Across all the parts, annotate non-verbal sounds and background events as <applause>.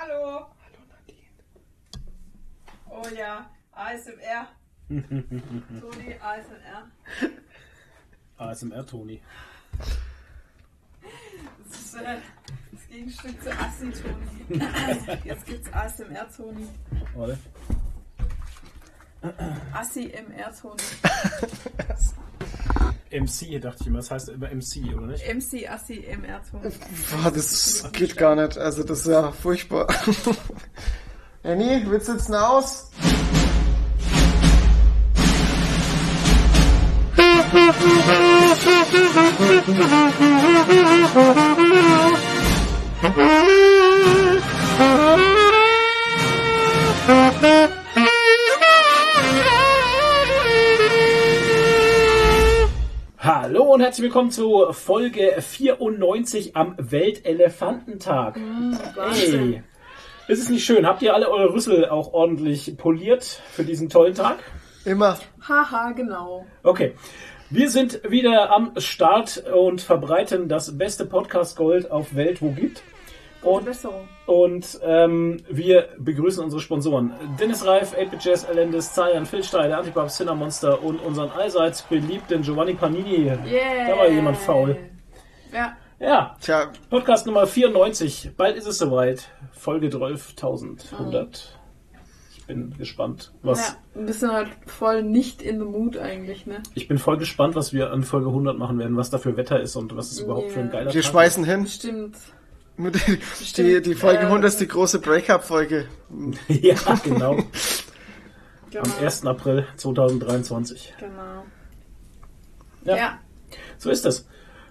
Hallo. Oh ja, ASMR. <laughs> Toni, ASMR. ASMR Toni. Das ist äh, das Gegenstück zu Assi Toni. <laughs> Jetzt gibt's ASMR Toni. Warte. Assi MR Toni. <laughs> MC dachte ich immer, das heißt immer MC, oder nicht? MC Assi MR Toni. Boah, das geht gar nicht. Also das ist ja furchtbar. <laughs> Annie, willst du jetzt aus? <laughs> Hallo und herzlich willkommen zu Folge 94 am Weltelefantentag. Wahnsinn. Hey. Ist es nicht schön? Habt ihr alle eure Rüssel auch ordentlich poliert für diesen tollen Tag? Immer. Haha, genau. Okay. Wir sind wieder am Start und verbreiten das beste Podcast Gold auf Welt, wo gibt. Gute Und, und ähm, wir begrüßen unsere Sponsoren. Dennis Reif, 8 Jazz, Elendis, Zayan, Phil Stein, der Antipop, Sinner Monster und unseren allseits beliebten Giovanni Panini. Yeah. Da war jemand faul. Ja. Ja, Tja, Podcast Nummer 94. Bald ist es soweit. Folge 12.100. Ich bin gespannt, was. ja. Ein bisschen halt voll nicht in the mood eigentlich, ne? Ich bin voll gespannt, was wir an Folge 100 machen werden, was da für Wetter ist und was es überhaupt für ein geiler wir Tag schmeißen hin. Stimmt. Die, die, die Folge Äh, 100 ist die große Breakup-Folge. <laughs> ja, genau. Genau. Am 1. April 2023. Genau. Ja. Ja. So ist das.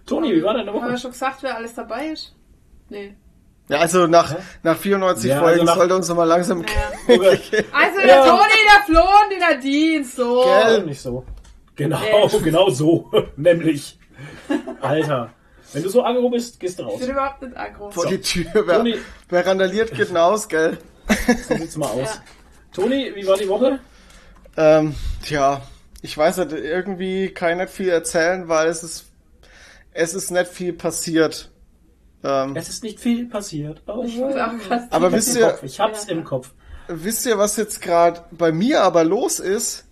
Toni, wie war deine Haben wir Woche? schon gesagt, wer alles dabei ist? Nee. Ja, also nach, nach 94 Ja, Folgen also nach- sollte uns noch mal langsam... Ja. <laughs> Also der Ja. Toni, der Flo und die Nadine, so. Gell? Nicht so. Genau, Nee. <laughs> genau so. Nämlich. Alter. Wenn du so aggro bist, gehst du raus. Ich bin überhaupt nicht aggro. Vor die Tür. Wer, Toni. wer randaliert, geht raus, gell? So sieht's mal aus. Ja. Toni, wie war die Woche? Ähm, tja, ich weiß nicht, irgendwie kann ich nicht viel erzählen, weil es ist, es ist nicht viel passiert. Ähm, Es ist nicht viel passiert. Oh, ich ist auch krass. aber wisst ihr, Kopf. Ich hab's Ja. im Kopf. wisst ihr, was jetzt gerade bei mir aber los ist?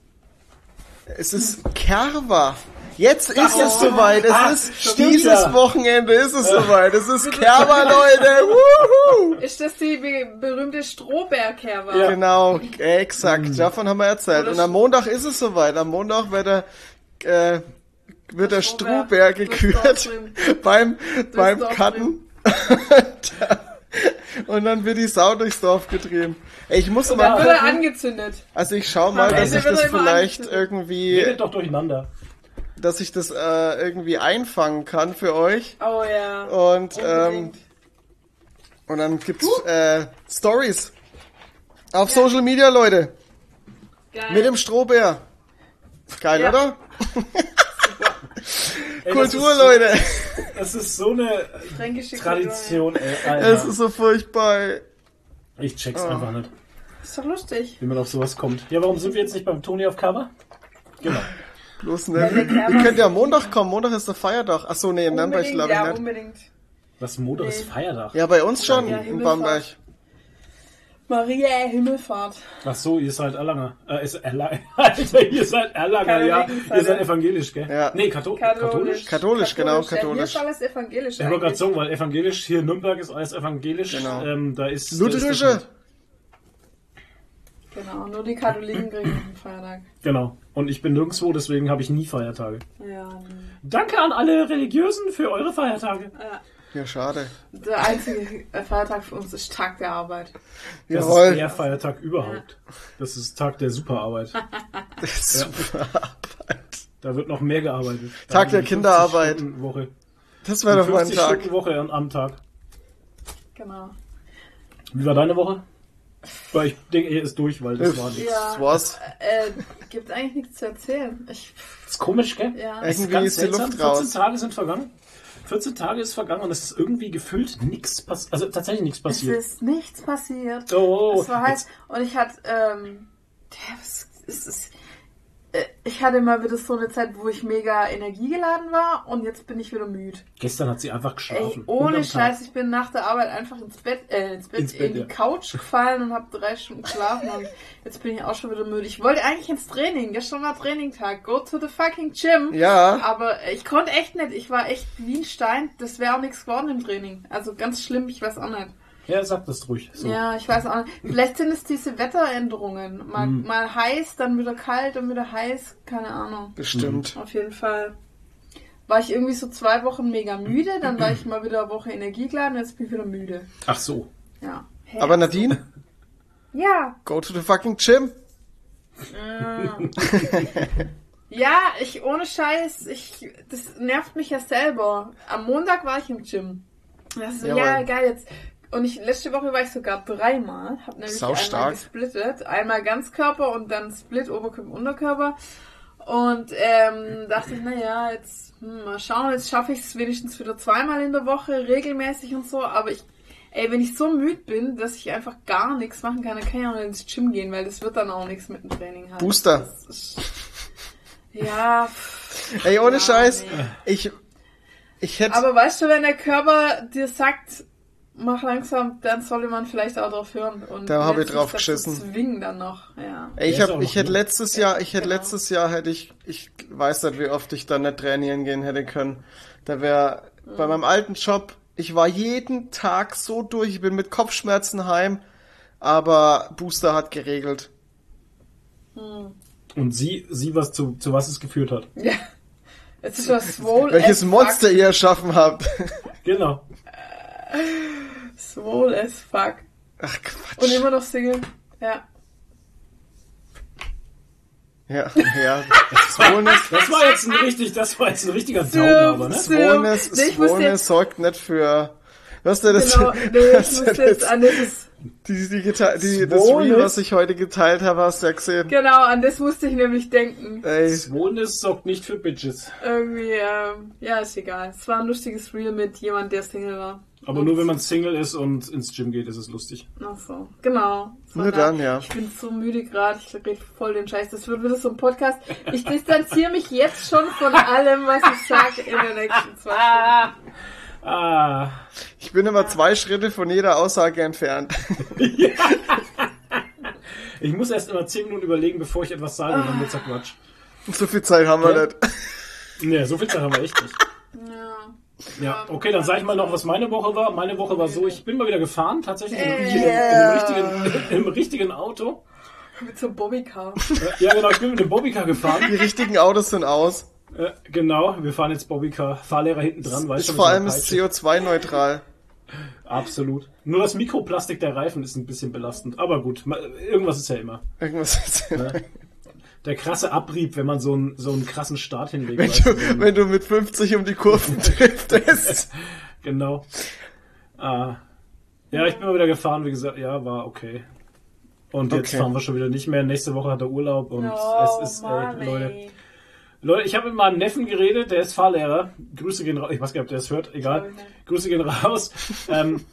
Es ist Kerwa. Jetzt ist Oh. es soweit. Es Ah, ist dieses ja. Wochenende ist es soweit. Es ist <laughs> Kerwa, Leute. Wuhu. Ist das die be berühmte Strohbergkerber? Ja. Genau, exakt. Davon haben wir erzählt. Oder Und am Montag ist es soweit. Am Montag wird der, äh, wird der Strohbär gekürt <laughs> beim, beim Cutten. <laughs> Und dann wird die Sau durchs Dorf getrieben. Ey, ich muss Dann mal wird er gucken. angezündet. Also ich schau mal, dass ich das vielleicht irgendwie, Redet doch durcheinander. Dass ich das äh, irgendwie einfangen kann für euch. Oh ja. Und ähm, und dann gibt's äh, Stories auf Social Media, Leute. Geil. Mit dem Strohbär. Geil, Ja. oder? <laughs> Ey, Kultur, das so, Leute. Das ist so eine Tradition, ey. Es ist so furchtbar. Ich check's Oh. einfach nicht. Ist doch lustig. wie man auf sowas kommt. Ja, warum sind wir jetzt nicht beim Toni auf Cover? Genau. Bloß ne. Ihr könnt ja am Montag kommen. Montag ist der Feiertag. Ach so, nee, in Nürnberg Unbedingt, glaube ich ja, nicht. unbedingt. Was Montag ist Nee. Feiertag. Ja, bei uns schon Ja, in. Bamberg. Maria Himmelfahrt. Ach so, ihr seid Erlanger. Äh, ist Erlanger. <laughs> Alter, ihr seid Erlanger, ja. Ihr seid evangelisch, gell? Ja. Nee, Katho katholisch. Katholisch, genau, Ja, hier katholisch. ist alles evangelisch. Ich wollte gerade sagen, weil evangelisch, hier in Nürnberg ist alles evangelisch. Genau. Ähm, da ist Da Lutherische. ist. Genau, nur die Katholiken kriegen einen Feiertag. genau. Und ich bin nirgendwo, deswegen habe ich nie Feiertage. Ja. Danke an alle Religiösen für eure Feiertage. ja. Ja, schade. Der einzige Feiertag für uns ist Tag der Arbeit. Das ist Jawohl. der Feiertag überhaupt. Das ist Tag der Superarbeit. <laughs> Super. Da wird noch mehr gearbeitet. Da Tag der Kinderarbeit. 50 Woche. Das wäre doch mal ein 50 Tag. Stunden Woche am- am Tag. Genau. Wie war deine Woche? Weil ich denke, er ist durch, weil das war nichts. Ja. Das war's. Äh, gibt eigentlich nichts zu erzählen. Ich, Das ist komisch, gell? ja. Das Irgendwie ganz ist die seltsam. Luft 14 raus. Tage sind vergangen. 14 Tage ist vergangen und es ist irgendwie gefühlt nichts passiert. Also tatsächlich nichts Es passiert. ist nichts passiert. Oh, Es war halt, und ich hatte, ähm, ja, was ist es? Äh, ich hatte mal wieder so eine Zeit, wo ich mega energiegeladen war und jetzt bin ich wieder müde. Gestern hat sie einfach Ey, geschlafen. ohne Unterm Tag. Scheiß, ich bin nach der Arbeit einfach ins Bett, äh, ins Bett, Ins Bett, in die ja. Couch gefallen und habe drei Stunden geschlafen und jetzt bin ich auch schon wieder müde. Ich wollte eigentlich ins Training, gestern war Trainingtag, go to the fucking gym. Ja, Aber ich konnte echt nicht, ich war echt wie ein Stein, das wäre auch nichts geworden im Training. Also ganz schlimm, ich weiß auch nicht. Ja, sag das ruhig. So. Ja, ich weiß auch nicht. Vielleicht sind es diese Wetteränderungen. Mal, Hm. mal heiß, dann wieder kalt und wieder heiß, keine Ahnung. bestimmt. Auf jeden Fall war ich irgendwie so zwei Wochen mega müde, dann war ich mal wieder eine Woche energiegeladen und jetzt bin ich wieder müde. Ach so. Ja. Hä? Aber Nadine, Ja. go to the fucking gym. äh. ja, ich ohne Scheiß, ich das nervt mich ja selber. Am Montag war ich im Gym. Das ist so, Jawohl. ja, geil jetzt. Und ich, letzte Woche war ich sogar dreimal, hab nämlich Sau einmal stark. gesplittet. Einmal Ganzkörper und dann Split Oberkörper, Unterkörper. Und ähm, dachte ich, naja, jetzt hm, mal schauen, jetzt schaffe ich es wenigstens wieder zweimal in der Woche, regelmäßig und so, aber ich, ey, wenn ich so müde bin, dass ich einfach gar nichts machen kann, dann kann ich auch nicht ins Gym gehen, weil das wird dann auch nichts mit dem Training halt. Booster. Ist, ja, pff, Ey, ohne Ja, Scheiß, nee. ich, ich hätte, aber weißt du, wenn der Körper dir sagt, mach langsam, dann sollte man vielleicht auch drauf hören. Und Da hab nicht ich drauf geschissen. Zwingen dann noch, ja. ey, ich hab, ich hätte letztes Jahr, ich hätte Genau. letztes Jahr hätte ich, ich weiß nicht, wie oft ich da nicht trainieren gehen hätte können. Da wäre bei Mhm. meinem alten Job, ich war jeden Tag so durch, ich bin mit Kopfschmerzen heim, aber Booster hat geregelt. Und sie, sie was zu, zu was es geführt hat. Ja. Es ist was swole Welches Monster ihr erschaffen habt. Genau. <laughs> Swole as fuck. Ach Quatsch. Und immer noch Single. Ja. Ja, ja. Swollness, <laughs> Das war jetzt ein richtig, das war jetzt ein richtiger Downer, aber ne? Swollness, Nee, Swollness jetzt- sorgt nicht für, was denn das? Genau. Nee, ich <laughs> musste jetzt an das, die, die, die, das? Reel, was ich heute geteilt habe, hast du ja gesehen. genau, an das musste ich nämlich denken. Ey, Swollness sorgt nicht für Bitches. Irgendwie, ähm, ja, ist egal. Es war ein lustiges Reel mit jemand, der Single war. Aber nur wenn man Single ist und ins Gym geht, ist es lustig. Ach so, genau. So, Nur na, dann, ja. Ich bin so müde gerade, ich krieg voll den Scheiß. Das wird wieder so ein Podcast. Ich distanziere mich jetzt schon von allem, was ich sage in den nächsten zwei Stunden. <laughs> Ah. ich bin immer zwei Schritte von jeder Aussage entfernt. <laughs> Ich muss erst immer 10 Minuten überlegen, bevor ich etwas sage, dann wird's ja Quatsch. so viel Zeit haben wir Ja. nicht. Nee, so viel Zeit haben wir echt nicht. Ja. Ja, okay, dann sage ich mal noch, was meine Woche war. Meine Woche war so, ich bin mal wieder gefahren, tatsächlich im, Äh. im, im, richtigen, <laughs> im richtigen Auto. Mit so einem Bobbycar. Ja, genau, ich bin mit dem Bobbycar gefahren. Die richtigen Autos sind aus. Äh, genau, wir fahren jetzt Bobbycar. Fahrlehrer hinten dran, weißt Ist schon. vor allem ist Peitsche. CO2-neutral. <laughs> Absolut. Nur das Mikroplastik der Reifen ist ein bisschen belastend. Aber gut, irgendwas ist ja immer. Irgendwas ist Ne? Der krasse Abrieb, wenn man so einen, so einen krassen Start hinlegt. wenn, weißt du, du, wenn du mit 50 um die Kurven <laughs> driftest. <laughs> Genau. Ah. Ja, ich bin mal wieder gefahren, wie gesagt, ja, war okay. Und jetzt Okay. fahren wir schon wieder nicht mehr. Nächste Woche hat er Urlaub und Oh, es ist, ey, Leute. Leute, ich habe mit meinem Neffen geredet, der ist Fahrlehrer. Grüße gehen raus. Ich weiß gar nicht, ob der es hört, egal. Grüße gehen raus. <laughs> ähm,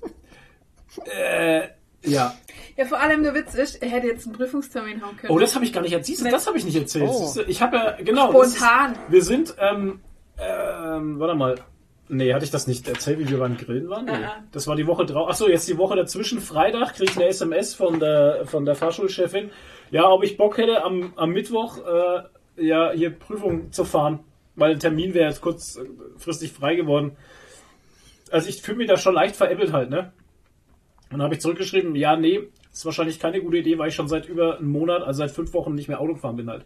äh, ja. Ja, vor allem der Witz ist, er hätte jetzt einen Prüfungstermin haben können. Oh, das habe ich gar nicht erzählt. Siehst du. Das habe ich nicht erzählt. Oh. Du, Ich habe ja, genau. das ist- Spontan. Wir sind, ähm, ähm, warte mal. Nee, hatte ich das nicht erzählt, wie wir beim Grillen waren? Nee. Ah, ah. Das war die Woche drauf. Achso, jetzt die Woche dazwischen. Freitag krieg ich eine SMS von der, von der Fahrschulchefin. Ja, ob ich Bock hätte, am, am Mittwoch, äh, ja, hier Prüfung zu fahren. Weil der Termin wäre jetzt kurzfristig frei geworden. Also ich fühle mich da schon leicht veräppelt halt, ne? Und dann habe ich zurückgeschrieben, ja, nee, ist wahrscheinlich keine gute Idee, weil ich schon seit über einem Monat, also seit fünf Wochen nicht mehr Auto gefahren bin halt.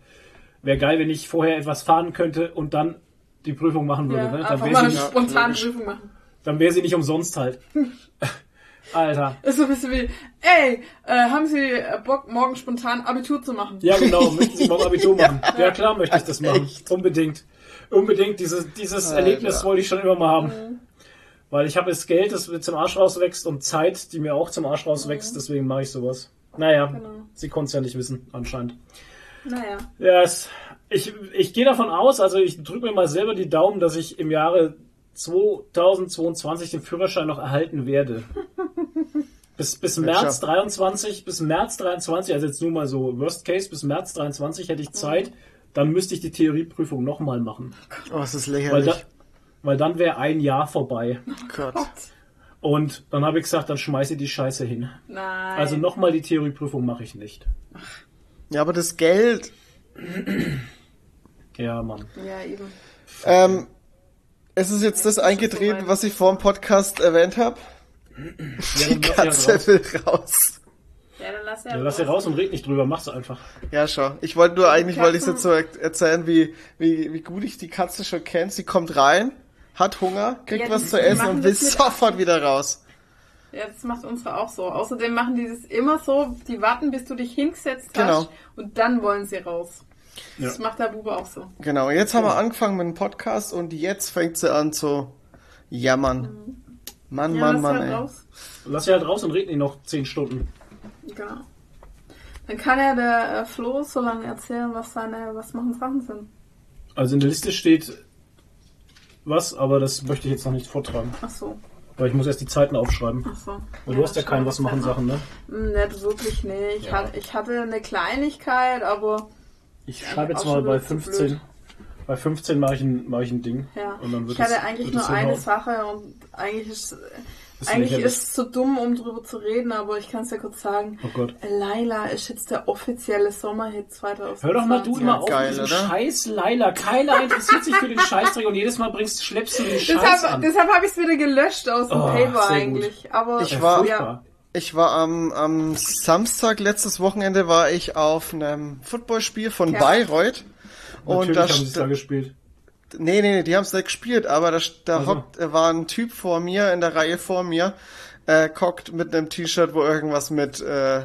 Wäre geil, wenn ich vorher etwas fahren könnte und dann die Prüfung machen würde. Ja, ne? Dann einfach wäre mal eine sie, ja. Prüfung machen. dann wär sie nicht umsonst halt. <laughs> Alter. Das ist so ein bisschen wie, ey, äh, haben Sie Bock, morgen spontan Abitur zu machen? Ja, genau. <laughs> Möchten Sie morgen Abitur machen? Ja, klar möchte ich das machen. Echt? Unbedingt. Unbedingt. Dieses, dieses Alter. Erlebnis wollte ich schon immer mal haben. Weil ich habe jetzt Geld, das mir zum Arsch rauswächst und Zeit, die mir auch zum Arsch rauswächst. Deswegen mache ich sowas. Naja, Genau. sie konnte es ja nicht wissen, anscheinend. Naja. Ja, es, ich, ich gehe davon aus, also ich drücke mir mal selber die Daumen, dass ich im Jahre 2022 den Führerschein noch erhalten werde. <laughs> Bis, bis März schaffen. 23, bis März 23, also jetzt nur mal so Worst Case, bis März 23 hätte ich Zeit, dann müsste ich die Theorieprüfung nochmal machen. Oh, es ist Weil, lächerlich. da, weil dann wäre ein Jahr vorbei. Gott. Und dann habe ich gesagt, dann schmeiße ich die Scheiße hin. Nein. Also nochmal die Theorieprüfung mache ich nicht. Ja, aber das Geld. <clears throat> Ja, Mann. Ja, eben. Ähm, es ist jetzt das eingetreten, was ich vor dem Podcast erwähnt habe. Ja, <laughs> Die dann lass sie Katze raus. will raus. Ja, dann lass ja, Ja, lass sie raus und red nicht drüber, mach's einfach. Ja, schau. Ich wollte nur eigentlich, wollte ich jetzt so er- erzählen, wie, wie, wie gut ich die Katze schon kenne. Sie kommt rein, hat Hunger, kriegt Ja, was zu essen und will sofort wieder raus. Ja, das macht unsere auch so. Außerdem machen die das immer so, die warten, bis du dich hingesetzt Genau. hast und dann wollen sie raus. Ja. Das macht der Bube auch so. Genau, jetzt haben wir angefangen mit dem Podcast und jetzt fängt sie an zu jammern. Mann, Ja, Mann, lass Mann, halt ey. raus. Lass sie halt raus und red nicht noch 10 Stunden. Genau. Dann kann ja der äh, Flo so lange erzählen, was seine, was machen Sachen sind. Also in der Liste steht was, aber das möchte ich jetzt noch nicht vortragen. Ach so, Weil ich muss erst die Zeiten aufschreiben. ach so. Und du hast ja kein was machen Sachen, ne? Hm, Nicht wirklich, nee. Ich, Ja. hatte, ich hatte eine Kleinigkeit, aber Ich schreibe jetzt mal bei wieder zu 15. Bei 15 mache ich ein, mache ich ein Ding. ja. Und dann wird ich hatte es- eigentlich wird nur eine. Sache und eigentlich ist, Ist eigentlich ist es zu dumm, um drüber zu reden, aber ich kann es ja kurz sagen. Oh Gott. Laila ist jetzt der offizielle Sommerhit 2020. Hör doch mal du immer auf geil, mit diesem oder? Scheiß Laila. Keiner interessiert sich für den Scheißdreck und jedes Mal bringst, schleppst du den Scheiß Deshalb, an. deshalb habe ich es wieder gelöscht aus dem Oh, Paper sehr gut. eigentlich. Aber Ich war- Furchtbar. Ich war am, am Samstag, letztes Wochenende, war ich auf einem Footballspiel von Ja. Bayreuth. Und Natürlich da, haben sie es da gespielt. nee, nee, nee, die haben es nicht gespielt, aber da, da Also. hockt, äh, war ein Typ vor mir, in der Reihe vor mir, äh, guckt mit einem T-Shirt, wo irgendwas mit, äh,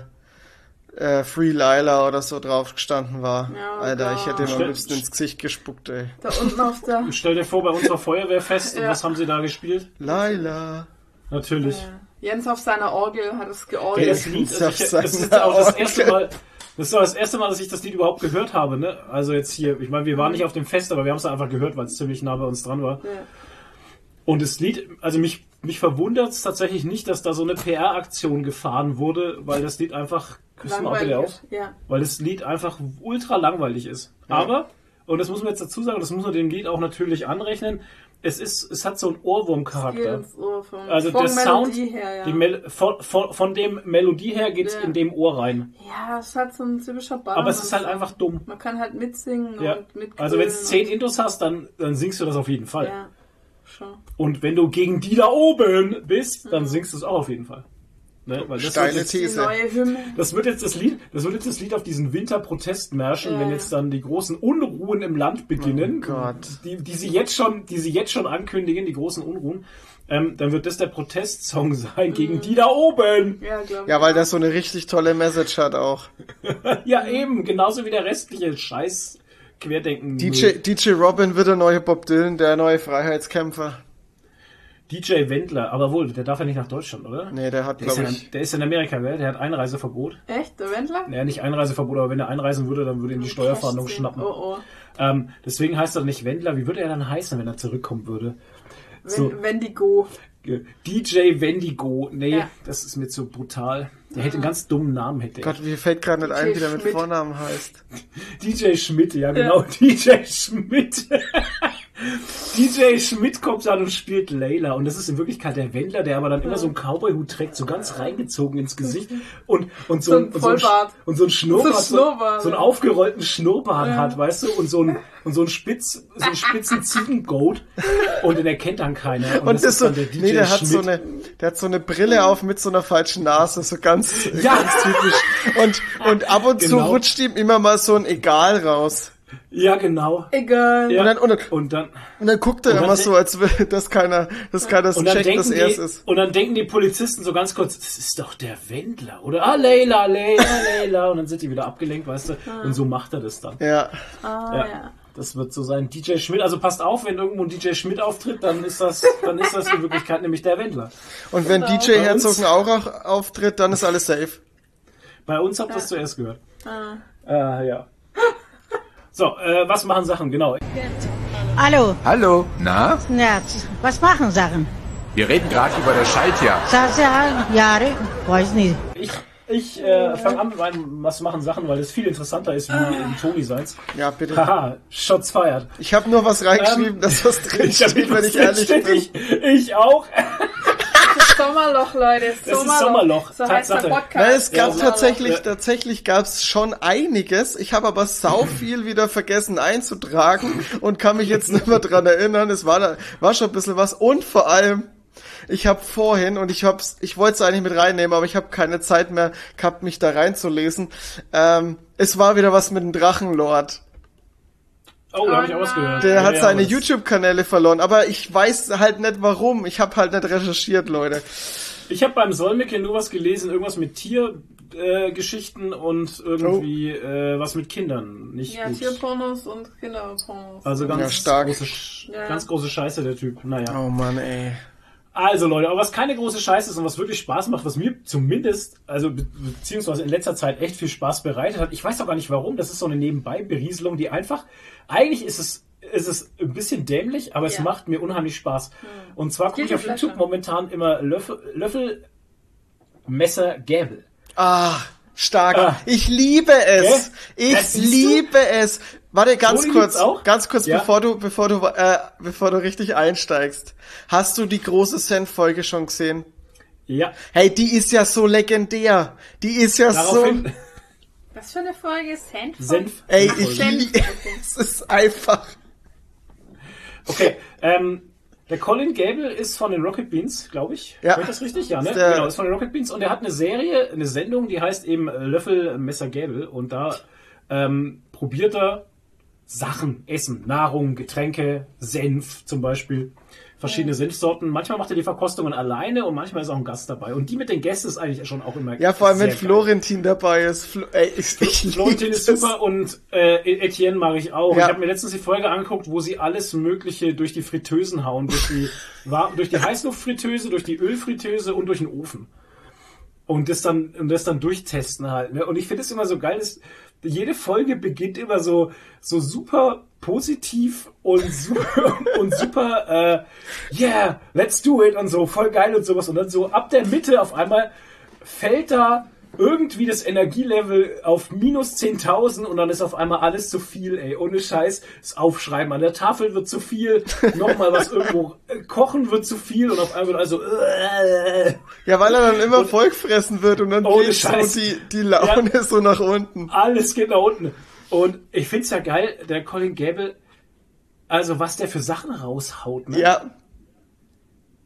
äh, Free Lila oder so drauf gestanden war. Ja, Alter, ich hätte ihm am liebsten ins Gesicht gespuckt, ey. da unten auf der. <laughs> Stell dir vor, bei unserer Feuerwehrfest, und Ja. was haben sie da gespielt? Laila. Natürlich. Äh, Jens auf seiner Orgel hat es Ja, georgelt. das Lied, Auf also ich, das ist auch das erste Mal, das ist auch das erste Mal, dass ich das Lied überhaupt gehört habe, ne? Also jetzt hier, ich meine, wir waren nicht auf dem Fest, aber wir haben es einfach gehört, weil es ziemlich nah bei uns dran war. Ja. Und das Lied, also mich, mich verwundert es tatsächlich nicht, dass da so eine PR-Aktion gefahren wurde, weil das Lied einfach, küsst mal bitte Langweilig. auf, ist. Ja. weil das Lied einfach ultra langweilig ist. Aber, und das muss man jetzt dazu sagen, das muss man dem Lied auch natürlich anrechnen, es ist, es hat so einen Ohrwurm-Charakter. Also vom der Sound, her, ja. von, von, von dem Melodie her geht's Ja. in dem Ohr rein. ja, es hat so ein typischer Ball. Aber es ist halt einfach dumm. Man kann halt mitsingen Ja. und mitgrölen. Also wenn es zehn Intos hast, dann, dann singst du das auf jeden Fall. Ja, schon. Und wenn du gegen die da oben bist, dann singst du es auch auf jeden Fall. Ne? Weil das Steile wird, jetzt, These. das wird jetzt das Lied, das wird jetzt das Lied auf diesen Winterprotestmärschen, Ja. wenn jetzt dann die großen Unruhen im Land beginnen, Oh Gott. die, die sie jetzt schon, die sie jetzt schon ankündigen, die großen Unruhen, ähm, dann wird das der Protestsong <laughs> sein Mhm. gegen die da oben. Ja. Ja, weil der so eine richtig tolle Message hat auch. <laughs> Ja, eben, genauso wie der restliche Scheiß Querdenken. DJ, DJ Robin wird der neue Bob Dylan, der neue Freiheitskämpfer. DJ Wendler, aber wohl, der darf ja nicht nach Deutschland, oder? Nee, der hat, Der ist, glaube in, ich. der ist in Amerika, gell? Der hat Einreiseverbot. Echt, der Wendler? Naja, nicht Einreiseverbot, aber wenn er einreisen würde, dann würde ihn die Steuerfahndung Cash schnappen. Oh, oh. Ähm, deswegen heißt er nicht Wendler. Wie würde er dann heißen, wenn er zurückkommen würde? Wenn, So. Wendigo. Äh, DJ Wendigo. Nee, Ja. das ist mir zu brutal. Der hätte einen ganz dummen Namen, hätte er. Gott, mir fällt gerade nicht ein, DJ wie der mit. Vornamen heißt. <laughs> DJ Schmidt, ja genau, <laughs> DJ Schmidt. <laughs> <laughs> DJ Schmidt kommt dann und spielt Layla und das ist in Wirklichkeit der Wendler, der aber dann immer so einen Cowboy-Hut trägt, so ganz reingezogen ins Gesicht und, und so, So ein, und so ein, und so ein Schnurrbart, So so, einen aufgerollten Schnurrbart Ja. hat, weißt du, und so ein, und so ein spitz, so einen spitzen <laughs> Ziegengoat und den erkennt dann keiner. Und das, ist so, dann der DJ nee, der hat Schmidt. so eine, der hat so eine Brille auf mit so einer falschen Nase, so ganz, Ja. ganz typisch. Und, und ab und zu Genau. rutscht ihm immer mal so ein Egal raus. Ja, genau. Egal. Ja. Und dann, und dann, Und dann, und dann guckt er immer so, als will, dass keiner, dass keiner Und dann, checkt, dass er es ist. und dann denken die Polizisten so ganz kurz, das ist doch der Wendler, oder? Ah, Leila, Leila, <laughs> Leila. Und dann sind die wieder abgelenkt, weißt du? Und so macht er das dann. Ja. Ah, Ja. ja. Das wird so sein. DJ Schmidt, also passt auf, wenn irgendwo ein DJ Schmidt auftritt, dann ist das, dann ist das in Wirklichkeit nämlich der Wendler. Und wenn DJ Bei uns- Herzogenaurach auftritt, dann ist alles safe. Bei uns habt ihr das zuerst gehört. Ah. Äh, ja. So, äh, was machen Sachen, genau. Hallo, Hallo, na? ja, was machen Sachen? Wir reden gerade über das Schaltjahr. Sasa, Jahre, weiß nicht. Ich, ich äh, fange an mit meinen was machen Sachen, weil das viel interessanter ist wie die Toni seins. Ja, bitte. Haha, Shots feiert. Ich habe nur was reingeschrieben, Ähm, dass was <laughs> drin steht, wenn ich ehrlich bin. ich, ich auch. <laughs> Sommerloch, Leute. Das ist Sommerloch. So heißt der Tatsache. Podcast. Na, es gab so- tatsächlich, Ja. tatsächlich gab's schon einiges. Ich habe aber sau <clears throat> viel wieder vergessen einzutragen und kann mich jetzt nicht mehr dran erinnern. Es war, da, war schon ein bisschen was. Und vor allem, ich habe vorhin, und ich hab's, ich wollte es eigentlich mit reinnehmen, aber ich habe keine Zeit mehr gehabt, mich da reinzulesen. Ähm, es war wieder was mit dem Drachenlord. Oh, da habe ich Oh auch was gehört. Der Ja, hat seine YouTube-Kanäle verloren, aber ich weiß halt nicht warum. Ich habe halt nicht recherchiert, Leute. Ich habe beim Solmecke nur was gelesen, irgendwas mit Tiergeschichten äh, und irgendwie Oh. äh, was mit Kindern. Nicht Ja, gut. Tierpornos und Kinderpornos. Also ganz Ja, stark. große, ganz große Scheiße der Typ. Naja. Oh Mann, ey. Also Leute, aber was keine große Scheiße ist und was wirklich Spaß macht, was mir zumindest, also be beziehungsweise in letzter Zeit echt viel Spaß bereitet hat. Ich weiß auch gar nicht warum. Das ist so eine Nebenbei-Berieselung, die einfach, eigentlich ist es, ist es ein bisschen dämlich, aber es Ja. macht mir unheimlich Spaß. Und zwar gucke ich auf. YouTube momentan immer Löffel, Löffel Messer, Gäbel. Ah, stark. Ah. Ich liebe es. Gell? Ich liebe es. Warte, ganz Toni kurz, ganz kurz, Ja. bevor du, bevor du, äh, bevor du richtig einsteigst. Hast du die große Senf-Folge schon gesehen? Ja, Hey, die ist ja so legendär. Die ist ja daraufhin so, <laughs> Was für eine Folge ist Senf? Senf. ey, ich liebe, <laughs> es ist einfach. Okay, ähm, der Colin Gable ist von den Rocket Beans, glaube ich. Ja. Hör ich das richtig? Ja, ne? Ist genau, ist von den Rocket Beans und er hat eine Serie, eine Sendung, die heißt eben Löffel Messer Gable und da ähm, probiert er Sachen, Essen, Nahrung, Getränke, Senf zum Beispiel, verschiedene Senfsorten. Manchmal macht er die Verkostungen alleine und manchmal ist auch ein Gast dabei. Und die mit den Gästen ist eigentlich schon auch immer Ja, vor allem, wenn geil. Florentin dabei ist. Flo ey, ich, ich Florentin ist super <laughs> und äh, Etienne mag ich auch. Ja. Ich habe mir letztens die Folge angeguckt, wo sie alles Mögliche durch die Fritteusen hauen, durch die, durch die <laughs> Heißluftfritteuse, durch die Ölfritteuse und durch den Ofen. Und das dann, und das dann durchtesten halt. Ne? Und ich finde es immer so geil, dass jede Folge beginnt immer so, so super positiv und super, <laughs> und super, äh, yeah, let's do it und so, voll geil und sowas. Und dann so ab der Mitte auf einmal fällt da irgendwie das Energielevel auf minus 10.000 und dann ist auf einmal alles zu viel, ey. Ohne Scheiß. Das Aufschreiben an der Tafel wird zu viel. <laughs> Nochmal was irgendwo äh, kochen wird zu viel und auf einmal also, äh, Ja, weil er dann immer Volk fressen wird und dann Ohne geht so Scheiß. die, die Laune so nach unten. alles geht nach unten. Und ich find's ja geil, der Colin Gable, also was der für Sachen raushaut, ne? Ja,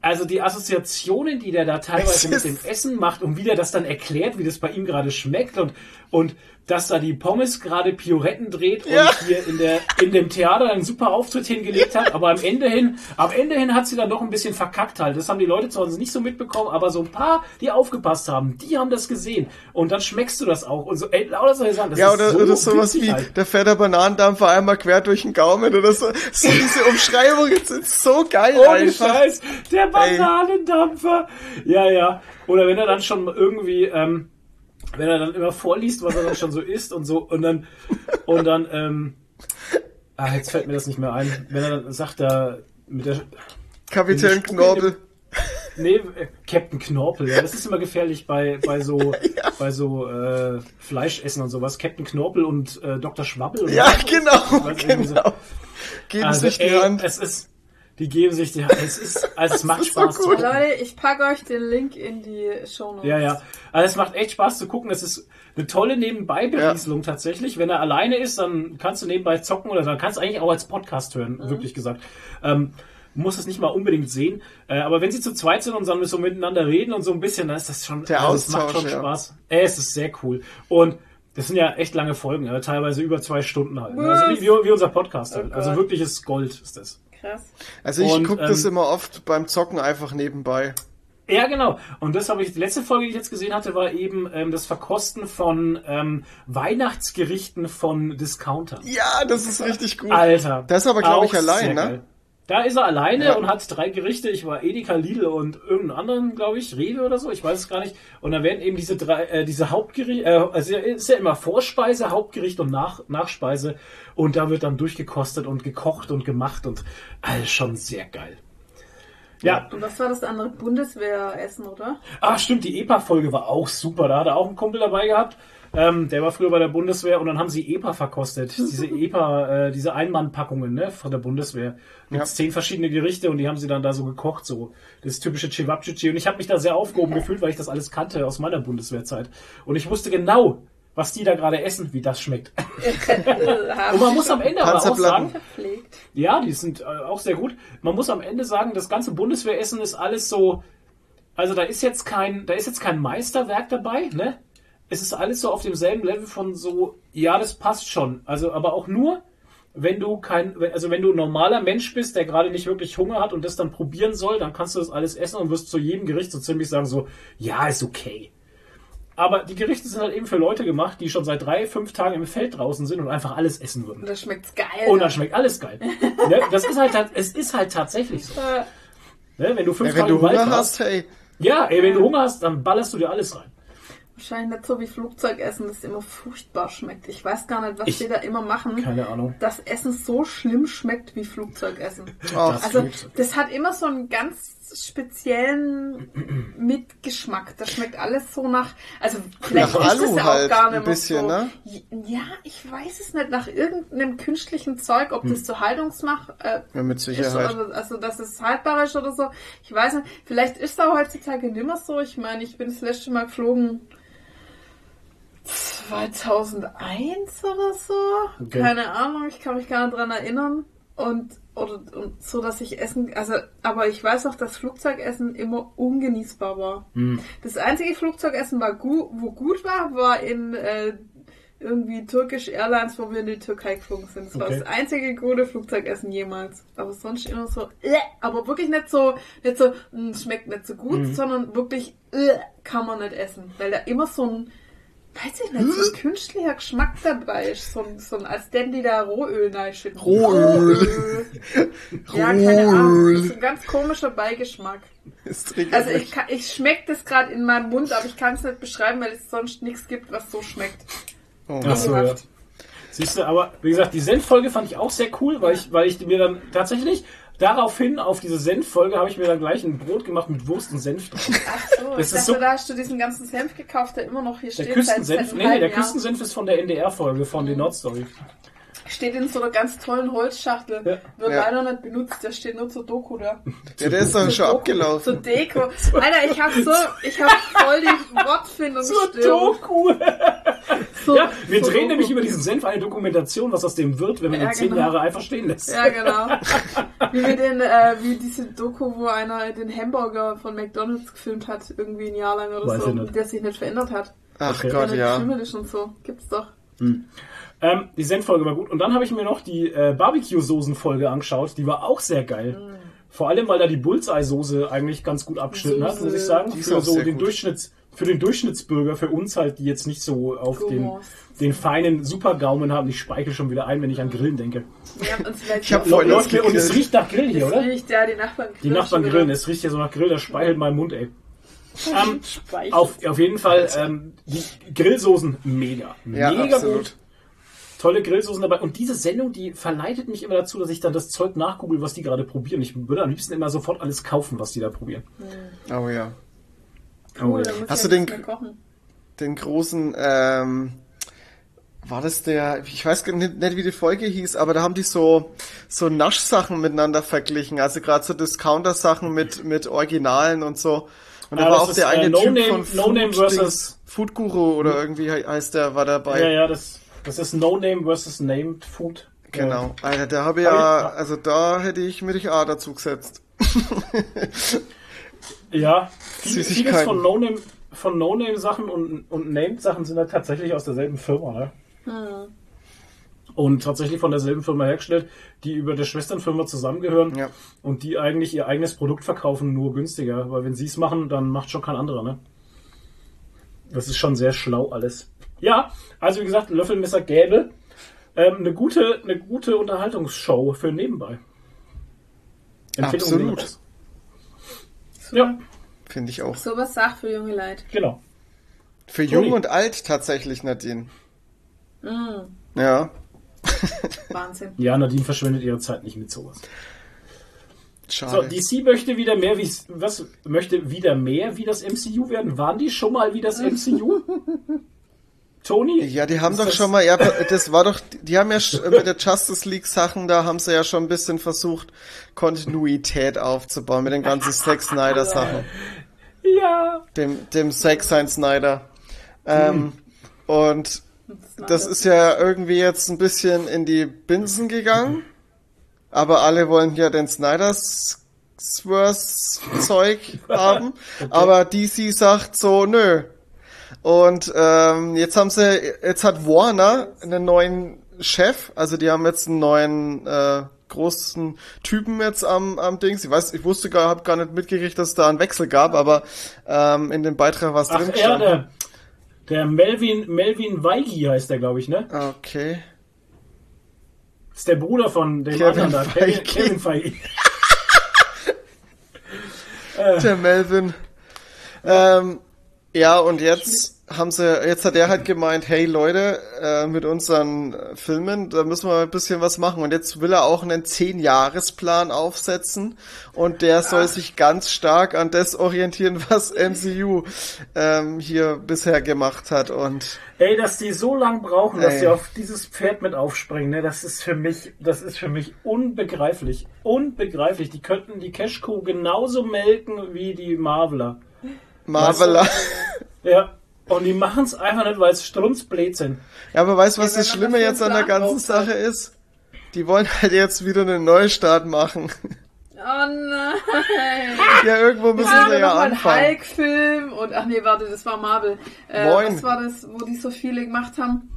Also die Assoziationen, die der da teilweise mit dem Essen macht und wie der das dann erklärt, wie das bei ihm gerade schmeckt und, und dass da die Pommes gerade Pioretten dreht und Ja. hier in, der, in dem Theater einen super Auftritt hingelegt hat, aber am Ende hin, am Ende hin hat sie dann doch ein bisschen verkackt halt. Das haben die Leute zu Hause nicht so mitbekommen, aber so ein paar, die aufgepasst haben, die haben das gesehen. Und dann schmeckst du das auch. Und so, ey, lauter solche Sachen. Das ja, ist oder, so oder sowas wie, halt. der fährt der Bananendampfer einmal quer durch den Gaumen oder so. So diese Umschreibungen sind so geil Ohne einfach. Scheiß, der Bananendampfer. Ja, ja. Oder wenn er dann schon irgendwie, ähm, wenn er dann immer vorliest, was er dann schon so isst und so, und dann, und dann, ähm, ah, jetzt fällt mir das nicht mehr ein. Wenn er dann sagt, da, mit der, Kapitän Knorpel. nee, äh, Captain Knorpel, ja, das ist immer gefährlich bei, bei so, <laughs> bei so, äh, Fleischessen und sowas. Captain Knorpel und, äh, Dr. Schwabbel. Ja, so. genau, irgendwie so. genau. Geben Also, sich die ey, Hand. es ist, die geben sich die Hand. Es ist, <laughs> also es macht ist so Spaß. gucken. Leute, ich packe euch den Link in die Show Notes. Ja, ja. Also es macht echt Spaß zu gucken. Es ist eine tolle Nebenbei-Berieselung tatsächlich. Wenn er alleine ist, dann kannst du nebenbei zocken oder dann kannst du eigentlich auch als Podcast hören, Mhm. wirklich gesagt. Ähm, muss es nicht mal unbedingt sehen. Äh, aber wenn sie zu zweit sind und dann so miteinander reden und so ein bisschen, dann ist das schon, Der also es macht Austausch, schon ja. Spaß. Äh, es ist sehr cool. Und das sind ja echt lange Folgen, ja, teilweise über zwei Stunden halt. Also wie, wie, unser Podcast halt. Oh Also Gott. wirkliches Gold ist das. Krass. Also ich gucke das ähm, immer oft beim Zocken einfach nebenbei. Ja, genau. Und das habe ich, die letzte Folge, die ich jetzt gesehen hatte, war eben ähm, das Verkosten von ähm, Weihnachtsgerichten von Discountern. Ja, das ist richtig gut. Alter. Das ist aber, glaub ich, allein, ne? geil. Da ist er alleine Ja. und hat drei Gerichte. Ich war Edeka, Lidl und irgendeinen anderen, glaube ich, Rewe oder so. Ich weiß es gar nicht. Und da werden eben diese drei, äh, diese Hauptgerichte, äh, also es ist ja immer Vorspeise, Hauptgericht und Nach Nachspeise. Und da wird dann durchgekostet und gekocht und gemacht und alles schon sehr geil. Ja, Und was war das andere? Bundeswehressen, oder? Ah, stimmt, die EPA-Folge war auch super. Da hat er auch einen Kumpel dabei gehabt. Ähm, der war früher bei der Bundeswehr und dann haben sie EPA verkostet. <laughs> Diese EPA, äh, diese Einmannpackungen, ne, von der Bundeswehr. Mit Ja. zehn verschiedene Gerichte und die haben sie dann da so gekocht, so. Das typische Cevapcici. Und ich habe mich da sehr aufgehoben gefühlt, weil ich das alles kannte aus meiner Bundeswehrzeit. Und ich wusste genau, was die da gerade essen, wie das schmeckt. <laughs> <laughs> Und man muss am Ende aber auch sagen, ja, die sind äh, auch sehr gut. Man muss am Ende sagen, das ganze Bundeswehressen ist alles so, also da ist jetzt kein, da ist jetzt kein Meisterwerk dabei, ne? Es ist alles so auf demselben Level von so, ja, das passt schon. Also, aber auch nur, wenn du kein, wenn- also wenn du ein normaler Mensch bist, der gerade nicht wirklich Hunger hat und das dann probieren soll, dann kannst du das alles essen und wirst zu jedem Gericht so ziemlich sagen so, ja, ist okay. Aber die Gerichte sind halt eben für Leute gemacht, die schon seit drei, fünf Tagen im Feld draußen sind und einfach alles essen würden. Und das schmeckt's geil. Und dann schmeckt alles geil. <laughs> ne? Das ist halt, es ist halt tatsächlich so. Ne? Wenn du fünf Ja, wenn Tage du Hunger warst, hast, hey. ja, ey, wenn du Hunger hast, dann ballerst du dir alles rein. Wahrscheinlich nicht so wie Flugzeugessen, das immer furchtbar schmeckt. Ich weiß gar nicht, was Ich- die da immer machen. Keine Ahnung. dass Essen so schlimm schmeckt wie Flugzeugessen. Ach, Also Flugzeug. das hat immer so einen ganz speziellen Mitgeschmack. Das schmeckt alles so nach, also vielleicht Nach ist das Alu ja halt auch gar ein nicht mehr bisschen, so. ne? Ja, ich weiß es nicht. Nach irgendeinem künstlichen Zeug, ob das zur Haltungsmacht äh, Ja, mit ist Sicherheit. oder, also dass es haltbar ist oder so. Ich weiß nicht. Vielleicht ist da heutzutage nicht mehr so. Ich meine, ich bin das letzte Mal geflogen 2001 oder so. Okay. Keine Ahnung, ich kann mich gar nicht dran erinnern. Und, oder, und so, dass ich essen, also, aber ich weiß auch, dass Flugzeugessen immer ungenießbar war. Hm. Das einzige Flugzeugessen, war gu wo gut war, war in äh, irgendwie Turkish Airlines, wo wir in die Türkei geflogen sind. Das war Okay. das einzige gute Flugzeugessen jemals. Aber sonst immer so, äh, aber wirklich nicht so, nicht so, "Mm, es schmeckt nicht so gut, Mhm. sondern wirklich, äh, kann man nicht essen. Weil da immer so ein, weiß ich nicht, so ein künstlicher Geschmack dabei ist. So ein, so ein als denn die da Rohöl reinschütten. Rohöl. <laughs> Ja, keine Ahnung. Das ist ein ganz komischer Beigeschmack. Also ich, kann- ich schmecke das gerade in meinem Mund, aber ich kann es nicht beschreiben, weil es sonst nichts gibt, was so schmeckt. Oh, Ach so, ja. Siehst du, aber wie gesagt, die Senffolge fand ich auch sehr cool, weil ich, weil ich mir dann tatsächlich daraufhin auf diese Senffolge habe ich mir dann gleich ein Brot gemacht mit Wurst und Senf drauf. Ach so, Das ich ist dachte, so- da hast du diesen ganzen Senf gekauft, der immer noch hier Der steht. Küstensenf, nee, der Jahr. Küstensenf ist von der NDR-Folge, von den Nordstory. Steht in so einer ganz tollen Holzschachtel. Ja. Wird Ja. leider nicht benutzt, der steht nur zur Doku da. Ja, der ist doch schon Zur abgelaufen. Deko. Alter, ich hab so, ich hab voll die Wortfindungsstörung. Doku! So, Ja, wir so drehen Doku. nämlich über diesen Senf eine Dokumentation, was aus dem wird, wenn man Ja, ihn zehn genau. Jahre einfach stehen lässt. Ja, genau. Wie mit den, äh, wie diese Doku, wo einer den Hamburger von McDonalds gefilmt hat, irgendwie ein Jahr lang oder Weiß so, der sich nicht verändert hat. Ach Okay. Gott, ja. und so. Gibt's doch. Ähm, die Senffolge war gut. Und dann habe ich mir noch die äh, Barbecue-Soßen-Folge angeschaut. Die war auch sehr geil. Mm. Vor allem, weil da die Bullseye-Soße eigentlich ganz gut abgeschnitten hat, muss ich sagen. Die ist Für so den gut. Durchschnitts, für den Durchschnittsbürger, für uns halt, die jetzt nicht so auf den, den feinen Supergaumen haben. Ich speiche schon wieder ein, wenn ich an Grillen denke. Wir haben uns vielleicht Ich hab vorhin läuft und es riecht nach Grill hier, oder? riecht, ja, die Nachbarn Die Nachbarn grillen, es riecht ja so nach Grill, das speichelt mein Mund, ey. <laughs> Ähm, Speichel. auf, auf jeden Fall, ähm, die Grillsoßen mega. Ja, mega absolut. gut. Tolle Grillsoßen dabei. Und diese Sendung, die verleitet mich immer dazu, dass ich dann das Zeug nachgoogle, was die gerade probieren. Ich würde am liebsten immer sofort alles kaufen, was die da probieren. Oh ja. Cool, dann muss Hast ich du ja den- nichts mehr kochen. Den großen, ähm, war das der, ich weiß gar nicht, nicht wie die Folge hieß, aber da haben die so, so Naschsachen miteinander verglichen. Also gerade so Discounter-Sachen mit, mit Originalen und so. Und da Ah, war das auch ist, der äh, eine No Typ Name- von No Name Food versus- Dings, Food Guru oder irgendwie he- heißt der, war dabei. Ja, ja, das, das ist No Name versus Named Food. Genau. Alter, da habe ich ja, also da hätte ich mir A dazu gesetzt. <laughs> Ja, viel, vieles von No Name, von No Name Sachen und, und Named Sachen sind halt tatsächlich aus derselben Firma, ne? Hm. Und tatsächlich von derselben Firma hergestellt, die über der Schwesternfirma zusammengehören Ja. und die eigentlich ihr eigenes Produkt verkaufen, nur günstiger. Weil wenn sie es machen, dann macht schon kein anderer, ne? Das ist schon sehr schlau alles. Ja, also wie gesagt, Löffelmesser Gäbel. Ähm, eine gute, eine gute Unterhaltungsshow für nebenbei. Empfehlung Absolut. Ja, Finde ich auch. Sowas sagt für junge Leute. genau. Für jung und alt tatsächlich, Nadine. Mm, Ja. <laughs> Wahnsinn. Ja, Nadine verschwendet ihre Zeit nicht mit sowas. So, Schade. DC möchte wieder mehr wie was möchte wieder mehr wie das MCU werden. Waren die schon mal wie das MCU? <laughs> Tony? Ja, die haben doch das- schon mal, ja, das war doch, die haben ja mit der Justice League Sachen, da haben sie ja schon ein bisschen versucht, Kontinuität aufzubauen mit den ganzen Zack Snyder Sachen. Ja. Dem, dem Zack sein Snyder. Ähm, und Das, ist ja irgendwie jetzt ein bisschen in die Binsen gegangen. Aber alle wollen ja den Snyder's Zeug haben. <laughs> Aber DC sagt so, nö. Und ähm, jetzt haben sie, jetzt hat Warner einen neuen Chef. Also die haben jetzt einen neuen äh, großen Typen jetzt am, am Dings. Ich weiß, ich wusste gar, habe gar nicht mitgekriegt, dass es da einen Wechsel gab, aber ähm, in dem Beitrag was Ach drin ja, der, der Melvin, Melvin Weigi heißt der, glaube ich, ne? Okay. Ist der Bruder von dem Kevin anderen da. Feige. Kevin Feige. <laughs> Der Melvin. <laughs> Ähm, ja, und jetzt haben sie, jetzt hat er halt gemeint, hey Leute, äh, mit unseren Filmen, da müssen wir ein bisschen was machen. Und jetzt will er auch einen Zehn-Jahres-Plan aufsetzen und der soll sich ganz stark an das orientieren, was MCU ähm, hier bisher gemacht hat. Und Ey, dass die so lang brauchen, dass Ey. die auf dieses Pferd mit aufspringen, ne, das ist für mich, das ist für mich unbegreiflich. Unbegreiflich. Die könnten die Cash-Kuh genauso melken wie die Marveler. Marvela. <laughs> Ja. Und die machen es einfach nicht, weil es strunzblöd sind. Ja, aber weißt du, was Ja, das Schlimme jetzt an der ganzen Sache ist? Die wollen halt jetzt wieder einen Neustart machen. Oh nein! <laughs> ja, irgendwo müssen Ja, sie ja mal ein anfangen. Hulk-Film und ach nee, warte, das war Marvel. Äh, Moin. was war das, wo die so viele gemacht haben?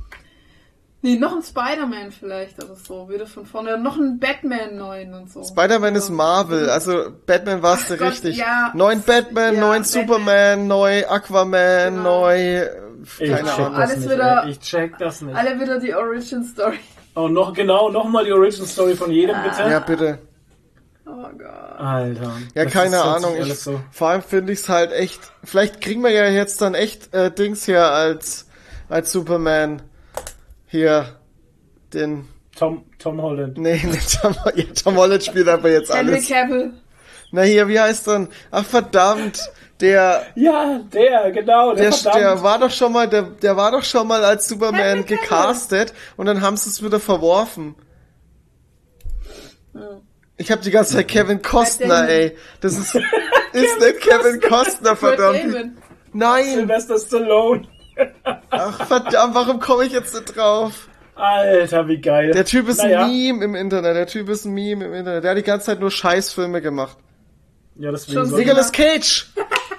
Nee, noch ein Spider-Man vielleicht oder so, wieder von vorne. Noch ein Batman neuen und so. Spider-Man ist Ja. Marvel, also Batman warst du Gott, richtig. ja. Neuen Batman, Ja, neuen Batman. Superman, neu Aquaman, Genau. neu, äh, Ich keine check Ahnung. das Alles nicht. wieder-. Ich check das nicht. Alle wieder die Origin Story. Oh, noch genau, nochmal die Origin Story von jedem, bitte. Ja, bitte. Oh Gott. Alter. Ja, Das keine ist- Ahnung. Ich, so. Vor allem finde ich es halt echt. Vielleicht kriegen wir ja jetzt dann echt äh, Dings hier als als Superman hier den. Tom, Tom Holland. Nee, nicht Tom, ja, Tom Holland spielt aber jetzt Henry alles. Cavill. Na hier, wie heißt denn? Ach verdammt, der Ja, der, genau, der, der, der war doch schon mal, der, der war doch schon mal als Superman gecastet und dann haben sie es wieder verworfen. Ich habe die ganze Zeit Kevin Costner, ey. Das ist, <laughs> ist nicht Kevin Costner, verdammt. Nein! Sylvester Stallone. Ach verdammt, warum komme ich jetzt nicht drauf? Alter, wie geil. Der Typ ist naja. ein Meme im Internet, der Typ ist ein Meme im Internet. Der hat die ganze Zeit nur Scheißfilme gemacht. Ja, deswegen Schon Nicolas Cage!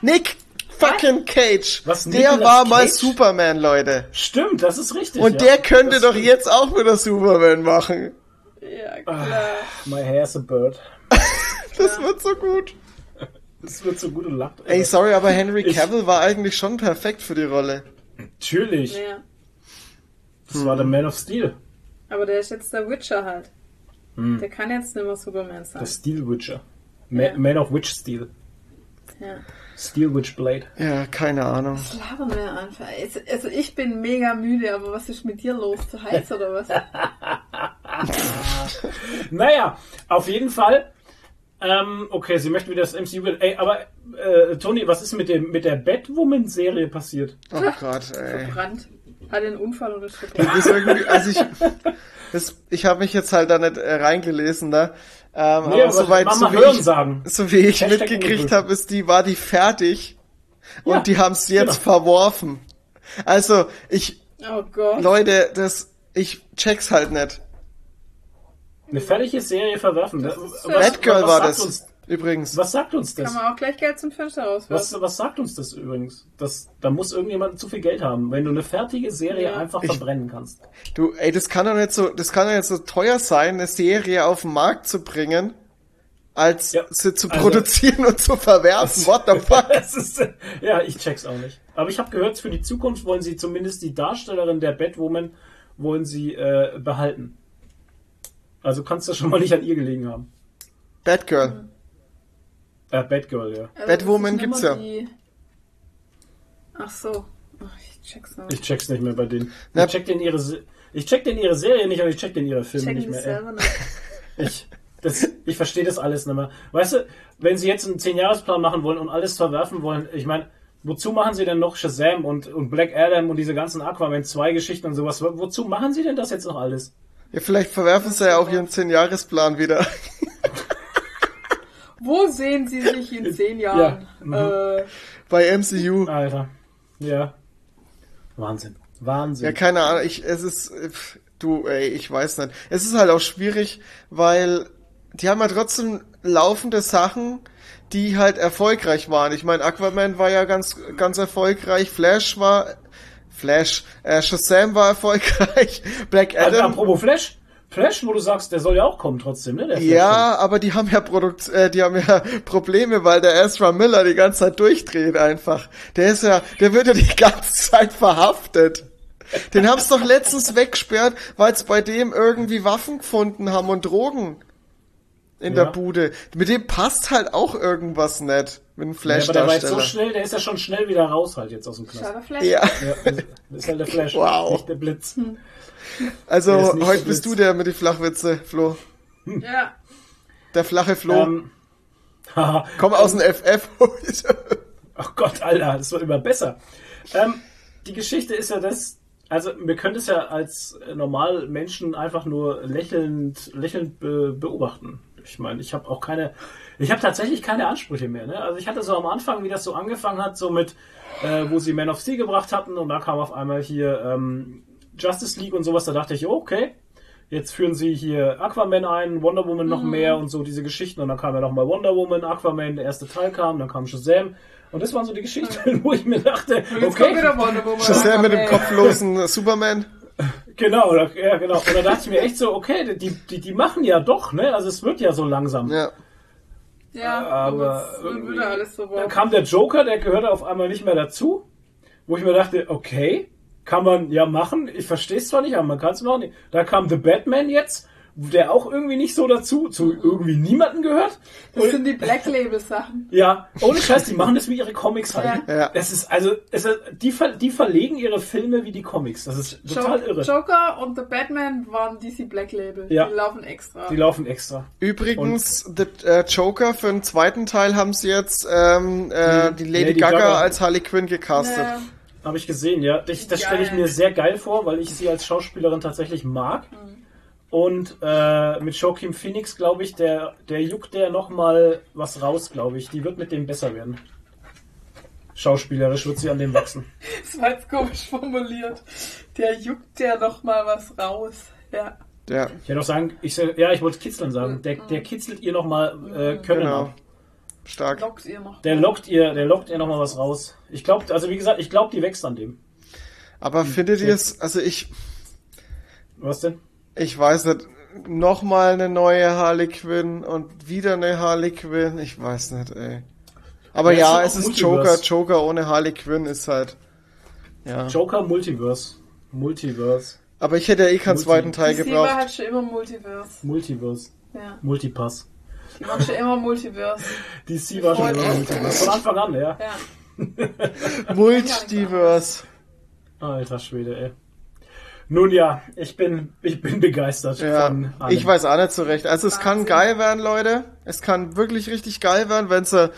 Nick fucking Cage! Was, der Nicolas war mal Cage? Superman, Leute. Stimmt, das ist richtig. Und ja. der könnte Das doch stimmt. jetzt auch wieder Superman machen. Ja, klar. My hair's a bird. <laughs> Das wird so gut. Das wird so gut und lacht. Ey, sorry, aber <laughs> Henry Ich- Cavill war eigentlich schon perfekt für die Rolle. Natürlich. Ja. Das war der Man of Steel. Aber der ist jetzt der Witcher halt. Hm. Der kann jetzt nicht mehr Superman sein. Der Steel Witcher. Ma Ja. Man of Witch Steel. ja. Steel Witch Blade. Ja, keine Ahnung. Was labern wir einfach? Also, also ich bin mega müde, aber was ist mit dir los? Zu heiß oder was? <laughs> Naja, auf jeden Fall. Ähm, okay, sie möchten wieder das MCU. Ey, aber äh, Tony, was ist mit dem mit der Batwoman-Serie passiert? Oh Gott, ey. Brand. Hat einen Unfall und ist <laughs> Das verbrannt. ist irgendwie, also ich, das, ich habe mich jetzt halt da nicht äh, reingelesen, da. Ähm, Nee, aber aber soweit, so wie ich, sagen. so wie ich Hashtag mitgekriegt habe, ist die, war die fertig. Und Ja, die haben es jetzt genau. verworfen. Also, ich, Oh Gott. Leute, das, ich check's halt nicht. Eine fertige Serie verwerfen. Was, Batgirl was war das. Uns, Übrigens. was sagt uns das? Kann man auch gleich Geld zum Fenster rauswerfen. Was, was sagt uns das übrigens? Das, da muss irgendjemand zu viel Geld haben, wenn du eine fertige Serie Ja. einfach Ich- verbrennen kannst. Du, ey, das kann doch nicht so, das kann doch nicht so teuer sein, eine Serie auf den Markt zu bringen, als Ja, sie zu also- produzieren und zu verwerfen. What the <laughs> fuck? Das ist, ja, ich check's auch nicht. Aber ich habe gehört, für die Zukunft wollen sie zumindest die Darstellerin der Batwoman wollen sie äh, behalten. Also kannst du schon mal nicht an ihr gelegen haben. Batgirl. Äh, Batgirl, ja. Also, Batwoman gibt's ja. Die... Ach so. Ach, ich check's noch. Ich check's nicht mehr bei denen. Na- Ich check den ihre, Se- ich check den ihre Serie nicht, aber ich check den ihre Filme nicht mehr. Selber nicht. <laughs> Ich, das, Ich verstehe das alles nicht mehr. Weißt du, wenn sie jetzt einen 10-Jahres-Plan machen wollen und alles verwerfen wollen, ich meine, wozu machen sie denn noch Shazam und, und Black Adam und diese ganzen Aquaman 2 Geschichten und sowas? Wo- Wozu machen sie denn das jetzt noch alles? Ja, vielleicht verwerfen sie ja auch ihren 10-Jahres-Plan wieder. <laughs> Wo sehen Sie sich in zehn Jahren? mhm. Äh, Bei MCU. Alter. Ja. Wahnsinn. Wahnsinn. Ja, keine Ahnung, ich, es ist, du, ey, ich weiß nicht. Es ist halt auch schwierig, weil die haben ja trotzdem laufende Sachen, die halt erfolgreich waren. Ich meine, Aquaman war ja ganz, ganz erfolgreich, Flash war, Flash, äh, Shazam war erfolgreich, <laughs> Black Also, Adam. apropos Flash. Flash, wo du sagst, der soll ja auch kommen trotzdem, ne? Ja, aber die haben ja Produkt, äh, die haben ja <laughs> Probleme, weil der Ezra Miller die ganze Zeit durchdreht einfach. Der ist ja, der wird ja die <laughs> ganze Zeit verhaftet. Den haben's doch letztens weggesperrt, weil es bei dem irgendwie Waffen gefunden haben und Drogen in Ja. der Bude. Mit dem passt halt auch irgendwas nicht mit dem Ja, aber der war jetzt so schnell, der ist ja schon schnell wieder raus halt jetzt aus dem Knast. Flash. Ja, Ja, das ist halt der <laughs> Flash, Wow. nicht der Blitz. also Der ist nicht heute bist blitz. du der mit die Flachwitze, Flo. Ja. Der flache Flo. Ähm. <laughs> Komm aus dem FF. <laughs> Ach Gott, Alter, das wird immer besser. Ähm, die Geschichte ist ja das, also wir können es ja als normal Menschen einfach nur lächelnd, lächelnd be beobachten. Ich meine, ich habe auch keine, ich habe tatsächlich keine Ansprüche mehr. Ne? Also ich hatte so am Anfang, wie das so angefangen hat, so mit, äh, wo sie Man of Steel gebracht hatten und da kam auf einmal hier ähm, Justice League und sowas, da dachte ich, oh, okay, Jetzt führen sie hier Aquaman ein, Wonder Woman noch mehr und so diese Geschichten. Und dann kam ja noch mal Wonder Woman, Aquaman, der erste Teil kam, dann kam Shazam. Und das waren so die Geschichten, <laughs> wo ich mir dachte, okay, wieder Wonder Woman. Shazam mit dem kopflosen Superman. <laughs> genau, da- ja genau. Und dann dachte ich mir echt so, okay, die, die, die machen ja doch, ne? Also es wird ja so langsam. Ja. Ja, Aber so Dann kam der Joker, der gehörte auf einmal nicht mehr dazu, wo ich mir dachte, okay, kann man ja machen. Ich verstehe es zwar nicht, aber man kann es machen. Da kam The Batman jetzt, der auch irgendwie nicht so dazu, zu irgendwie niemanden gehört. Das sind die Black Label Sachen. Ja, ohne Scheiß, die machen das wie ihre Comics halt. Ja. Ja. Es ist also, es ist, die, ver, die verlegen ihre Filme wie die Comics. Das ist total Jo- irre. Joker und The Batman waren DC Black Label. Ja. Die laufen extra. Die laufen extra. Übrigens, The äh, Joker für den zweiten Teil haben sie jetzt ähm, äh, die Lady, Lady Gaga, Gaga. als Harley Quinn gecastet. ja. Habe ich gesehen, ja. Das, das stelle ich mir sehr geil vor, weil ich sie als Schauspielerin tatsächlich mag. Mhm. Und äh, mit Joaquin Phoenix, glaube ich, der, der juckt der noch mal was raus, glaube ich. Die wird mit dem besser werden. Schauspielerisch wird sie an dem wachsen. <laughs> Das war jetzt komisch formuliert. Der juckt ja noch mal was raus. Ja. Ja, Ich hätte auch sagen, ich, ja, ich wollte kitzeln sagen. Der, der kitzelt ihr noch mal äh, Können genau. ab. Stark. Lockt ihr noch. Der lockt ihr, der lockt ihr noch mal was raus. Ich glaube, also wie gesagt, ich glaube, die wächst an dem. Aber findet ihr es, also ich, Was denn? Ich weiß nicht, nochmal eine neue Harley Quinn und wieder eine Harley Quinn, ich weiß nicht, ey. Aber Ja, ja, ist es ist Joker, Multiverse. Joker ohne Harley Quinn ist halt, ja. Joker Multiverse. Multiverse. Aber ich hätte ja eh keinen Multi- zweiten Teil DC war gebraucht. halt schon immer Multiverse. Multiverse. Ja. Multipass. Die waren schon immer Multiverse. DC war schon immer. Multiverse. Von Anfang an, ja. Ja. <laughs> Multiverse. Alter Schwede, ey. Nun ja, ich bin, ich bin begeistert Ja, von allem. ich weiß auch nicht so recht. Also es kann Wahnsinn. geil werden, Leute. Es kann wirklich richtig geil werden, wenn sie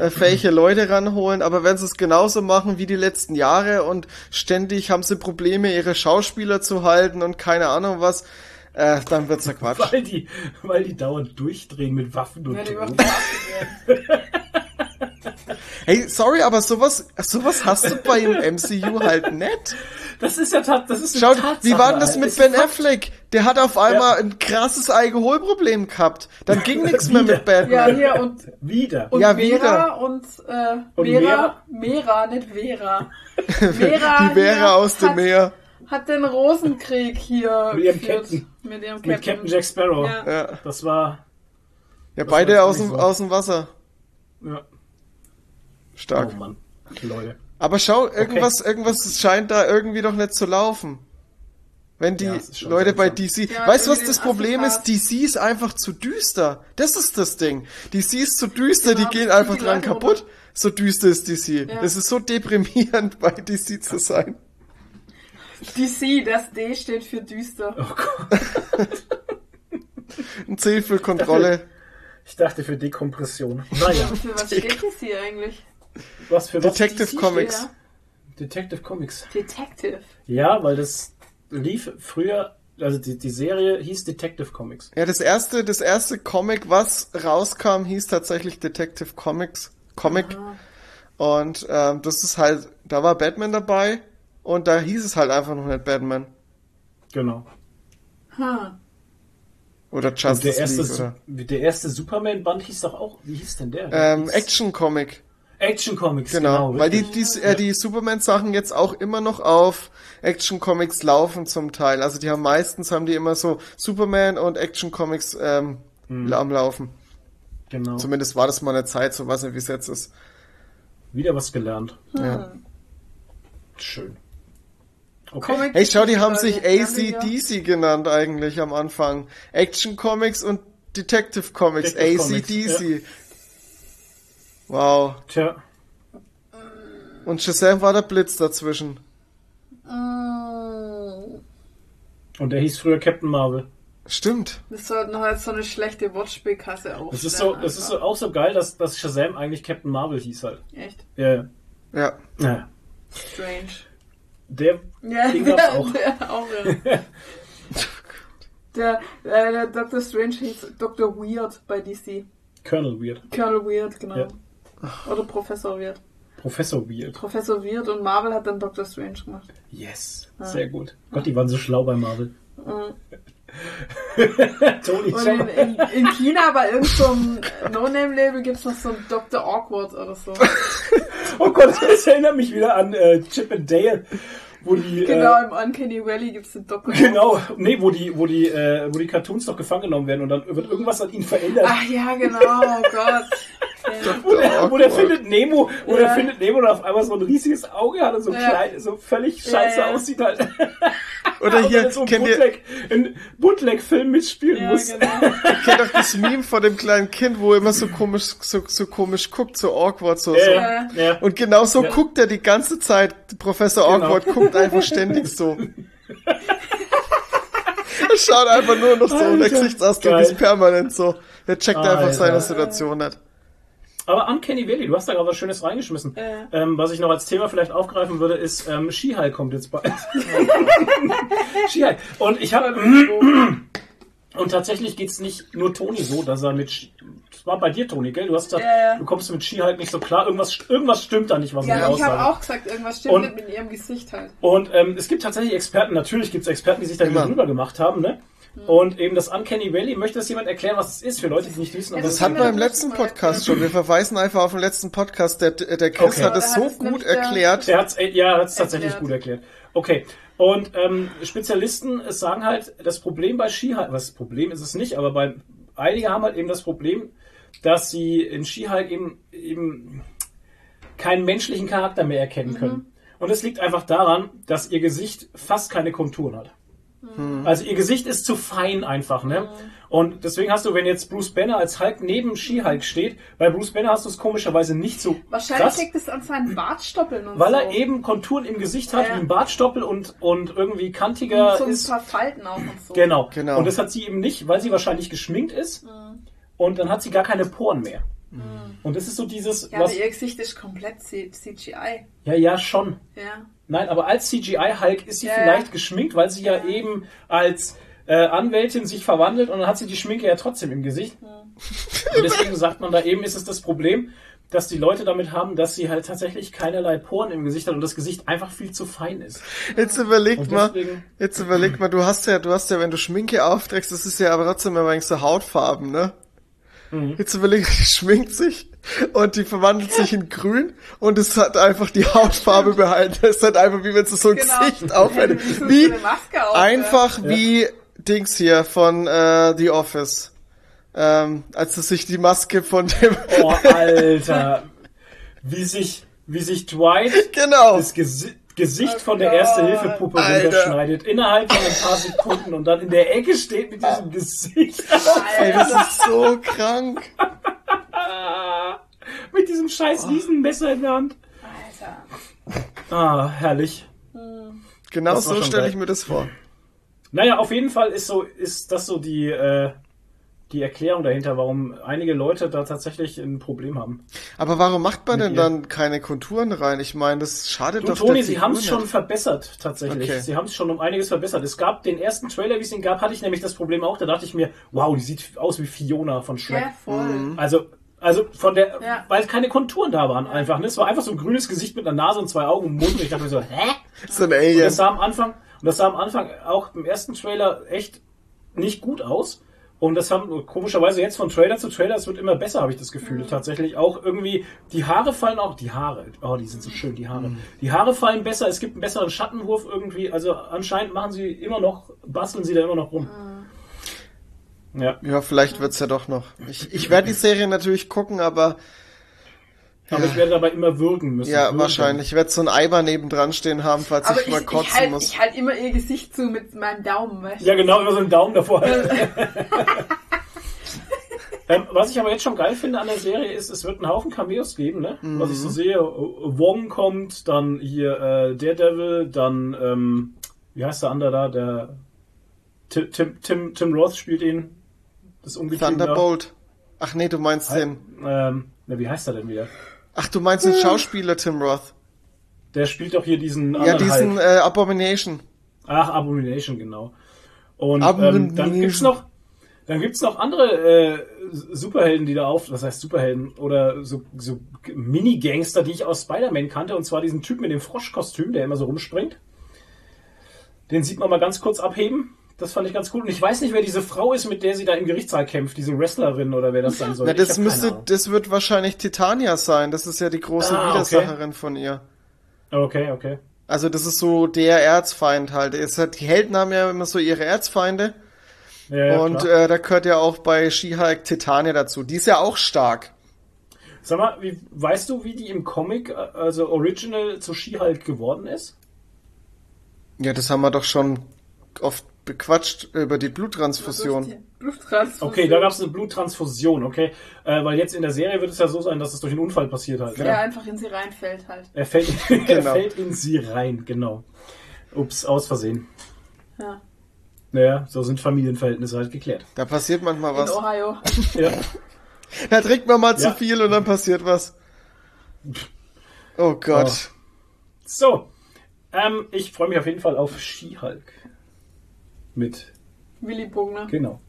äh, fähige Leute ranholen. Aber wenn sie es genauso machen wie die letzten Jahre und ständig haben sie Probleme, ihre Schauspieler zu halten und keine Ahnung was, äh, dann wird's ja Quatsch. Weil die, weil die dauernd durchdrehen mit Waffen und Ja, die Drogen. <laughs> <laughs> Hey, sorry, aber sowas, sowas hast du bei dem MCU halt nicht. Das ist ja das ist Schaut, Tatsache, wie war denn das mit Ben. Affleck? Der hat auf einmal Ja. ein krasses Alkoholproblem gehabt. Dann ging nichts mehr mit Batman. Ja, hier und, Wieder. und Ja, Vera wieder. und, äh, Und Vera, Mera, nicht Vera. <laughs> Vera Die hier aus dem hat, Meer. hat den Rosenkrieg hier Mit ihrem geführt. Captain. Mit ihrem Mit Captain Jack Sparrow. Ja. Ja, Das war, ja Das beide war aus dem, so. aus dem Wasser. ja. Stark. Oh Mann. Leute. Aber schau, irgendwas, irgendwas scheint da irgendwie doch nicht zu laufen. Wenn die Ja, es Leute bei. DC, Ja, weißt du was das Problem ist? DC ist einfach zu düster. Das ist das Ding. DC ist zu düster, Genau, die gehen einfach die dran Leute kaputt. runter. So düster ist DC. Ja. Das ist so deprimierend, bei DC zu sein. DC, das D steht für düster. Oh Gott. Ein C für Kontrolle. Ich dachte für Dekompression. Naja, Für was steht das hier eigentlich? Was für was? Detective DC Comics. steht Detective Comics. Detective. Ja, weil das lief früher, also die, die Serie hieß Detective Comics. Ja, das erste, das erste Comic, was rauskam, hieß tatsächlich Detective Comics. Comic. Und ähm, das ist halt, da war Batman dabei und da hieß es halt einfach noch nicht Batman. Genau. Hm. Oder Justice der erste, League oder. Der erste Superman-Band hieß doch auch, wie hieß denn der? Ähm, Hieß- Action Comic. Action Comics, Genau, genau. weil die, die, äh, die Superman-Sachen jetzt auch immer noch auf Action Comics laufen zum Teil. Also die haben meistens haben die immer so Superman und Action Comics ähm, am Laufen. genau. Zumindest war das mal eine Zeit, so weiß nicht, wie es jetzt ist. Wieder was gelernt. Ja. Schön. Okay. Hey, schau, die haben sich Ja, ja. ACDC genannt eigentlich am Anfang. Action Comics und Detective Comics. Detective Comics, ACDC. Wow. Tja, Und Shazam war der Blitz dazwischen. Mm. und der hieß früher Captain Marvel. Stimmt. Wir sollten heute so eine schlechte Wortspielkasse aufstellen. Das ist so, das ist so, auch so geil, dass, dass Shazam eigentlich Captain Marvel hieß halt. Echt Ja, ja. Ja. ja. strange. Der Ja, Den gab's auch. <laughs> Der, auch <laughs> ja. der, äh, der Dr. Strange hieß Dr. Weird bei DC. Colonel Weird. Colonel Weird, genau. Ja. Oder Professor Weird. Professor Weird. Professor Weird und Marvel hat dann Dr. Strange gemacht. Yes. Sehr gut. Gott, die waren so schlau bei Marvel. Mhm. <laughs> Tony, Und in, in, in China bei irgendeinem No-Name-Label gibt es noch so ein Dr. Awkward oder so. <laughs> Oh Gott, das erinnert mich wieder an äh, Chip and Dale, wo die Genau, äh, im Uncanny Valley gibt es den Dr. genau, nee, wo die, wo die, äh, wo die Cartoons doch gefangen genommen werden und dann wird irgendwas an ihnen verändert. Ach ja, genau, oh Gott. Ja. Wo der, wo der findet Nemo, wo der findet Nemo und auf einmal so ein riesiges Auge hat und so Ja. klein, so völlig scheiße Ja, ja. aussieht halt. <laughs> Oder <laughs> hier, so kennt ihr, Bootleg, in Bootleg-Film mitspielen Ja, muss. genau. <laughs> kennt doch das Meme von dem kleinen Kind, wo er immer so komisch, so, so komisch guckt, so awkward, so, so. Ja, ja, ja. Und genau so Ja. guckt er die ganze Zeit. Professor Genau. Awkward guckt einfach ständig so. er schaut einfach nur noch so und der Gesichtsausdruck ist permanent so. Er checkt einfach Alter. seine Situation nicht. Aber Uncanny Valley, du hast da gerade was Schönes reingeschmissen. Ja. Ähm, was ich noch als Thema vielleicht aufgreifen würde, ist ähm, Skihulk kommt jetzt bald. <laughs> Skihulk. Und ich habe <clears throat> und tatsächlich geht's nicht nur Toni so, dass er mit Ski- das war bei dir Toni, gell? Du hast gesagt, Ja, ja. du kommst mit Skihulk nicht so klar. Irgendwas irgendwas stimmt da nicht, was Ja, ich ich habe auch gesagt, irgendwas stimmt Und- nicht mit ihrem Gesicht halt. Und ähm, es gibt tatsächlich Experten, natürlich gibt es Experten, die sich da Immer. drüber gemacht haben, ne? Und eben das Uncanny Valley, möchte das jemand erklären, was es ist, für Leute, die nicht wissen, Ja, Das Das hatten wir im letzten Podcast schon. Wir verweisen einfach auf den letzten Podcast. Der, der Chris Okay. hat es so hat gut der- erklärt. Er hat's, äh, ja, er hat es tatsächlich Erklärt. gut erklärt. Okay. Und ähm, Spezialisten sagen halt, das Problem bei Skihulk, was das Problem ist es nicht, aber bei einige haben halt eben das Problem, dass sie in Skihulk eben eben keinen menschlichen Charakter mehr erkennen können. Und es liegt einfach daran, dass ihr Gesicht fast keine Konturen hat. Also ihr Gesicht ist zu fein einfach, ne? Und deswegen hast du, wenn jetzt Bruce Banner als Hulk neben She-Hulk steht, bei Bruce Banner hast du es komischerweise nicht so Wahrscheinlich krass. liegt es an seinen Bartstoppeln und Weil so. er eben Konturen im Gesicht hat, Ja. wie ein Bartstoppel und, und irgendwie kantiger Und so ein ist. paar Falten auch und so. Genau. Genau. Und das hat sie eben nicht, weil sie wahrscheinlich geschminkt ist. Und dann hat sie gar keine Poren mehr. Und das ist so dieses, Ja, was. aber ihr Gesicht ist komplett CGI. Ja, ja, schon. Ja. Nein, aber als CGI-Hulk ist sie Ja, vielleicht ja. geschminkt, weil sie ja, eben als äh, Anwältin sich verwandelt und dann hat sie die Schminke ja trotzdem im Gesicht. Und deswegen sagt man da eben, ist es das Problem, dass die Leute damit haben, dass sie halt tatsächlich keinerlei Poren im Gesicht hat und das Gesicht einfach viel zu fein ist. Jetzt überleg mal, jetzt überleg mal, du hast ja, du hast ja, wenn du Schminke aufträgst, das ist ja aber trotzdem immer so Hautfarben, ne? Mhm. Jetzt überleg, die schminkt sich und die verwandelt sich in grün und es hat einfach die Hautfarbe behalten. Es ist halt einfach wie wenn sie so ein Genau. Gesicht aufhält. <laughs> Wie auf, einfach Ja. wie Dings hier von äh, The Office. Ähm, als er sich die Maske von dem Oh, Alter. wie sich, wie sich Dwight <laughs> genau. das Gesi Gesicht Oh von der. Erste-Hilfe-Puppe Alter. runterschneidet, innerhalb von ein paar Sekunden und dann in der Ecke steht mit diesem Gesicht. Ey, das ist so <laughs> krank. <laughs> mit diesem scheiß Riesenmesser in der Hand. Alter. Ah, herrlich. Genau Das war so stelle ich mir das vor. Naja, auf jeden Fall ist so, ist das so die, äh, die Erklärung dahinter, warum einige Leute da tatsächlich ein Problem haben. Aber warum macht man denn ihr. dann keine Konturen rein? Ich meine, das schadet Du, doch Toni, sie haben es schon verbessert, tatsächlich. Okay. Sie haben es schon um einiges verbessert. Es gab den ersten Trailer, wie es ihn gab, hatte ich nämlich das Problem auch. Da dachte ich mir, wow, die sieht aus wie Fiona von Shrek. Ja, voll. Also, also von der, Ja. weil keine Konturen da waren einfach. Ne? Es war einfach so ein grünes Gesicht mit einer Nase und zwei Augen und Mund. Und ich dachte mir so, hä? So ein Und Alien. das sah am Anfang, und das sah am Anfang auch im ersten Trailer echt nicht gut aus. Und das haben komischerweise jetzt von Trailer zu Trailer, es wird immer besser, habe ich das Gefühl. Tatsächlich auch irgendwie, die Haare fallen auch, die Haare, oh, die sind so schön, die Haare. Die Haare fallen besser, es gibt einen besseren Schattenwurf irgendwie. Also anscheinend machen sie immer noch, basteln sie da immer noch rum. Ja. Ja, vielleicht wird's ja doch noch. Ich, ich werde die Serie natürlich gucken, aber Aber ich werde dabei immer würgen müssen. ja, Würgen. wahrscheinlich. Ich werde so ein Eimer nebendran stehen haben, falls Aber ich ich, mal ich, kotzen halt, muss. ich halt immer ihr Gesicht zu mit meinem Daumen, weißt? Ja, genau, immer so einen Daumen davor. <laughs> ähm, was ich aber jetzt schon geil finde an der Serie ist, es wird einen Haufen Cameos geben, ne? Was ich so sehe, Wong kommt, dann hier äh, Daredevil, dann, ähm, wie heißt der andere da, der Tim, Tim, Tim, Tim Roth spielt ihn, das Ungetüm. Thunderbolt. Ach nee, du meinst den. Ähm, na, wie heißt er denn wieder? Ach, du meinst den Schauspieler Tim Roth. Der spielt doch hier diesen Ja, diesen äh, Abomination. Ach, Abomination, genau. Und ähm, Abomination. dann gibt's noch, dann gibt's noch andere äh, Superhelden, die da auf, was heißt Superhelden oder so, so Mini-Gangster, die ich aus Spider-Man kannte, und zwar diesen Typ mit dem Froschkostüm, der immer so rumspringt. Den sieht man mal ganz kurz abheben. Das fand ich ganz cool. Und ich weiß nicht, wer diese Frau ist, mit der sie da im Gerichtssaal kämpft, diese Wrestlerin oder wer das sein soll. Na, das müsste, das wird wahrscheinlich Titania sein. Das ist ja die große Ah, okay. Widersacherin von ihr. Okay, okay. Also das ist so der Erzfeind halt. Es hat, die Helden haben ja immer so ihre Erzfeinde. Ja, ja, und äh, da gehört ja auch bei She-Hulk Titania dazu. Die ist ja auch stark. Sag mal, wie, weißt du, wie die im Comic, äh, also Original zu She-Hulk geworden ist? Ja, das haben wir doch schon oft bequatscht über die Bluttransfusion. Bluttransfusion. Okay, da gab es eine Bluttransfusion, okay. Äh, weil jetzt in der Serie wird es ja so sein, dass es durch einen Unfall passiert halt. Ja, ne? einfach in sie reinfällt halt. Er, fällt, <laughs> er Genau. fällt in sie rein, genau. Ups, aus Versehen. Ja. Naja, so sind Familienverhältnisse halt geklärt. Da passiert manchmal In was. Ohio. Ja. <laughs> Da trinkt man mal zu Ja. viel und dann passiert was. Oh Gott. So, ähm, ich freue mich auf jeden Fall auf She-Hulk. Mit, Willy Bogner. genau,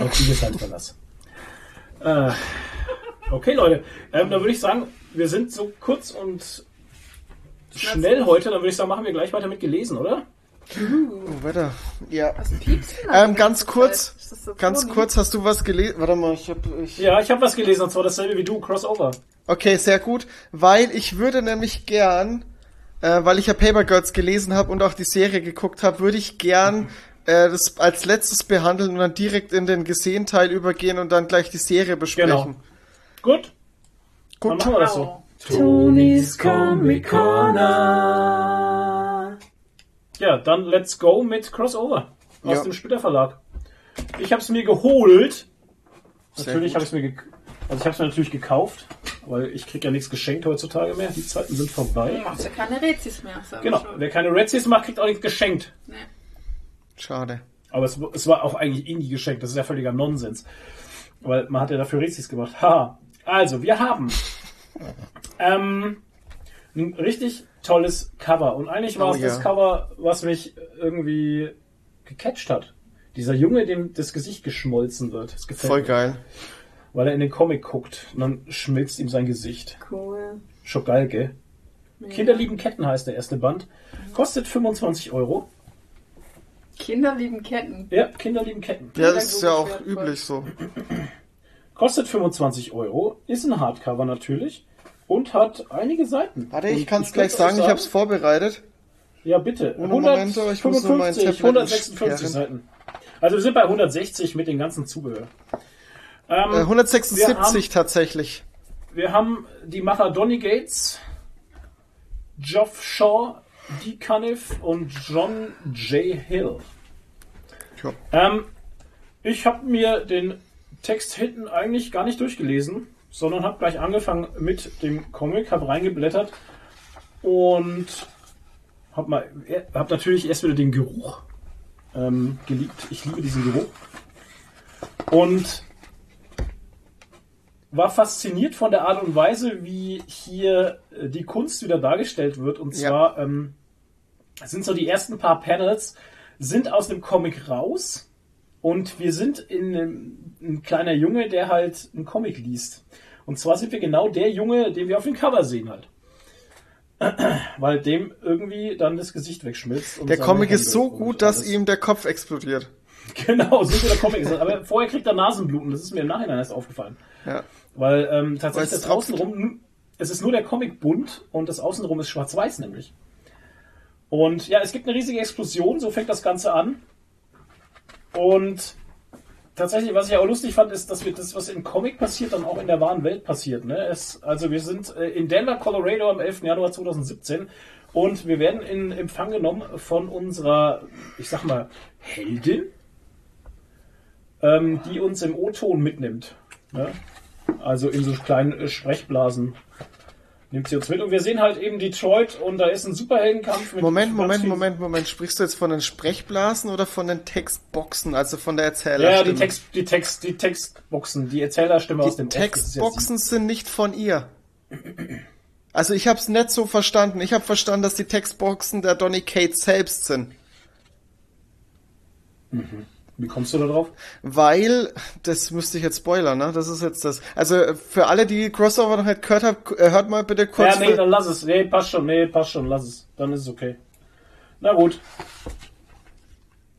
auf die Gesandtverlass. äh, okay, Leute, ähm, dann würde ich sagen, wir sind so kurz und schnell heute, dann würde ich sagen, machen wir gleich weiter mit gelesen, oder? Oh, Wetter. Ja. Ähm, ganz kurz, so ganz kurz, hast du was gelesen? Warte mal, ich hab, ich... Ja, ich habe was gelesen, und zwar dasselbe wie du, Crossover. Okay, sehr gut, weil ich würde nämlich gern, äh, weil ich ja Paper Girls gelesen habe und auch die Serie geguckt habe, würde ich gern äh, das als letztes behandeln und dann direkt in den gesehen Teil übergehen und dann gleich die Serie besprechen. Genau. Gut, dann Gut. machen wir das so. Wow. Tonis Comic Corner. Ja, dann let's go mit Crossover aus Ja. dem Splitter Verlag. Ich habe es mir geholt. Sehr natürlich habe ich es mir ge also ich habe es mir natürlich gekauft, weil ich krieg ja nichts geschenkt heutzutage mehr. Die Zeiten sind vorbei. Machst ja keine Rätsels mehr. Genau. schon. Wer keine Redzies macht, kriegt auch nichts geschenkt. Nee. Schade. Aber es, es war auch eigentlich nie geschenkt. Das ist ja völliger Nonsens. Weil man hat ja dafür Rätsels gemacht. Ha. Also, wir haben ähm, ein richtig tolles Cover. Und eigentlich war Oh es ja. das Cover, was mich irgendwie gecatcht hat. Dieser Junge, dem das Gesicht geschmolzen wird. Das gefällt Voll mir. geil. Weil er in den Comic guckt und dann schmilzt ihm sein Gesicht. Cool. Schon geil, gell? Kinder lieben Ketten heißt der erste Band. Kostet 25 Euro. Kinder lieben Ketten. Ja, Kinder lieben Ketten. Ja, das ist ja auch wertvoll. üblich so. Kostet 25 Euro, ist ein Hardcover natürlich und hat einige Seiten. Warte, ich kann es gleich sagen, euch ich habe es vorbereitet. Ja, bitte. Ohne Moment, aber ich muss nur mein 155, Tablet 156 entsperren. Seiten. Also wir sind bei 160 mit dem ganzen Zubehör. Ähm, Äh, 176 wir haben, tatsächlich. wir haben die Macher Donny Gates, Geoff Shaw, Dee Cuniff und John J. Hill. Ja. Ähm, ich habe mir den Text hinten eigentlich gar nicht durchgelesen, sondern habe gleich angefangen mit dem Comic, habe reingeblättert und habe mal, hab natürlich erst wieder den Geruch ähm, geliebt. Ich liebe diesen Geruch. Und war fasziniert von der Art und Weise, wie hier äh, die Kunst wieder dargestellt wird. Und Ja. zwar ähm, sind so die ersten paar Panels sind aus dem Comic raus und wir sind in einem, ein kleiner Junge, der halt einen Comic liest. Und zwar sind wir genau der Junge, den wir auf dem Cover sehen halt. <clears throat> Weil dem irgendwie dann das Gesicht wegschmilzt. und Der Comic ist so gut, dass alles. ihm der Kopf explodiert. <laughs> Genau, so wie der Comic ist. Aber vorher kriegt er Nasenbluten. Das ist mir im Nachhinein erst aufgefallen. Ja. Weil ähm, Weil tatsächlich es das Außenrum, es ist nur der Comic bunt und das Außenrum ist schwarz-weiß nämlich. Und ja, es gibt eine riesige Explosion, so fängt das Ganze an. Und tatsächlich, was ich auch lustig fand, ist, dass wir das, was im Comic passiert, dann auch in der wahren Welt passiert. Ne? Es, also wir sind äh, in Denver, Colorado am 11. Januar 2017 und wir werden in Empfang genommen von unserer, ich sag mal, Heldin, ähm, die uns im O-Ton mitnimmt. Ne? Also in so kleinen äh, Sprechblasen nimmt sie uns mit. Und wir sehen halt eben Detroit und da ist ein Superheldenkampf mit Moment, Moment, Moment, Moment. Sprichst du jetzt von den Sprechblasen oder von den Textboxen, also von der Ja, Erzählerstimme? die, Text, die, Text, die Textboxen, die Erzählerstimme aus dem Die ist ja Textboxen sind nicht von ihr. Also ich habe es nicht so verstanden. Ich habe verstanden, dass die Textboxen der Donny Cates selbst sind. sie. Wie kommst du da drauf? Weil, das müsste ich jetzt spoilern, ne? Das ist jetzt das. Also für alle, die Crossover noch nicht gehört haben, äh, hört mal bitte kurz. Ja, nee, dann lass es. Nee, passt schon. Nee, passt schon. Lass es. Dann ist es okay. Na gut.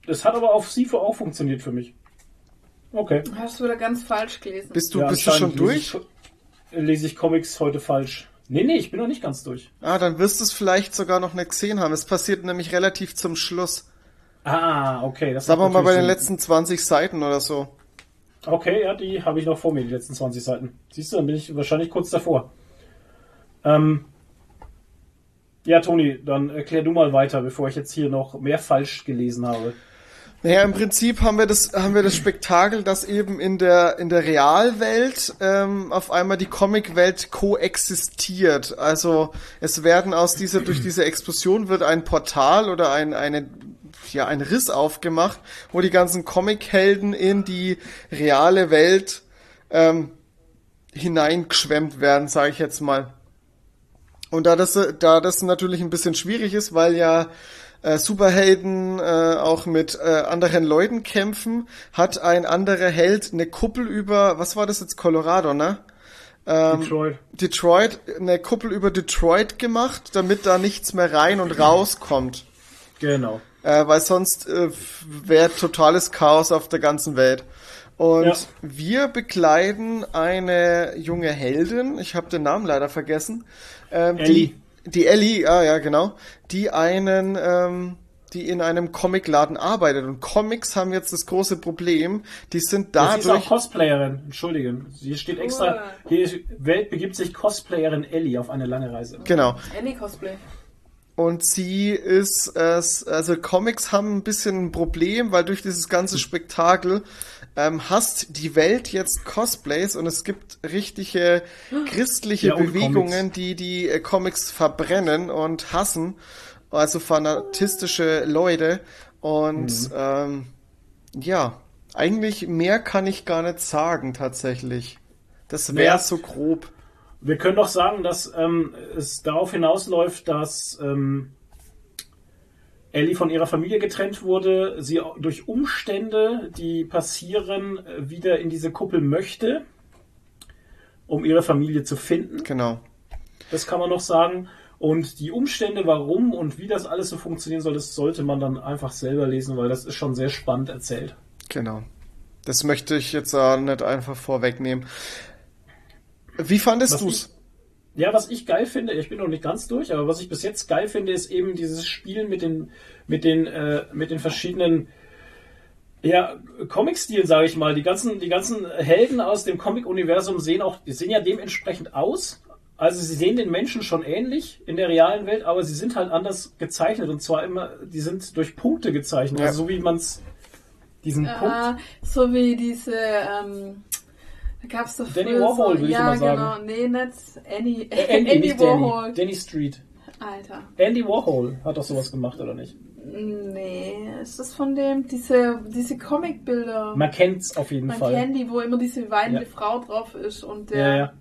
Das hat aber auf SIFO auch funktioniert für mich. Okay. Hast du wieder ganz falsch gelesen. bist du, Ja, bist du schon durch? Lese ich, lese ich Comics heute falsch. Nee, nee, ich bin noch nicht ganz durch. Ah, dann wirst du es vielleicht sogar noch nicht gesehen haben. Es passiert nämlich relativ zum Schluss. Ah, okay. Das Sagen wir mal bei den natürlich letzten 20 Seiten oder so. Sinn. Okay, ja, die habe ich noch vor mir, die letzten 20 Seiten. Siehst du, dann bin ich wahrscheinlich kurz davor. Ähm, ja, Toni, dann erklär du mal weiter, bevor ich jetzt hier noch mehr falsch gelesen habe. Naja, im Prinzip haben wir das, haben wir das Spektakel, dass eben in der, in der Realwelt ähm, auf einmal die Comicwelt koexistiert. Also es werden aus dieser, durch diese Explosion wird ein Portal oder ein, eine, ja, ein Riss aufgemacht, wo die ganzen Comichelden in die reale Welt ähm, hineingeschwemmt werden, sage ich jetzt mal. Und da das, da das natürlich ein bisschen schwierig ist, weil ja äh, Superhelden äh, auch mit äh, anderen Leuten kämpfen, hat ein anderer Held eine Kuppel über, was war das jetzt, Colorado, ne? Ähm, Detroit. Detroit, eine Kuppel über Detroit gemacht, damit da nichts mehr rein und rauskommt. Genau. Äh, weil sonst äh, wäre totales Chaos auf der ganzen Welt. Und Ja. wir begleiten eine junge Heldin, ich habe den Namen leider vergessen, ähm, Ellie. die die Ellie, ah ja genau, die einen, ähm, die in einem Comicladen arbeitet. Und Comics haben jetzt das große Problem, die sind Ja, sie ist auch dadurch Cosplayerin, entschuldigen. Hier steht extra, hier Welt begibt sich Cosplayerin Ellie auf eine lange Reise. genau. Ellie Cosplay. Und sie ist es, also Comics haben ein bisschen ein Problem, weil durch dieses ganze Spektakel ähm, hasst die Welt jetzt Cosplays und es gibt richtige christliche Ja, Bewegungen, Comics. die die äh, Comics verbrennen und hassen, also fanatistische Leute. Und Mhm. ähm, ja, eigentlich mehr kann ich gar nicht sagen tatsächlich. Das wäre Ja. so grob. Wir können doch sagen, dass ähm, es darauf hinausläuft, dass ähm, Ellie von ihrer Familie getrennt wurde, sie durch Umstände, die passieren, äh, wieder in diese Kuppel möchte, um ihre Familie zu finden. Genau. Das kann man noch sagen. Und die Umstände, warum und wie das alles so funktionieren soll, das sollte man dann einfach selber lesen, weil das ist schon sehr spannend erzählt. Genau. Das möchte ich jetzt auch nicht einfach vorwegnehmen. Wie fandest Was du's? Ja, was ich geil finde, ich bin noch nicht ganz durch, aber was ich bis jetzt geil finde, ist eben dieses Spielen mit den, mit den, äh, mit den verschiedenen, ja, Comic-Stilen, sage ich mal. Die ganzen, die ganzen Helden aus dem Comic-Universum sehen auch, die sehen ja dementsprechend aus. Also sie sehen den Menschen schon ähnlich in der realen Welt, aber sie sind halt anders gezeichnet und zwar immer, die sind durch Punkte gezeichnet, Ja. also so wie man es diesen Punkt. Ah, so wie diese, ähm, da gab's doch Danny Warhol, so, ich ja, immer sagen. genau, nee, nicht Annie, Äh, Andy, Andy nicht Danny, Warhol. Danny Street. Alter. Andy Warhol hat doch sowas gemacht, oder nicht? Nee, ist das von dem, diese, diese Comicbilder? Man kennt's auf jeden Man Fall. kennt die, wo immer diese weinende Ja. Frau drauf ist und der. ja, ja.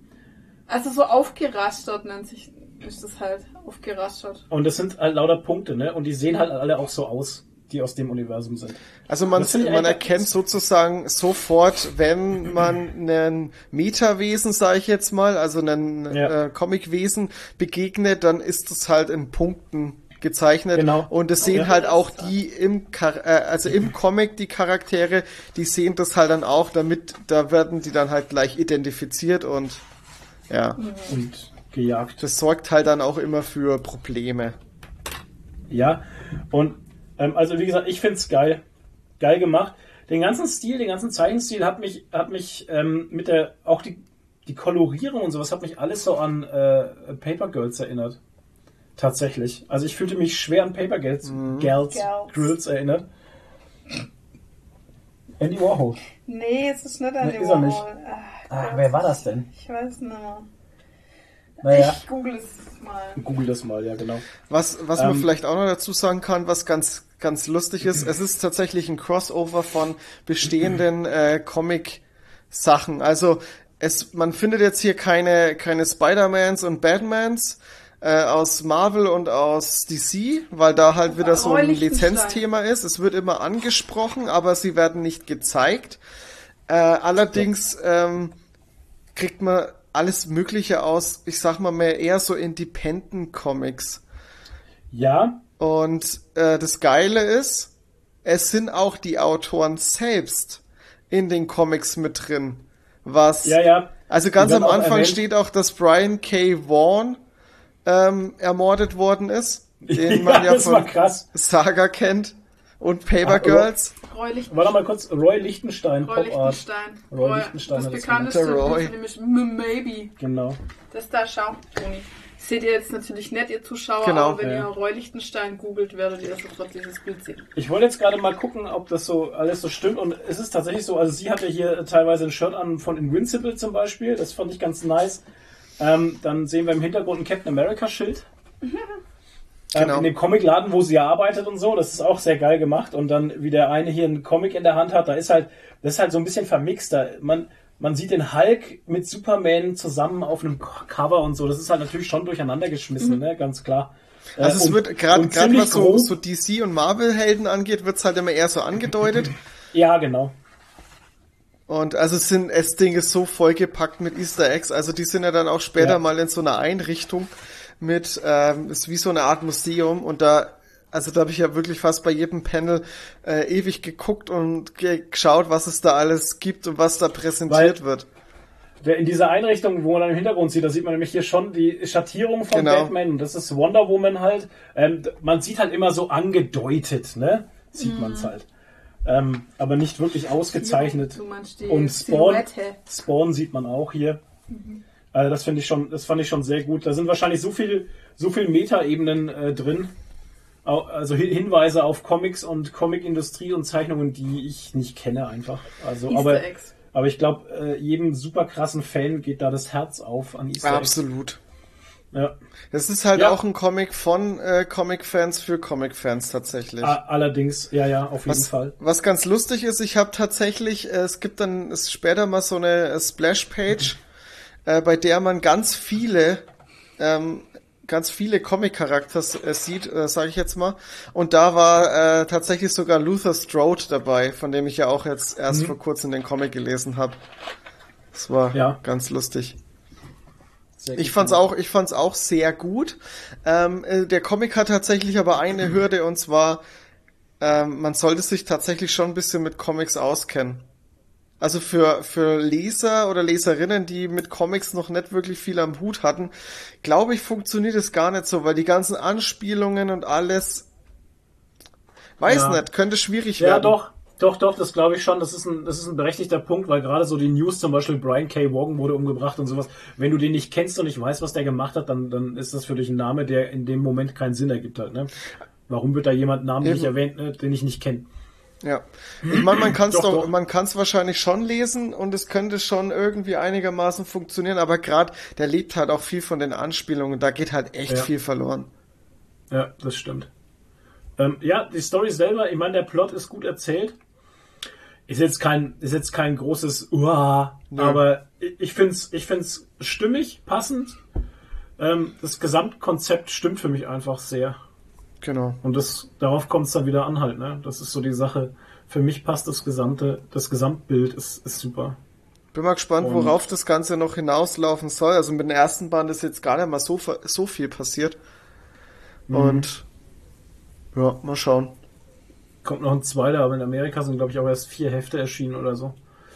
Also so aufgerastert nennt sich, ist das halt. Aufgerastert. Und das sind halt lauter Punkte, ne? Und die sehen halt alle auch so aus, die aus dem Universum sind. Also man, man erkennt sozusagen sofort, wenn man einen Metawesen, sage ich jetzt mal, also einen Ja. äh, Comicwesen begegnet, dann ist es halt in Punkten gezeichnet Genau. und es sehen Ja. halt auch die im Char äh, also im Comic die Charaktere, die sehen das halt dann auch, damit da werden die dann halt gleich identifiziert und ja, Und gejagt. das sorgt halt dann auch immer für Probleme. Ja, und ähm, also wie gesagt, ich find's geil. Geil gemacht. Den ganzen Stil, den ganzen Zeichenstil hat mich, hat mich ähm, mit der, auch die, die Kolorierung und sowas hat mich alles so an äh, Paper Girls erinnert. Tatsächlich. Also ich fühlte mich schwer an Paper Girls, Girls, Girls. Girls erinnert. Andy Warhol. Nee, es ist nicht Nee, ist er nicht. Ah, wer war das denn? Ich weiß nicht mehr. Naja, Ich google es mal. google das mal, ja genau. Was, was man Ähm, vielleicht auch noch dazu sagen kann, was ganz, ganz lustig ist, es ist tatsächlich ein Crossover von bestehenden äh, Comic-Sachen. Also es, man findet jetzt hier keine, keine Spider-Mans und Batmans äh, aus Marvel und aus DC, weil da halt wieder so ein. Lizenzthema ist. Es wird immer angesprochen, aber sie werden nicht gezeigt. Äh, allerdings ähm, kriegt man alles Mögliche aus, ich sag mal mehr eher so Independent Comics. Ja, Und äh, das Geile ist, es sind auch die Autoren selbst in den Comics mit drin. Was ja, ja. also ganz am Anfang erwähnt. steht auch, dass Brian K. Vaughan ähm, ermordet worden ist, <laughs> den man ja, das war von. Saga kennt und Paper Girls. Roy Lichtenstein. Warte mal kurz, Roy Lichtenstein, Roy Pop Art. Lichtenstein. Roy Lichtenstein Das bekannteste Roy. ist nämlich M Maybe. Genau. Das da, schau, Toni. Seht ihr jetzt natürlich nicht, ihr Zuschauer, Genau, aber wenn ja. ihr Roy Lichtenstein googelt, werdet ihr sofort dieses Bild sehen. Ich wollte jetzt gerade mal gucken, ob das so alles so stimmt. Und es ist tatsächlich so, also sie hatte hier teilweise ein Shirt an von Invincible zum Beispiel. Das fand ich ganz nice. Ähm, dann sehen wir im Hintergrund ein Captain America Schild. <laughs> Ähm, Genau. in dem Comicladen, wo sie arbeitet und so, das ist auch sehr geil gemacht. Und dann, wie der eine hier einen Comic in der Hand hat, da ist halt, das ist halt so ein bisschen vermixt. Da, man, man sieht den Hulk mit Superman zusammen auf einem Cover und so. Das ist halt natürlich schon durcheinander geschmissen, ne? ganz klar. Äh, Also es und- wird gerade gerade ziemlich was so, so DC und Marvel Helden angeht, wird's halt immer eher so angedeutet. <laughs> Ja, genau. Und also es sind, das Ding ist so vollgepackt mit Easter Eggs. Also die sind ja dann auch später Ja. mal in so einer Einrichtung mit, ähm, ist wie so eine Art Museum und da, also da habe ich ja wirklich fast bei jedem Panel äh, ewig geguckt und ge geschaut, was es da alles gibt und was da präsentiert Weil- wird. Wer in dieser Einrichtung, wo man dann im Hintergrund sieht, da sieht man nämlich hier schon die Schattierung von Genau. Batman und das ist Wonder Woman halt. Ähm, man sieht halt immer so angedeutet, ne? Sieht man's halt. Ähm, aber nicht wirklich ausgezeichnet. Und Spawn. Spawn sieht man auch hier. Also das finde ich schon, das fand ich schon sehr gut. Da sind wahrscheinlich so viel, so viel Metaebenen äh, drin. Also Hi- Hinweise auf Comics und Comicindustrie und Zeichnungen, die ich nicht kenne einfach. Also, Easter aber, Eggs. aber ich glaube, äh, jedem super krassen Fan geht da das Herz auf an Easter Eggs. Absolut. Ja. Das ist halt Ja. auch ein Comic von äh, Comic-Fans für Comic-Fans tatsächlich. A- Allerdings, ja, ja, auf jeden Was, Fall. was ganz lustig ist, ich habe tatsächlich, äh, es gibt dann ist später mal so eine äh, Splash-Page, äh, bei der man ganz viele, ähm, ganz viele Comic-Charakters äh, sieht, äh, sage ich jetzt mal. Und da war äh, tatsächlich sogar Luther Strode dabei, von dem ich ja auch jetzt erst vor kurzem den Comic gelesen habe. Das war Ja. ganz lustig. Sehr Ich fand's auch, ich fand's auch sehr gut. Ähm, äh, der Comic hat tatsächlich aber eine <clears throat> Hürde und zwar, ähm, man sollte sich tatsächlich schon ein bisschen mit Comics auskennen. Also für, für Leser oder Leserinnen, die mit Comics noch nicht wirklich viel am Hut hatten, glaube ich, funktioniert es gar nicht so, weil die ganzen Anspielungen und alles, weiß Ja. nicht, könnte schwierig Ja, werden. doch. Doch, doch, das glaube ich schon. Das ist, ein, das ist ein berechtigter Punkt, weil gerade so die News, zum Beispiel Brian K. Vaughan wurde umgebracht und sowas, wenn du den nicht kennst und nicht weißt, was der gemacht hat, dann, dann ist das für dich ein Name, der in dem Moment keinen Sinn ergibt halt. Ne? Warum wird da jemand namentlich Eben. erwähnt, ne, den ich nicht kenne? Ja. Ich meine, man <clears throat> kann es Doch, doch, man kann es wahrscheinlich schon lesen und es könnte schon irgendwie einigermaßen funktionieren, aber gerade der lebt halt auch viel von den Anspielungen, da geht halt echt Ja. viel verloren. Ja, das stimmt. Ähm, ja, die Story selber, ich meine, der Plot ist gut erzählt. Ist jetzt kein, ist jetzt kein großes Uah, Nö. aber ich ich find's, ich find's stimmig, passend. Ähm, das Gesamtkonzept stimmt für mich einfach sehr. Genau. Und das, darauf kommt es dann wieder an halt, ne? Das ist so die Sache. Für mich passt das gesamte, das Gesamtbild ist, ist super. Bin mal gespannt, Und- worauf das Ganze noch hinauslaufen soll. Also mit dem ersten Band ist jetzt gar nicht mal so, so viel passiert. Mhm. Und ja, mal schauen. Kommt noch ein zweiter, aber in Amerika sind, glaube ich, auch erst vier Hefte erschienen oder so.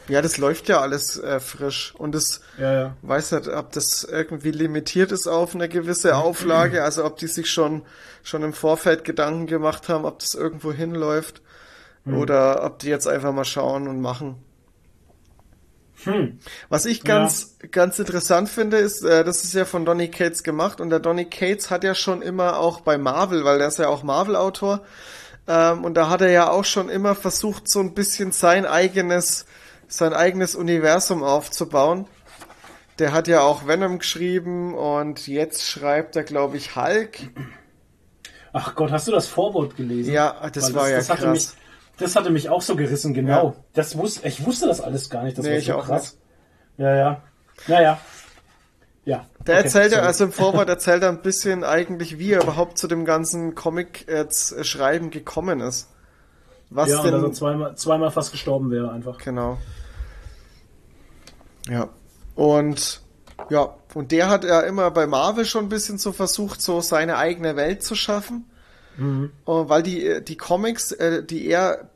Ja, das läuft ja alles äh, frisch. Und es Ja, ja. weiß nicht, ob das irgendwie limitiert ist auf eine gewisse Auflage, also ob die sich schon, schon im Vorfeld Gedanken gemacht haben, ob das irgendwo hinläuft. Oder ob die jetzt einfach mal schauen und machen. Hm. Was ich ganz, ganz interessant finde, ist, äh, das ist ja von Donny Cates gemacht und der Donny Cates hat ja schon immer auch bei Marvel, weil der ist ja auch Marvel-Autor, ähm, und da hat er ja auch schon immer versucht, so ein bisschen sein eigenes, sein eigenes Universum aufzubauen. Der hat ja auch Venom geschrieben und jetzt schreibt er, glaube ich, Hulk. Ach Gott, hast du das Vorwort gelesen? Ja, das Weil war ja hatte krass. Mich, das hatte mich auch so gerissen, genau. Ja. Das wusste, ich wusste das alles gar nicht. Das Nee, war ich so auch krass. Ja, ja. Naja. Ja. Der Okay, erzählt ja, also im <laughs> Vorwort erzählt er ein bisschen eigentlich, wie er überhaupt zu dem ganzen Comic jetzt äh, schreiben gekommen ist. Was ja, und denn dass er zweimal, zweimal fast gestorben wäre einfach. Genau. Ja. Und ja, und der hat ja immer bei Marvel schon ein bisschen so versucht, so seine eigene Welt zu schaffen. Mhm. Weil die, die Comics, äh, die er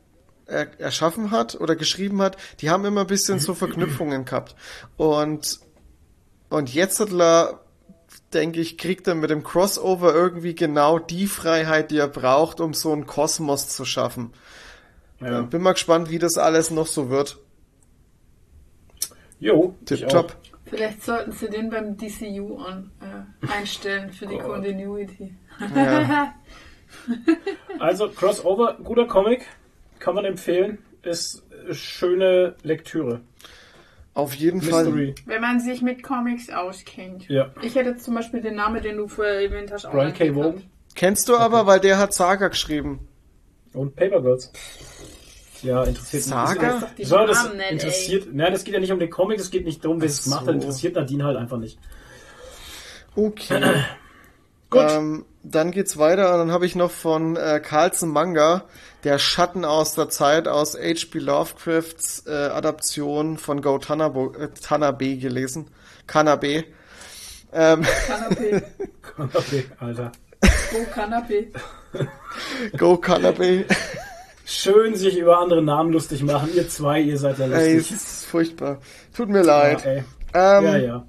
er erschaffen hat oder geschrieben hat, die haben immer ein bisschen so Verknüpfungen gehabt. Und, und jetzt hat er, denke ich, kriegt er mit dem Crossover irgendwie genau die Freiheit, die er braucht, um so einen Kosmos zu schaffen. Ja. Bin mal gespannt, wie das alles noch so wird. Jo. Tipptopp. Vielleicht sollten sie den beim DCU an, äh, einstellen für die. Continuity. Ja. <laughs> Also, Crossover, guter Comic. Kann man empfehlen. Ist schöne Lektüre. Auf jeden Fall. Mystery. Wenn man sich mit Comics auskennt. Ja. Ich hätte zum Beispiel den Namen, den du vorher erwähnt hast, auch Brian K. Vaughan Kennst du aber, weil der hat Saga geschrieben. und Paper Girls. Ja, interessiert Saga? Die So, das Namen interessiert. Nein, das geht ja nicht um den Comic, es geht nicht darum, wer es Ach gemacht so. hat. Interessiert Nadine halt einfach nicht. Okay. <clears throat> Gut. Ähm, dann geht's weiter und dann habe ich noch von äh, Carlsen Manga, der Schatten aus der Zeit aus H.P. Lovecrafts äh, Adaption von <laughs> Go Tanabe, äh, Tanabe gelesen. Kanabe. Ähm, Kanapé. Okay, Alter. Oh, Kanapé. Go Kanabe. <laughs> Schön sich über andere Namen lustig machen. Ihr zwei, ihr seid ja Ey, es lustig. ist furchtbar. Tut mir leid. Ja, ey. ähm, ja, ja.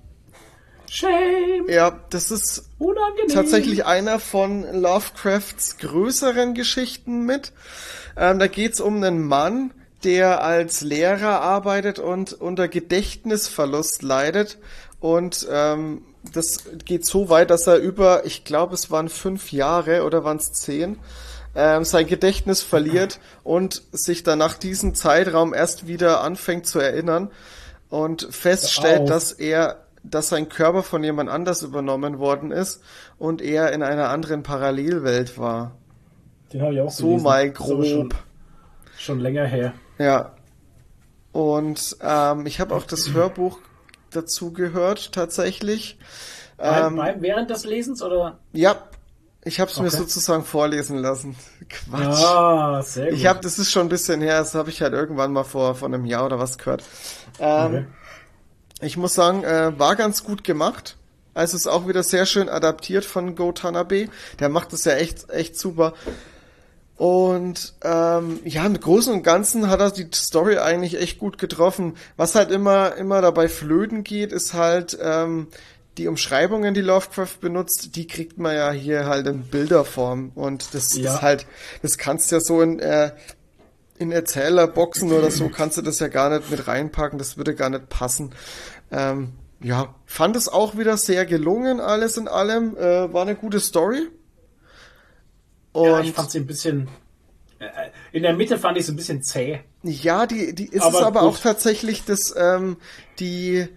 Shame. ja, das ist Unangenehm. tatsächlich einer von Lovecrafts größeren Geschichten mit. Ähm, da geht's um einen Mann, der als Lehrer arbeitet und unter Gedächtnisverlust leidet. Und ähm, das geht so weit, dass er über, ich glaube, es waren fünf Jahre oder waren es zehn, ähm, sein Gedächtnis verliert und sich dann nach diesem Zeitraum erst wieder anfängt zu erinnern und feststellt, dass er, dass sein Körper von jemand anders übernommen worden ist und er in einer anderen Parallelwelt war. Den habe ich auch So gelesen. mal aber Schon, grob. schon länger her. Ja. Und ähm, ich habe auch das Hörbuch dazu gehört, tatsächlich. Ähm, während des Lesens oder? ja, ich habe es mir Okay. sozusagen vorlesen lassen. <laughs> Quatsch. Ah, sehr gut. Ich habe, das ist schon ein bisschen her, das habe ich halt irgendwann mal vor, vor einem Jahr oder was gehört. Ähm, Okay. Ich muss sagen, äh, war ganz gut gemacht. Also ist auch wieder sehr schön adaptiert von Go Tanabe. Der macht das ja echt, echt super. Und ähm, ja, im Großen und Ganzen hat er die Story eigentlich echt gut getroffen. Was halt immer, immer dabei flöten geht, ist halt ähm, die Umschreibungen, die Lovecraft benutzt, die kriegt man ja hier halt in Bilderform. Und das Ja. ist halt, das kannst du ja so in, äh, in Erzählerboxen oder so kannst du das ja gar nicht mit reinpacken, das würde gar nicht passen. Ähm, ja, fand es auch wieder sehr gelungen, alles in allem. Äh, war eine gute Story. Und ja, ich fand sie ein bisschen. äh, In der Mitte fand ich es ein bisschen zäh. Ja, die, die ist Aber es aber gut. auch tatsächlich das, ähm, die,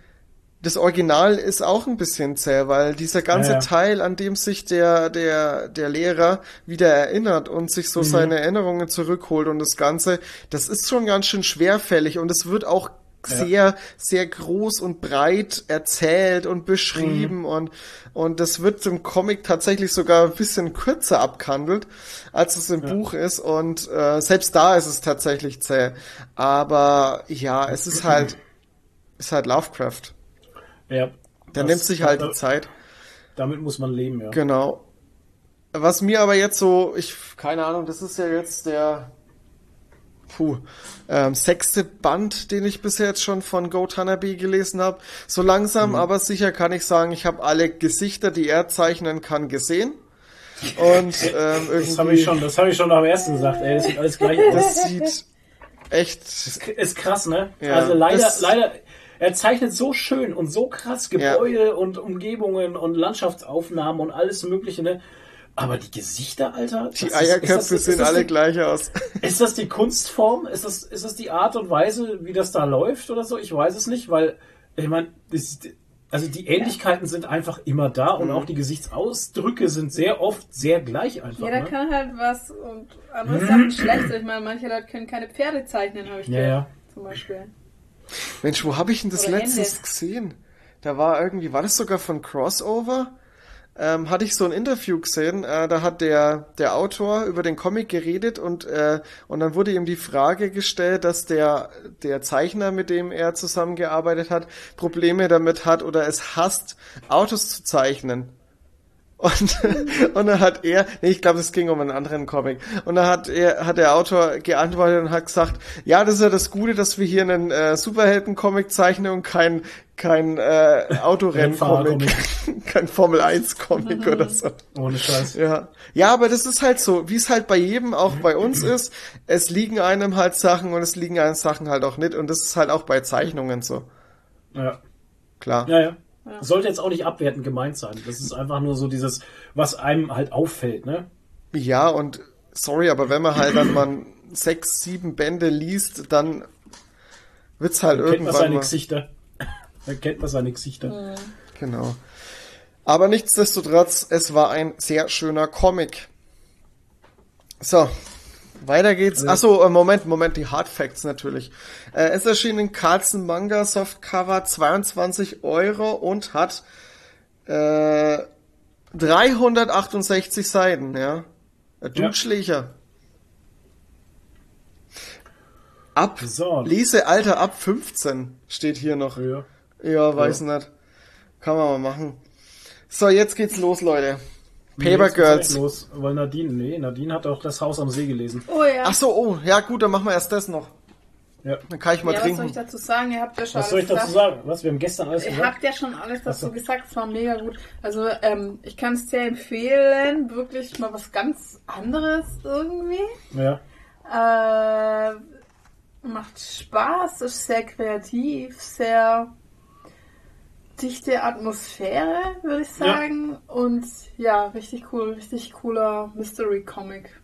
das Original ist auch ein bisschen zäh, weil dieser ganze Ja, ja. Teil, an dem sich der, der, der Lehrer wieder erinnert und sich Mhm. so seine Erinnerungen zurückholt und das Ganze, das ist schon ganz schön schwerfällig und es wird auch sehr, sehr groß und breit erzählt und beschrieben Mhm. und, und das wird im Comic tatsächlich sogar ein bisschen kürzer abgehandelt, als es im Buch ist und äh, selbst da ist es tatsächlich zäh. Aber ja, es ist halt, <clears throat> ist halt Lovecraft. Ja. Der Das- nimmt sich halt die Zeit. Damit muss man leben, ja. Genau. Was mir aber jetzt so, ich, keine Ahnung, das ist ja jetzt der, puh, ähm, sechste Band, den ich bisher jetzt schon von Go Tanabe gelesen habe. So langsam, Mhm. aber sicher kann ich sagen, ich habe alle Gesichter, die er zeichnen kann, gesehen. Und <laughs> ähm, irgendwie, Das habe ich schon, das habe ich schon am ersten gesagt, ey, das sieht alles gleich aus. das sieht echt, Ist krass, ne? Ja, also leider, das- leider, er zeichnet so schön und so krass Gebäude und Umgebungen und Landschaftsaufnahmen und alles Mögliche, ne? Aber die Gesichter, Alter. die Eierköpfe ist das, ist sehen alle die, gleich aus. <laughs> Ist das die Kunstform? Ist das, ist das die Art und Weise, wie das da läuft oder so? Ich weiß es nicht, weil, ich meine, also die Ähnlichkeiten sind einfach immer da und Mhm. auch die Gesichtsausdrücke sind sehr oft sehr gleich einfach. Jeder ne? kann halt was und andere Sachen schlecht. Ich meine, manche Leute können keine Pferde zeichnen, habe ich Ja, gehört. ja. Zum Beispiel. Mensch, wo habe ich denn das Oder letztens Hände. gesehen? Da war irgendwie, war das sogar von Crossover? Ähm, hatte ich so ein Interview gesehen, äh, da hat der, der Autor über den Comic geredet und, äh, und dann wurde ihm die Frage gestellt, dass der, der Zeichner, mit dem er zusammengearbeitet hat, Probleme damit hat oder es hasst, Autos zu zeichnen. Und, und dann hat er, nee, ich glaube, es ging um einen anderen Comic. Und dann hat er, hat der Autor geantwortet und hat gesagt, ja, das ist ja das Gute, dass wir hier einen äh, Superhelden-Comic zeichnen und kein, kein äh, Autorennen-Comic, <laughs> kein Formel-1-Comic <laughs> oder so. Ohne Scheiß. Ja. ja, aber das ist halt so, wie es halt bei jedem auch bei uns <clears throat> ist. Es liegen einem halt Sachen und es liegen einem Sachen halt auch nicht. Und das ist halt auch bei Zeichnungen so. Ja. Klar. Ja, ja. Sollte jetzt auch nicht abwertend gemeint sein. Das ist einfach nur so dieses, was einem halt auffällt, ne? Ja, und sorry, aber wenn man halt dann mal sechs, sieben Bände liest, dann wird's halt Kennt man irgendwann seine mal. Gesichter. <laughs> Da kennt man seine Gesichter. Genau. Aber nichtsdestotrotz, es war ein sehr schöner Comic. So, weiter geht's. Achso, äh, Moment, Moment, die Hard Facts natürlich. Äh, es erschien in Carlsen Manga Softcover 22 Euro und hat äh, 368 Seiten, ja. Äh, Du Ja. Schlächer. Ab, So. Lesealter ab 15 steht hier noch. Ja. Ja, weiß nicht. Kann man mal machen. So, jetzt geht's los, Leute. Paper Girls. Los, weil Nadine, nee, Nadine hat auch das Haus am See gelesen. Oh ja. Ach so, oh, ja gut, dann machen wir erst das noch. Ja. Dann kann ich mal ja, was soll ich trinken. dazu sagen? Ihr habt ja schon Was soll ich alles dazu gesagt. sagen? Was? Wir haben gestern alles Ihr gesagt. habt ja schon alles dazu so. gesagt, es war mega gut. Also ähm, ich kann es sehr empfehlen, wirklich mal was ganz anderes irgendwie. Ja. Äh, macht Spaß, ist sehr kreativ, sehr dichte Atmosphäre, würde ich Ja. sagen. Und ja, richtig cool, richtig cooler Mystery-Comic.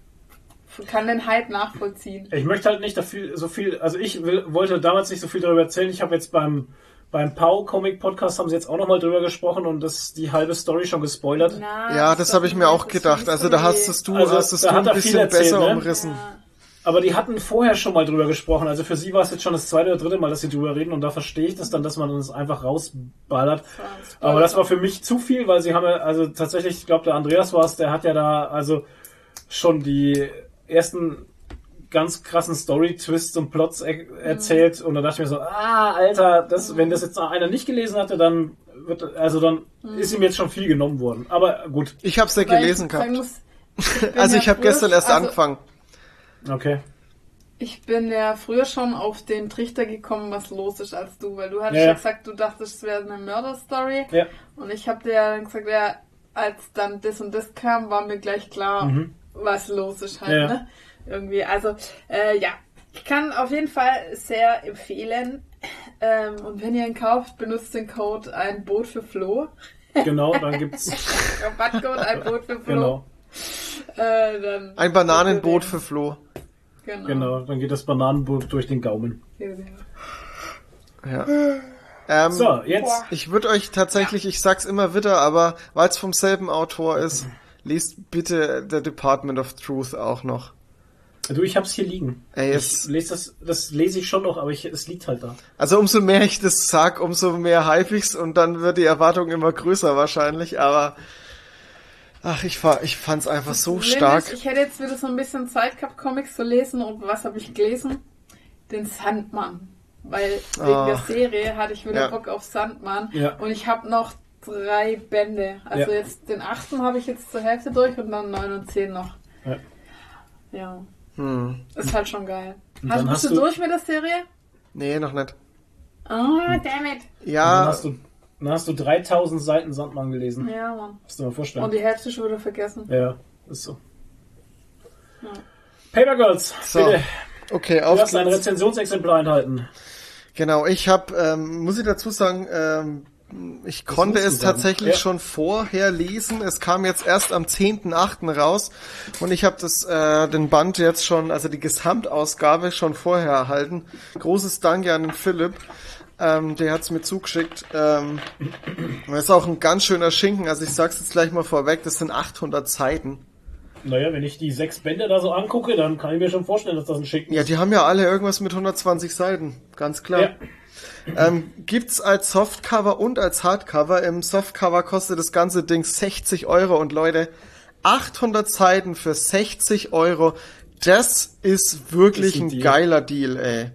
Kann den Hype nachvollziehen. Ich möchte halt nicht dafür so viel, also ich will, wollte damals nicht so viel darüber erzählen. Ich habe jetzt beim beim Pau Comic Podcast haben sie jetzt auch nochmal drüber gesprochen und das die halbe Story schon gespoilert. Na, Ja, das doch habe ich mir auch das gedacht. Also da Mystery. hast es du, Also, hast es du ein bisschen erzählt, besser ne? umrissen. Ja. Aber die hatten vorher schon mal drüber gesprochen. Also für sie war es jetzt schon das zweite oder dritte Mal, dass sie drüber reden und da verstehe ich das dann, dass man das einfach rausballert. Aber das war für mich zu viel, weil sie haben ja, also tatsächlich, ich glaube, der Andreas war es, der hat ja da also schon die ersten ganz krassen Story-Twists und Plots er erzählt und da dachte ich mir so, ah, Alter, das, wenn das jetzt noch einer nicht gelesen hatte, dann wird, also dann ist ihm jetzt schon viel genommen worden. Aber gut, Ich hab's ja Weil gelesen gehabt. muss, ich Also ja ich habe gestern erst also, angefangen. Okay. Ich bin ja früher schon auf den Trichter gekommen, was los ist als du, weil du hattest Ja, ja, gesagt, du dachtest, es wäre eine Mörderstory. Ja. Und ich habe dir ja dann gesagt, ja, als dann das und das kam, war mir gleich klar, Mhm. was los ist halt, Ja. ne? Irgendwie. Also, äh, ja. Ich kann auf jeden Fall sehr empfehlen. Ähm, und wenn ihr ihn kauft, benutzt den Code ein Boot für Flo. Genau, dann gibt's, <laughs> Rabattcode ein Boot für Flo. genau, Äh, dann Ein Bananenboot für Flo. Genau. genau, dann geht das Bananenboot durch den Gaumen. Ja. Ähm, So, jetzt. Ich würde euch tatsächlich, ich sag's immer wieder, aber weil es vom selben Autor ist, liest bitte The Department of Truth auch noch. Du, ich hab's hier liegen. Ey, ich es- lese das, das lese ich schon noch, aber ich, es liegt halt da. Also umso mehr ich das sag, umso mehr hype ich's und dann wird die Erwartung immer größer wahrscheinlich, aber ach, ich, fa- ich fand's einfach so Problem stark. Ist, ich hätte jetzt wieder so ein bisschen Zeit gehabt, Comics zu lesen. Und was habe ich gelesen? Den Sandmann. Weil wegen Ah. der Serie hatte ich wieder Ja. Bock auf Sandmann. Ja. Und ich habe noch drei Bände. Also Ja. jetzt den achten habe ich jetzt zur Hälfte durch und dann neun und zehn noch. Ja. Ja. Hm. Ist halt schon geil. Hast, dann bist hast du du- durch mit der Serie? Nee, noch nicht. Oh, damn it. Dann Ja, hast du, dann hast du 3000 Seiten Sandmann gelesen. Ja, Mann. Musst du dir mal vorstellen. Und die Hälfte schon wieder vergessen. Ja, ist so. Ja. Paper Girls, So, bitte. okay, Du auf hast ein. Rezensionsexemplar enthalten. Genau, ich habe, ähm, muss ich dazu sagen, ähm, ich konnte musst du es tatsächlich Ja. schon vorher lesen. Es kam jetzt erst am 10.8. raus und ich habe das äh, den Band jetzt schon, also die Gesamtausgabe schon vorher erhalten. Großes Danke an den Philipp. Ähm, der hat's mir zugeschickt. Ähm, das ist auch ein ganz schöner Schinken. Also ich sag's jetzt gleich mal vorweg, das sind 800 Seiten. Naja, wenn ich die sechs Bände da so angucke, dann kann ich mir schon vorstellen, dass das ein Schicken Ja, ist. die haben ja alle irgendwas mit 120 Seiten, ganz klar. Ja. Ähm, gibt's als Softcover und als Hardcover. Im Softcover kostet das ganze Ding 60 Euro und Leute, 800 Seiten für 60 Euro, das ist wirklich Ist ein ein, geiler Deal, ey.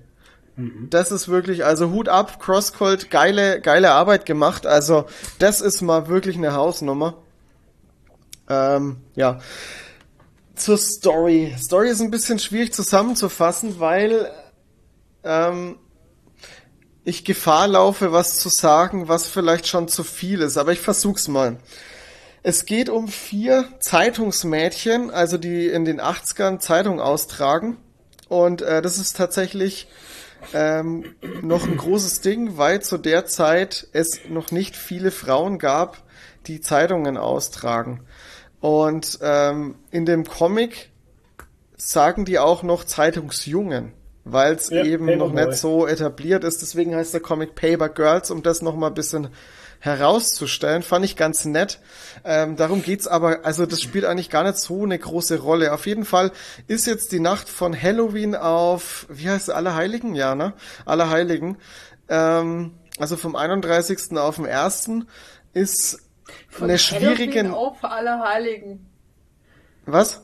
Das ist wirklich, also Hut ab, Crosscold, geile, geile Arbeit gemacht. Also, das ist mal wirklich eine Hausnummer. Ähm, ja. Zur Story. Story ist ein bisschen schwierig zusammenzufassen, weil ähm, ich Gefahr laufe, was zu sagen, was vielleicht schon zu viel ist, aber ich versuch's mal. Es geht um vier Zeitungsmädchen, also die in den 80ern Zeitung austragen. Und äh, das ist tatsächlich ähm, noch ein großes Ding, weil zu der Zeit es noch nicht viele Frauen gab, die Zeitungen austragen. Und ähm, in dem Comic sagen die auch noch Zeitungsjungen, weil es Ja, eben noch Paperboy. nicht so etabliert ist. Deswegen heißt der Comic Paper Girls, um das noch mal ein bisschen herauszustellen. Fand ich ganz nett. Ähm, darum geht's aber, also das spielt eigentlich gar nicht so eine große Rolle. Auf jeden Fall ist jetzt die Nacht von Halloween auf, wie heißt es, Allerheiligen? Ja, ne? Allerheiligen. Ähm, also vom 31. auf den 1. ist Von eine schwierige... Halloween auf Allerheiligen. Was?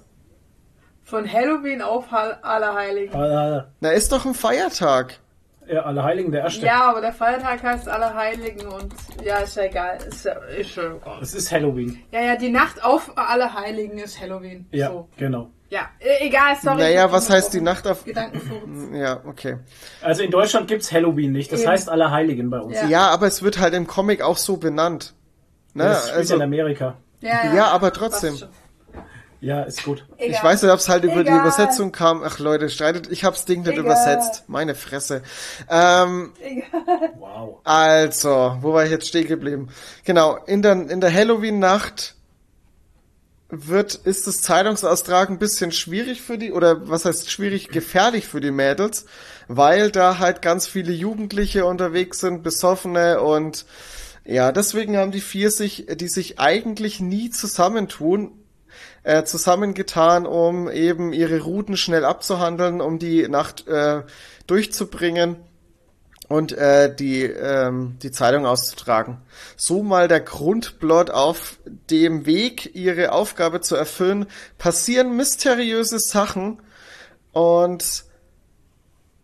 Von Halloween auf Allerheiligen. Alle, Na, ist doch ein Feiertag. Ja, alle Heiligen der Erste. Ja, aber der Feiertag heißt Allerheiligen und ja, ist ja egal. Ist ja, ist ja egal. Es ist Halloween. Ja, ja, die Nacht auf Allerheiligen ist Halloween. Ja, So. genau. Ja, e- egal, sorry. Naja, was heißt die Nacht auf... Gedankenfurz. <laughs> Ja, okay. Also in Deutschland gibt's Halloween nicht. Das Eben. heißt alle Heiligen bei uns. Ja. Ja, aber es wird halt im Comic auch so benannt. Ne? Das spielt Also, in Amerika. Ja, Ja, aber trotzdem. Ja, ist gut. ich Egal. weiß nicht, ob es halt über die Egal. Übersetzung kam. Ach Leute, streitet, ich hab's Ding nicht Egal. übersetzt. Meine Fresse. Ähm, Egal. Wow. also, wo war ich jetzt stehen geblieben? Genau, in der, in der Halloween-Nacht wird, ist das Zeitungsaustragen ein bisschen schwierig für die, oder was heißt schwierig, gefährlich für die Mädels, weil da halt ganz viele Jugendliche unterwegs sind, Besoffene und ja, deswegen haben die vier sich, die sich eigentlich nie zusammentun, äh, zusammengetan, um eben ihre Routen schnell abzuhandeln, um die Nacht äh, durchzubringen und äh, die, ähm, die Zeitung auszutragen. So mal der Grundplot auf dem Weg, ihre Aufgabe zu erfüllen, passieren mysteriöse Sachen und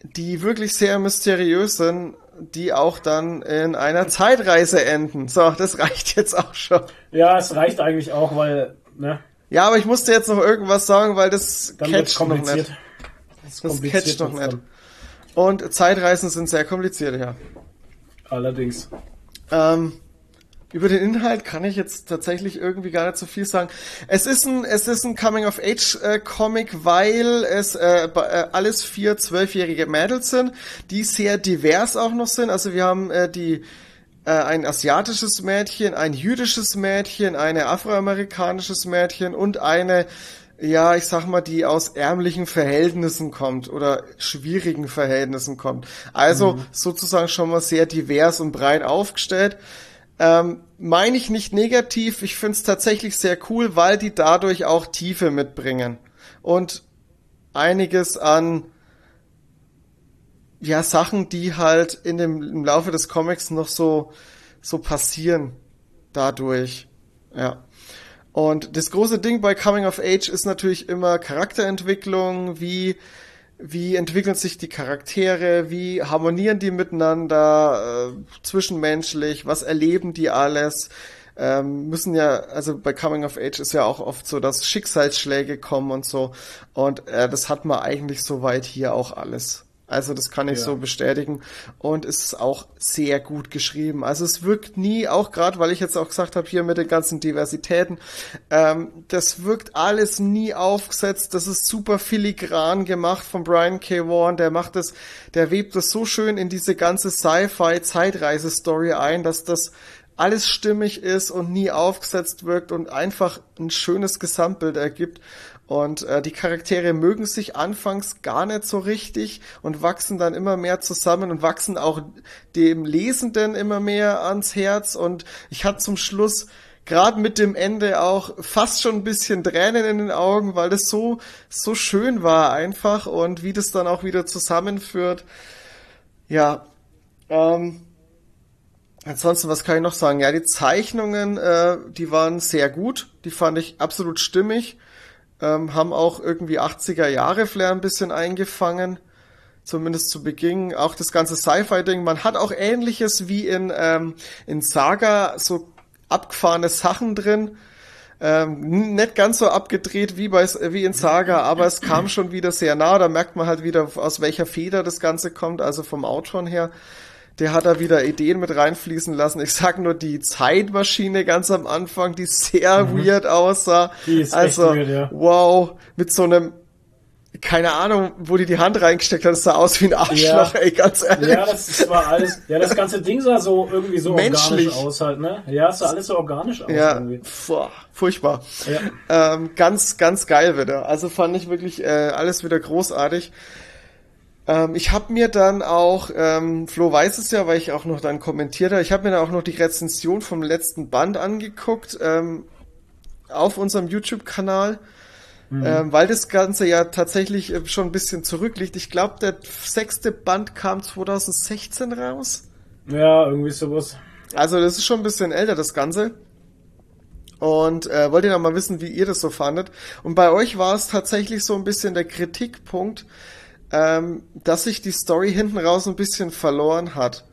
die wirklich sehr mysteriös sind, die auch dann in einer Zeitreise enden. So, das reicht jetzt auch schon. Ja, es reicht eigentlich auch, weil, ne, Ja, aber ich musste jetzt noch irgendwas sagen, weil das dann catcht noch nicht. Das, Das catcht noch nicht. Und Zeitreisen sind sehr kompliziert, ja. Allerdings. Ähm, über den Inhalt kann ich jetzt tatsächlich irgendwie gar nicht so viel sagen. Es ist ein, es ist ein Coming-of-Age-Comic, weil es äh, äh, alles vier zwölfjährige Mädels sind, die sehr divers auch noch sind. Also wir haben äh, die äh, ein asiatisches Mädchen, ein jüdisches Mädchen, eine afroamerikanisches Mädchen und eine ja, ich sag mal, die aus ärmlichen Verhältnissen kommt oder schwierigen Verhältnissen kommt. Also mhm. sozusagen schon mal sehr divers und breit aufgestellt. Ähm, Meine ich nicht negativ, ich find's tatsächlich sehr cool, weil die dadurch auch Tiefe mitbringen. Und einiges an ja, Sachen, die halt in dem, im Laufe des Comics noch so, so passieren dadurch. Ja. Und das große Ding bei Coming of Age ist natürlich immer Charakterentwicklung, wie, wie entwickeln sich die Charaktere, wie harmonieren die miteinander, äh, zwischenmenschlich, was erleben die alles, ähm, müssen ja, also bei Coming of Age ist ja auch oft so, dass Schicksalsschläge kommen und so. Und äh, das hat man eigentlich soweit hier auch alles. Also das kann ich ja. so bestätigen. Und es ist auch sehr gut geschrieben. Also es wirkt nie, auch gerade, weil ich jetzt auch gesagt habe, hier mit den ganzen Diversitäten, ähm, das wirkt alles nie aufgesetzt. Das ist super filigran gemacht von Brian K. Vaughan. Der macht das, der webt das so schön in diese ganze Sci-Fi-Zeitreise-Story ein, dass das alles stimmig ist und nie aufgesetzt wirkt und einfach ein schönes Gesamtbild ergibt. Und äh, die Charaktere mögen sich anfangs gar nicht so richtig und wachsen dann immer mehr zusammen und wachsen auch dem Lesenden immer mehr ans Herz. Und ich hatte zum Schluss gerade mit dem Ende auch fast schon ein bisschen Tränen in den Augen, weil das so, so schön war einfach und wie das dann auch wieder zusammenführt. Ja, ähm, ansonsten, was kann ich noch sagen? Ja, die Zeichnungen, äh, die waren sehr gut, die fand ich absolut stimmig ähm, haben auch irgendwie 80er Jahre Flair ein bisschen eingefangen, zumindest zu Beginn. Auch das ganze Sci-Fi-Ding. Man hat auch ähnliches wie in, ähm, in Saga, so abgefahrene Sachen drin. Ähm, nicht ganz so abgedreht wie bei wie in Saga, aber es kam schon wieder sehr nah. Da merkt man halt wieder, aus welcher Feder das Ganze kommt, also vom Autoren her der hat da wieder Ideen mit reinfließen lassen. Ich sag nur die Zeitmaschine ganz am Anfang, die sehr mhm. weird aussah. Die ist also, echt weird, ja. wow, mit so einem keine Ahnung, wo die die Hand reingesteckt hat, das sah aus wie ein Arschloch, ja. ey, ganz ehrlich. Ja, das war alles, ja, das ganze Ding sah so irgendwie so Menschlich. organisch aus halt, ne? Ja, es sah alles so organisch aus ja, irgendwie. Boah, furchtbar. Ja. Ähm, ganz, ganz geil wieder. Also fand ich wirklich äh, alles wieder großartig. Ähm, ich habe mir dann auch, ähm, Flo weiß es ja, weil ich auch noch dann kommentiert habe, ich habe mir dann auch noch die Rezension vom letzten Band angeguckt ähm, auf unserem YouTube-Kanal. Mhm. Ähm, weil das Ganze ja tatsächlich äh, schon ein bisschen zurückliegt. Ich glaube, der sechste Band kam 2016 raus. Ja, irgendwie sowas. Also das ist schon ein bisschen älter, das Ganze. Und äh, wollt ihr noch mal wissen, wie ihr das so fandet. Und bei euch war es tatsächlich so ein bisschen der Kritikpunkt, ähm, dass sich die Story hinten raus ein bisschen verloren hat.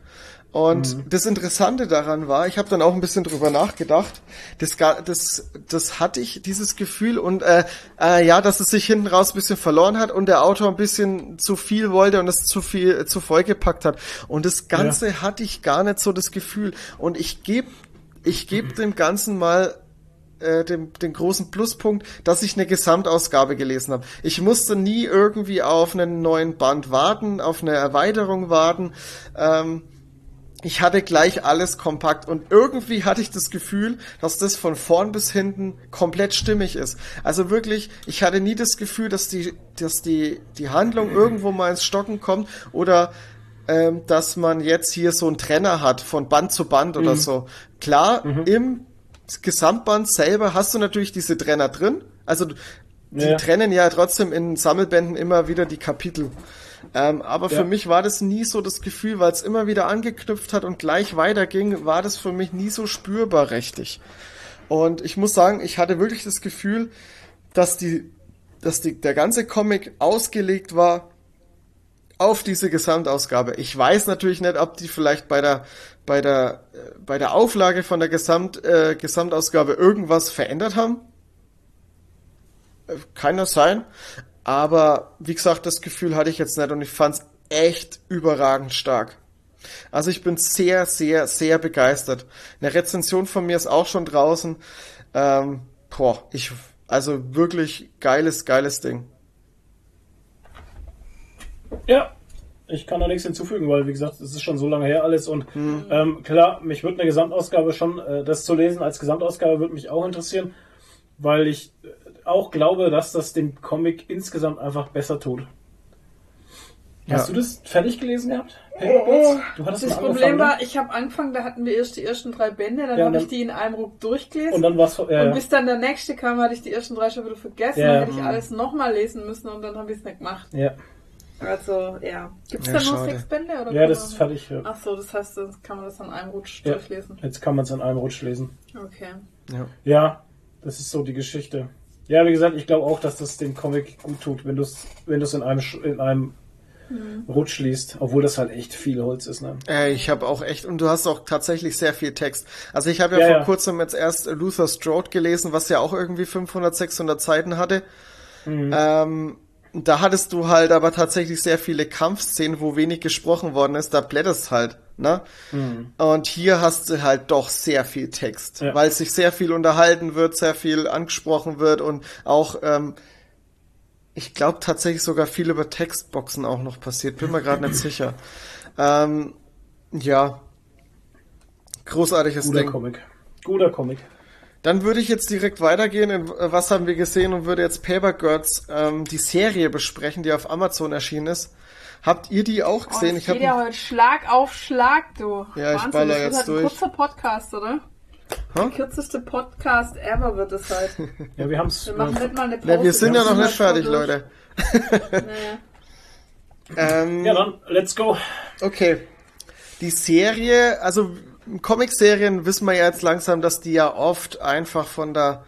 Und mhm. das Interessante daran war, ich habe dann auch ein bisschen drüber nachgedacht, das, das, das hatte ich, dieses Gefühl und äh, äh, ja, dass es sich hinten raus ein bisschen verloren hat und der Autor ein bisschen zu viel wollte und es zu viel zu voll gepackt hat. Und das Ganze ja. hatte ich gar nicht so das Gefühl. Und ich gebe ich geb dem Ganzen mal äh, den, den großen Pluspunkt, dass ich eine Gesamtausgabe gelesen habe. Ich musste nie irgendwie auf einen neuen Band warten, auf eine Erweiterung warten. Ähm, ich hatte gleich alles kompakt und irgendwie hatte ich das Gefühl, dass das von vorn bis hinten komplett stimmig ist. Also wirklich, ich hatte nie das Gefühl, dass die, dass die, die Handlung irgendwo mal ins Stocken kommt oder ähm, dass man jetzt hier so einen Trenner hat von Band zu Band oder mhm. so. Klar, mhm. im Gesamtband selber hast du natürlich diese Trenner drin. Also die ja. trennen ja trotzdem in Sammelbänden immer wieder die Kapitel. Ähm, aber ja. für mich war das nie so das Gefühl, weil es immer wieder angeknüpft hat und gleich weiterging, war das für mich nie so spürbar richtig. Und ich muss sagen, ich hatte wirklich das Gefühl, dass die, dass die, der ganze Comic ausgelegt war auf diese Gesamtausgabe. Ich weiß natürlich nicht, ob die vielleicht bei der bei der bei der Auflage von der Gesamt äh, Gesamtausgabe irgendwas verändert haben. Äh, kann das sein, aber wie gesagt, das Gefühl hatte ich jetzt nicht und ich fand's echt überragend stark. Also ich bin sehr, sehr, sehr begeistert. Eine Rezension von mir ist auch schon draußen. Ähm, boah, ich, also wirklich geiles, geiles Ding. Ja, ich kann da nichts hinzufügen, weil wie gesagt, es ist schon so lange her alles und mhm. ähm, klar, mich würde eine Gesamtausgabe schon, äh, das zu lesen als Gesamtausgabe würde mich auch interessieren, weil ich, auch glaube, dass das dem Comic insgesamt einfach besser tut. Hast Ja. du das fertig gelesen gehabt? Paperbirds? Du hattest Das Problem angefangen, war, ne? ich habe angefangen, da hatten wir erst die ersten drei Bände, dann Ja, habe ich die in einem Ruck durchgelesen. Und dann war's, äh, Und bis dann der nächste kam, hatte ich die ersten drei schon wieder vergessen. Ja. Dann hätte ich alles nochmal lesen müssen und dann habe ich es nicht gemacht. ja, Also, ja. Gibt es Ja, da nur schade. sechs Bände? Oder ja, das man- ist fertig. Ja. Ach so, das heißt, dann kann man das an einem Rutsch Ja. durchlesen. Jetzt kann man es in einem Rutsch lesen. Okay. Ja. Ja, das ist so die Geschichte. Ja, wie gesagt, ich glaube auch, dass das dem Comic gut tut, wenn du es wenn du's in einem, Sch- in einem Rutsch liest, obwohl das halt echt viel Holz ist. Ne? Äh, ich habe auch echt, und du hast auch tatsächlich sehr viel Text. Also ich habe ja, Ja, vor ja. kurzem jetzt erst Luther Strode gelesen, was ja auch irgendwie 500, 600 Seiten hatte. Mhm. Ähm, da hattest du halt aber tatsächlich sehr viele Kampfszenen, wo wenig gesprochen worden ist. Da blätterst halt, ne? Und hier hast du halt doch sehr viel Text, Mhm. Ja. weil sich sehr viel unterhalten wird, sehr viel angesprochen wird und auch, ähm, ich glaube tatsächlich sogar viel über Textboxen auch noch passiert. Bin mir gerade nicht sicher. Ähm, ja. Großartiges Guter Ding. Comic. Guter Comic. Dann würde ich jetzt direkt weitergehen in äh, Was haben wir gesehen und würde jetzt Paper Girls ähm, die Serie besprechen, die auf Amazon erschienen ist. Habt ihr die auch Oh, gesehen? das ich habe ja heute Schlag auf Schlag, du. Ja, ich Wahnsinn, baller das wird jetzt halt durch. ein kurzer Podcast, oder? Der kürzeste Podcast ever wird es halt. <laughs> Ja, wir haben es. Wir machen nicht mal eine Pause. ja, wir sind ja noch nicht fertig, durch. Leute. Naja. <laughs> Ähm, Ja, dann, let's go. Okay. Die Serie, also Comic-Serien wissen wir ja jetzt langsam, dass die ja oft einfach von der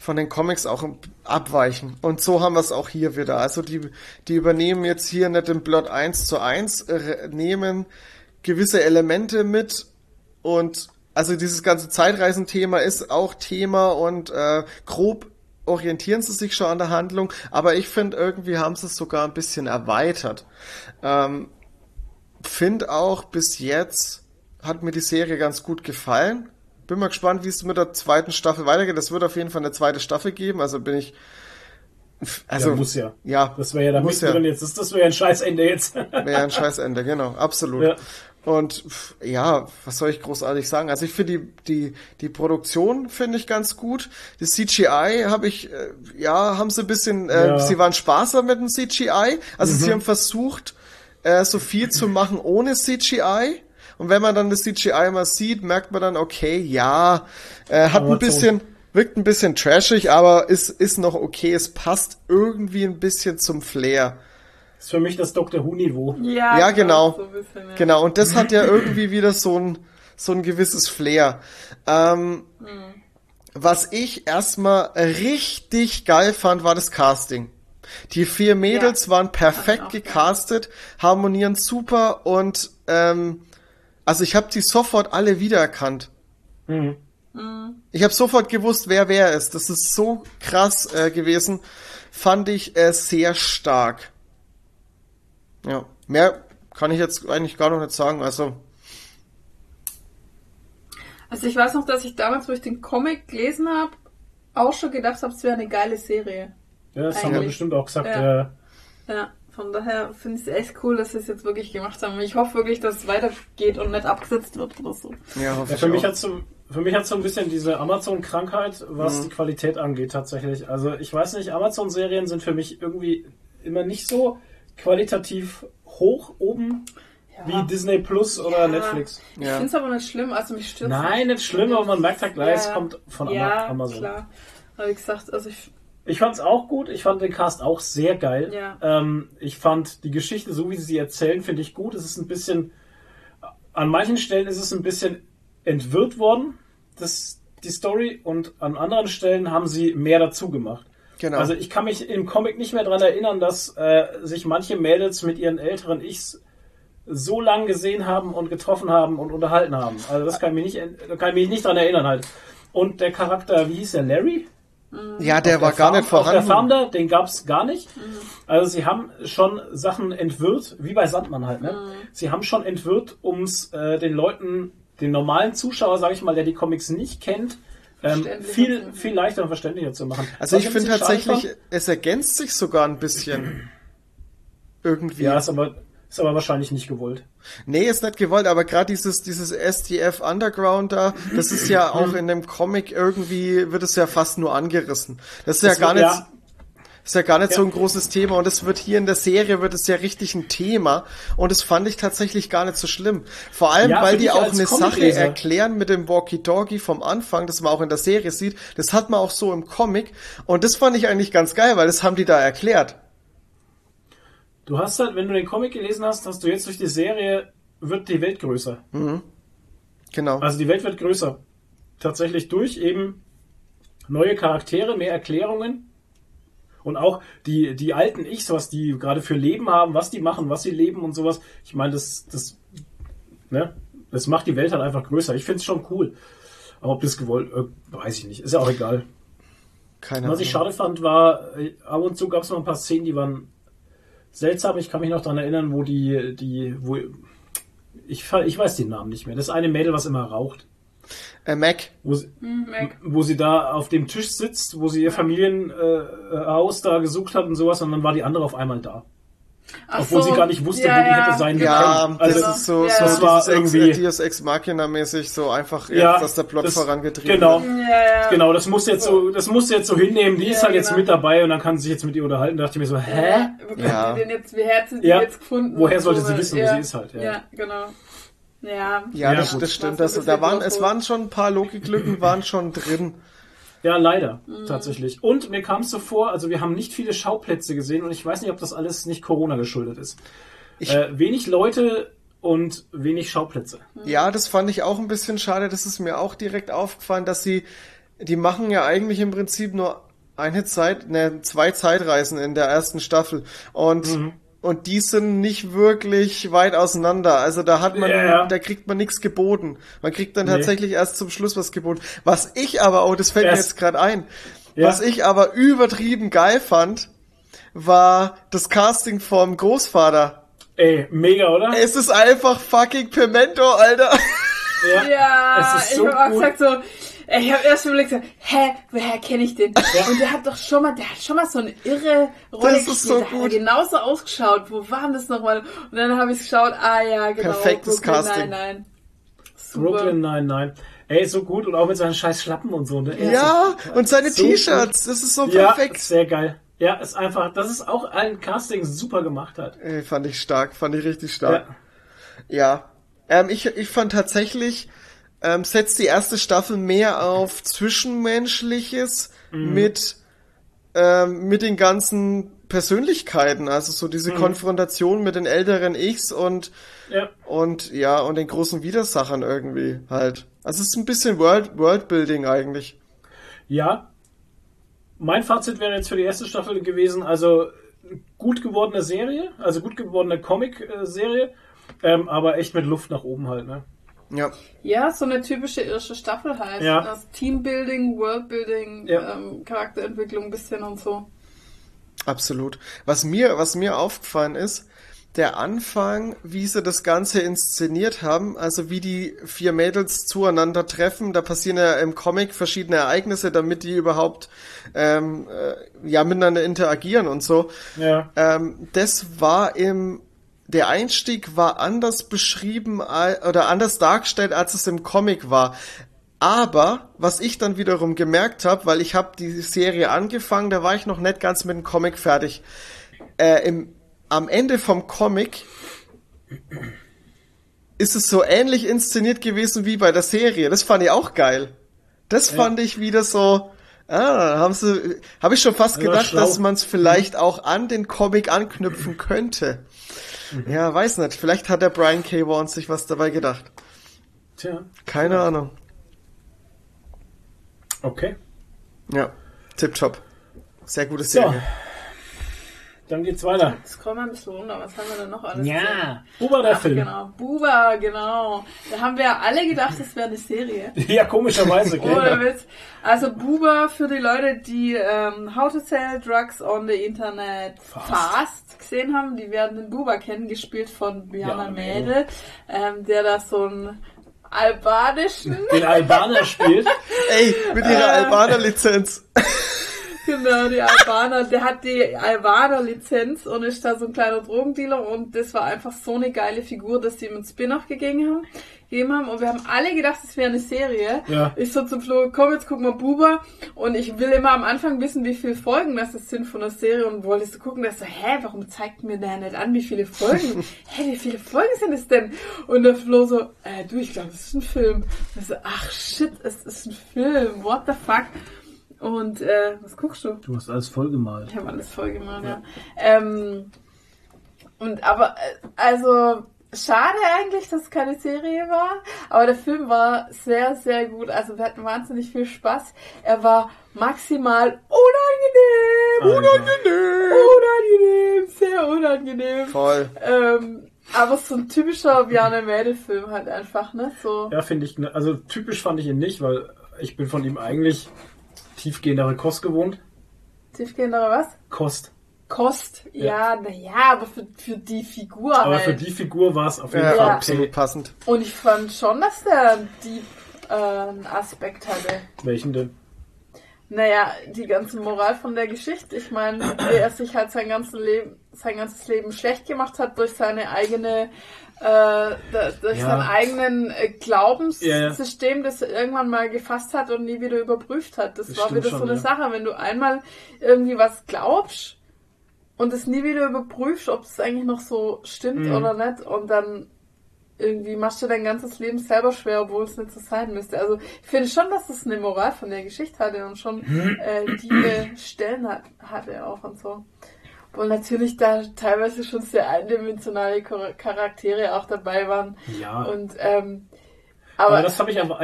von den Comics auch abweichen. Und so haben wir es auch hier wieder. Also die, die übernehmen jetzt hier nicht den Plot 1 zu 1, äh, nehmen gewisse Elemente mit und also dieses ganze Zeitreisenthema ist auch Thema und äh, grob orientieren sie sich schon an der Handlung, aber ich finde irgendwie haben sie es sogar ein bisschen erweitert. Ähm, finde auch bis jetzt hat mir die Serie ganz gut gefallen. Bin mal gespannt, wie es mit der zweiten Staffel weitergeht. Es wird auf jeden Fall eine zweite Staffel geben, also bin ich also ja, muss ja. ja, Das wäre ja da muss ja. jetzt. Das, das wäre ja ein Scheißende jetzt. Wäre ein Scheißende, genau, absolut. Ja. Und ja, was soll ich großartig sagen? Also ich finde die, die, die Produktion finde ich ganz gut. Die CGI habe ich, äh, ja, haben sie ein bisschen, äh, Ja. sie waren sparsam mit dem CGI. Also sie haben versucht, äh, so viel zu machen ohne CGI. Und wenn man dann das CGI mal sieht, merkt man dann, okay, ja, äh, hat Aber ein bisschen, wirkt ein bisschen trashig, aber ist, ist noch okay. Es passt irgendwie ein bisschen zum Flair. Das ist für mich das Dr. Who-Niveau. Ja, Ja, genau. So ein bisschen, ja. Genau, und das hat ja <laughs> irgendwie wieder so ein, so ein gewisses Flair. Ähm, Was ich erstmal richtig geil fand, war das Casting. Die vier Mädels Ja. waren perfekt gecastet, harmonieren super und ähm, also ich habe die sofort alle wiedererkannt. Mhm. Ich habe sofort gewusst, wer wer ist. Das ist so krass äh, gewesen. Fand ich äh, sehr stark. Ja, mehr kann ich jetzt eigentlich gar noch nicht sagen. Also, Also ich weiß noch, dass ich damals, wo ich den Comic gelesen habe, auch schon gedacht habe, es wäre eine geile Serie. Ja, das haben wir Eigentlich. bestimmt auch gesagt. Ja. Ja. Ja, von daher finde ich es echt cool, dass sie es jetzt wirklich gemacht haben. Ich hoffe wirklich, dass es weitergeht und nicht abgesetzt wird oder so. ja, hoffe Ja, für mich hat so, für mich hat so ein bisschen diese Amazon-Krankheit, was Mhm. die Qualität angeht, tatsächlich. Also ich weiß nicht, Amazon-Serien sind für mich irgendwie immer nicht so qualitativ hoch oben wie Disney Plus oder Ja. Netflix. Ich Ja. finde es aber nicht schlimm, also mich stört Nein, nicht schlimm, aber man merkt halt gleich, es kommt von ja, Amazon. klar. Aber wie gesagt, also ich, Ich fand's auch gut. Ich fand den Cast auch sehr geil. Ja. Ähm, ich fand die Geschichte, so wie sie sie erzählen, finde ich gut. Es ist ein bisschen, an manchen Stellen ist es ein bisschen entwirrt worden, das, die Story, und an anderen Stellen haben sie mehr dazu gemacht. Genau. Also ich kann mich im Comic nicht mehr dran erinnern, dass äh, sich manche Mädels mit ihren älteren Ichs so lang gesehen haben und getroffen haben und unterhalten haben. Also das kann ich mich nicht, da kann ich mich nicht dran erinnern halt. Und der Charakter, wie hieß der, Larry? Ja, der war der gar Farm- nicht vorhanden. Auf der Farm da, den gab's gar nicht. Also sie haben schon Sachen entwirrt, wie bei Sandmann halt. Ne? Sie haben schon entwirrt, ums äh, den Leuten, den normalen Zuschauer, sage ich mal, der die Comics nicht kennt, ähm, viel, viel leichter und verständlicher zu machen. also Was ich finde tatsächlich, es ergänzt sich sogar ein bisschen. <clears throat> Irgendwie. Ja, ist aber Ist aber wahrscheinlich nicht gewollt. Nee, ist nicht gewollt, aber gerade dieses, dieses STF Underground da, das ist ja auch in dem Comic irgendwie, wird es ja fast nur angerissen. Das ist Das ja gar wird- nicht, ja. ist ja gar nicht so Ja. ein großes Thema und es wird hier in der Serie wird es ja richtig ein Thema und das fand ich tatsächlich gar nicht so schlimm. Vor allem, Ja, weil die auch eine Sache erklären mit dem Walkie-Talkie vom Anfang, das man auch in der Serie sieht, das hat man auch so im Comic und das fand ich eigentlich ganz geil, weil das haben die da erklärt. Du hast halt, wenn du den Comic gelesen hast, hast du jetzt durch die Serie, wird die Welt größer. Genau. Also die Welt wird größer. Tatsächlich durch eben neue Charaktere, mehr Erklärungen. Und auch die, die alten Ichs, was die gerade für Leben haben, was die machen, was sie leben und sowas. Ich meine, das, das, ne, das macht die Welt halt einfach größer. Ich finde es schon cool. Aber ob das gewollt, äh, weiß ich nicht. Ist ja auch egal. Keine Was ich Ahnung. schade fand, war, äh, ab und zu gab es mal ein paar Szenen, die waren seltsam. Ich kann mich noch daran erinnern, wo die, die, wo, ich, ich weiß den Namen nicht mehr. Das eine Mädel, was immer raucht. Äh, Mac. Wo sie, Hm, Mac. wo sie da auf dem Tisch sitzt, wo sie ihr Familienhaus äh, Haus da gesucht hat und sowas, und dann war die andere auf einmal da. Ach Obwohl sie gar nicht wusste, wo die hätte sein Ja, können. das Also, ist so, Ja, so das war irgendwie- Deus Ex Machina mäßig so einfach, Ja, jetzt, dass der Plot das- vorangetrieben genau. wird. Ja, ja. Genau, das muss jetzt so, das muss jetzt so hinnehmen. Die ist Ja, halt jetzt genau. mit dabei und dann kann sie sich jetzt mit ihr unterhalten. Da dachte ich mir so, hä? Ja. denn jetzt, wie hat sie die Ja. jetzt gefunden? Woher sollte so, sie wissen, wo ja. sie ist halt, ja. Ja, genau. Ja. Ja, Ja, das, das stimmt. Das, ein da waren, es so- waren schon ein paar Logiklücken waren schon drin. Ja, leider, Mhm. tatsächlich. Und mir kam es so vor, also wir haben nicht viele Schauplätze gesehen und ich weiß nicht, ob das alles nicht Corona geschuldet ist. Ich- äh, wenig Leute und wenig Schauplätze. Ja, das fand ich auch ein bisschen schade. Das ist mir auch direkt aufgefallen, dass sie, die machen ja eigentlich im Prinzip nur eine Zeit, ne, zwei Zeitreisen in der ersten Staffel. Und, Mhm. Und die sind nicht wirklich weit auseinander. Also da hat man, Ja, ja. da kriegt man nichts geboten. Man kriegt dann Nee. tatsächlich erst zum Schluss was geboten. Was ich aber, oh, das fällt mir Erst- jetzt gerade ein. Ja. Was ich aber übertrieben geil fand, war das Casting vom Großvater. Ey, mega, oder? Es ist einfach fucking Pimento, Alter. Ja, Es ist ich so habe auch gut. gesagt so, ich habe erst überlegt, so, hä, woher kenne ich den? Und der hat doch schon mal, der hat schon mal so eine irre Rolle Das ist gespielt. so der hat gut. genauso ausgeschaut. Wo war denn das nochmal? Und dann habe ich geschaut, ah ja, genau. Perfektes Brooklyn Casting. Nein, Super. Brooklyn, nein, nein. Ey, so gut und auch mit seinen scheiß Schlappen und so. Ne? Ja, und seine So T-Shirts, das ist so Ja, perfekt. sehr geil. Ja, ist einfach, das ist auch ein Casting super gemacht hat. Ey, fand ich stark, fand ich richtig stark. Ja. Ähm, ich, ich fand tatsächlich, ähm, setzt die erste Staffel mehr auf Zwischenmenschliches Mhm. mit, ähm, mit den ganzen Persönlichkeiten, also so Mhm. diese Konfrontation mit den älteren Ichs und, Ja. und ja, und den großen Widersachern irgendwie halt. Also es ist ein bisschen World, Worldbuilding eigentlich. Ja. Mein Fazit wäre jetzt für die erste Staffel gewesen, also gut gewordene Serie, also gut gewordene Comic-Serie, ähm, aber echt mit Luft nach oben halt, ne? Ja. Ja, so eine typische irische Staffel halt. Ja. Das Teambuilding, Worldbuilding, Ja. ähm, Charakterentwicklung ein bisschen und so. Absolut. Was mir, was mir aufgefallen ist, der Anfang, wie sie das Ganze inszeniert haben, also wie die vier Mädels zueinander treffen, da passieren ja im Comic verschiedene Ereignisse, damit die überhaupt ähm, äh, ja miteinander interagieren und so. Ja. Ähm, das war im der Einstieg war anders beschrieben oder anders dargestellt, als es im Comic war. Aber was ich dann wiederum gemerkt habe, weil ich habe die Serie angefangen, da war ich noch nicht ganz mit dem Comic fertig. Äh, im, am Ende vom Comic ist es so ähnlich inszeniert gewesen wie bei der Serie. Das fand ich auch geil. Das fand ich wieder so. Ah, haben sie, habe ich schon fast Ja, gedacht, dass man es vielleicht auch an den Comic anknüpfen könnte. Ja, weiß nicht. Vielleicht hat der Brian K. Vaughan sich was dabei gedacht. Tja. Keine Ahnung. Okay. Ja, tipptopp. Sehr gute. Serie. Dann geht's weiter. Scroll mal ein bisschen runter, was haben wir denn noch alles? Ja. Buba der Ach, Film. genau. Buba, genau. Da haben wir ja alle gedacht, das wäre eine Serie. <laughs> Ja, komischerweise, Ohne gell? Witz. Also Buba für die Leute, die ähm, How to Sell Drugs on the Internet Fast. Fast, gesehen haben, die werden den Buba kennen, gespielt von Björn Ja, Mädel, ähm, der da so einen albanischen, Den Albaner spielt. Ey, mit ihrer Äh. Albaner-Lizenz. Genau, die Albaner. Der hat die Albaner-Lizenz und ist da so ein kleiner Drogendealer und das war einfach so eine geile Figur, dass die ihm einen Spin-off gegeben haben. Gegeben haben. Und wir haben alle gedacht, es wäre eine Serie. Ja. Ich so zum Flo, komm, jetzt gucken wir Buba. Und ich will immer am Anfang wissen, wie viele Folgen das sind von der Serie. Und wolltest du gucken, dass so, hä, warum zeigt mir der nicht an, wie viele Folgen? <laughs> hä, wie viele Folgen sind es denn? Und der Flo so, äh, du, ich glaube, es ist ein Film. Und ich so, ach shit, es ist ein Film. What the fuck? Und äh, was guckst du? Du hast alles vollgemalt. Ich habe alles voll gemacht, ja. Ähm, und aber, äh, also, schade eigentlich, dass es keine Serie war, aber der Film war sehr, sehr gut. Also wir hatten wahnsinnig viel Spaß. Er war maximal unangenehm, Alter. unangenehm, sehr unangenehm. Voll. Ähm, aber so ein typischer Bjarne Mädel-Film halt einfach, ne? So. Ja, finde ich, ne- also typisch fand ich ihn nicht, weil ich bin von ihm eigentlich tiefgehendere Kost gewohnt. Tiefgehendere was? Kost. Kost, ja, na ja, aber für, für die Figur Aber halt. für die Figur war es auf jeden Ja, Fall absolut okay. passend. Und ich fand schon, dass der einen Deep äh, einen Aspekt hatte. Welchen denn? Naja, die ganze Moral von der Geschichte. Ich meine, wie er sich halt sein ganzes Leben, sein ganzes Leben schlecht gemacht hat durch seine eigene, äh, durch Ja. sein eigenen äh, Ja, ja. Glaubenssystem, das er irgendwann mal gefasst hat und nie wieder überprüft hat. Das, Das war wieder so schon, eine ja. Sache. Wenn du einmal irgendwie was glaubst und es nie wieder überprüfst, ob es eigentlich noch so stimmt Mhm. oder nicht, und dann irgendwie machst du dein ganzes Leben selber schwer, obwohl es nicht so sein müsste. Also ich finde schon, dass es eine Moral von der Geschichte hatte und schon äh, tiefe Stellen hat, hatte auch und so. Obwohl natürlich da teilweise schon sehr eindimensionale Char- Charaktere auch dabei waren. Ja. Und ähm, aber, aber, das habe ich aber,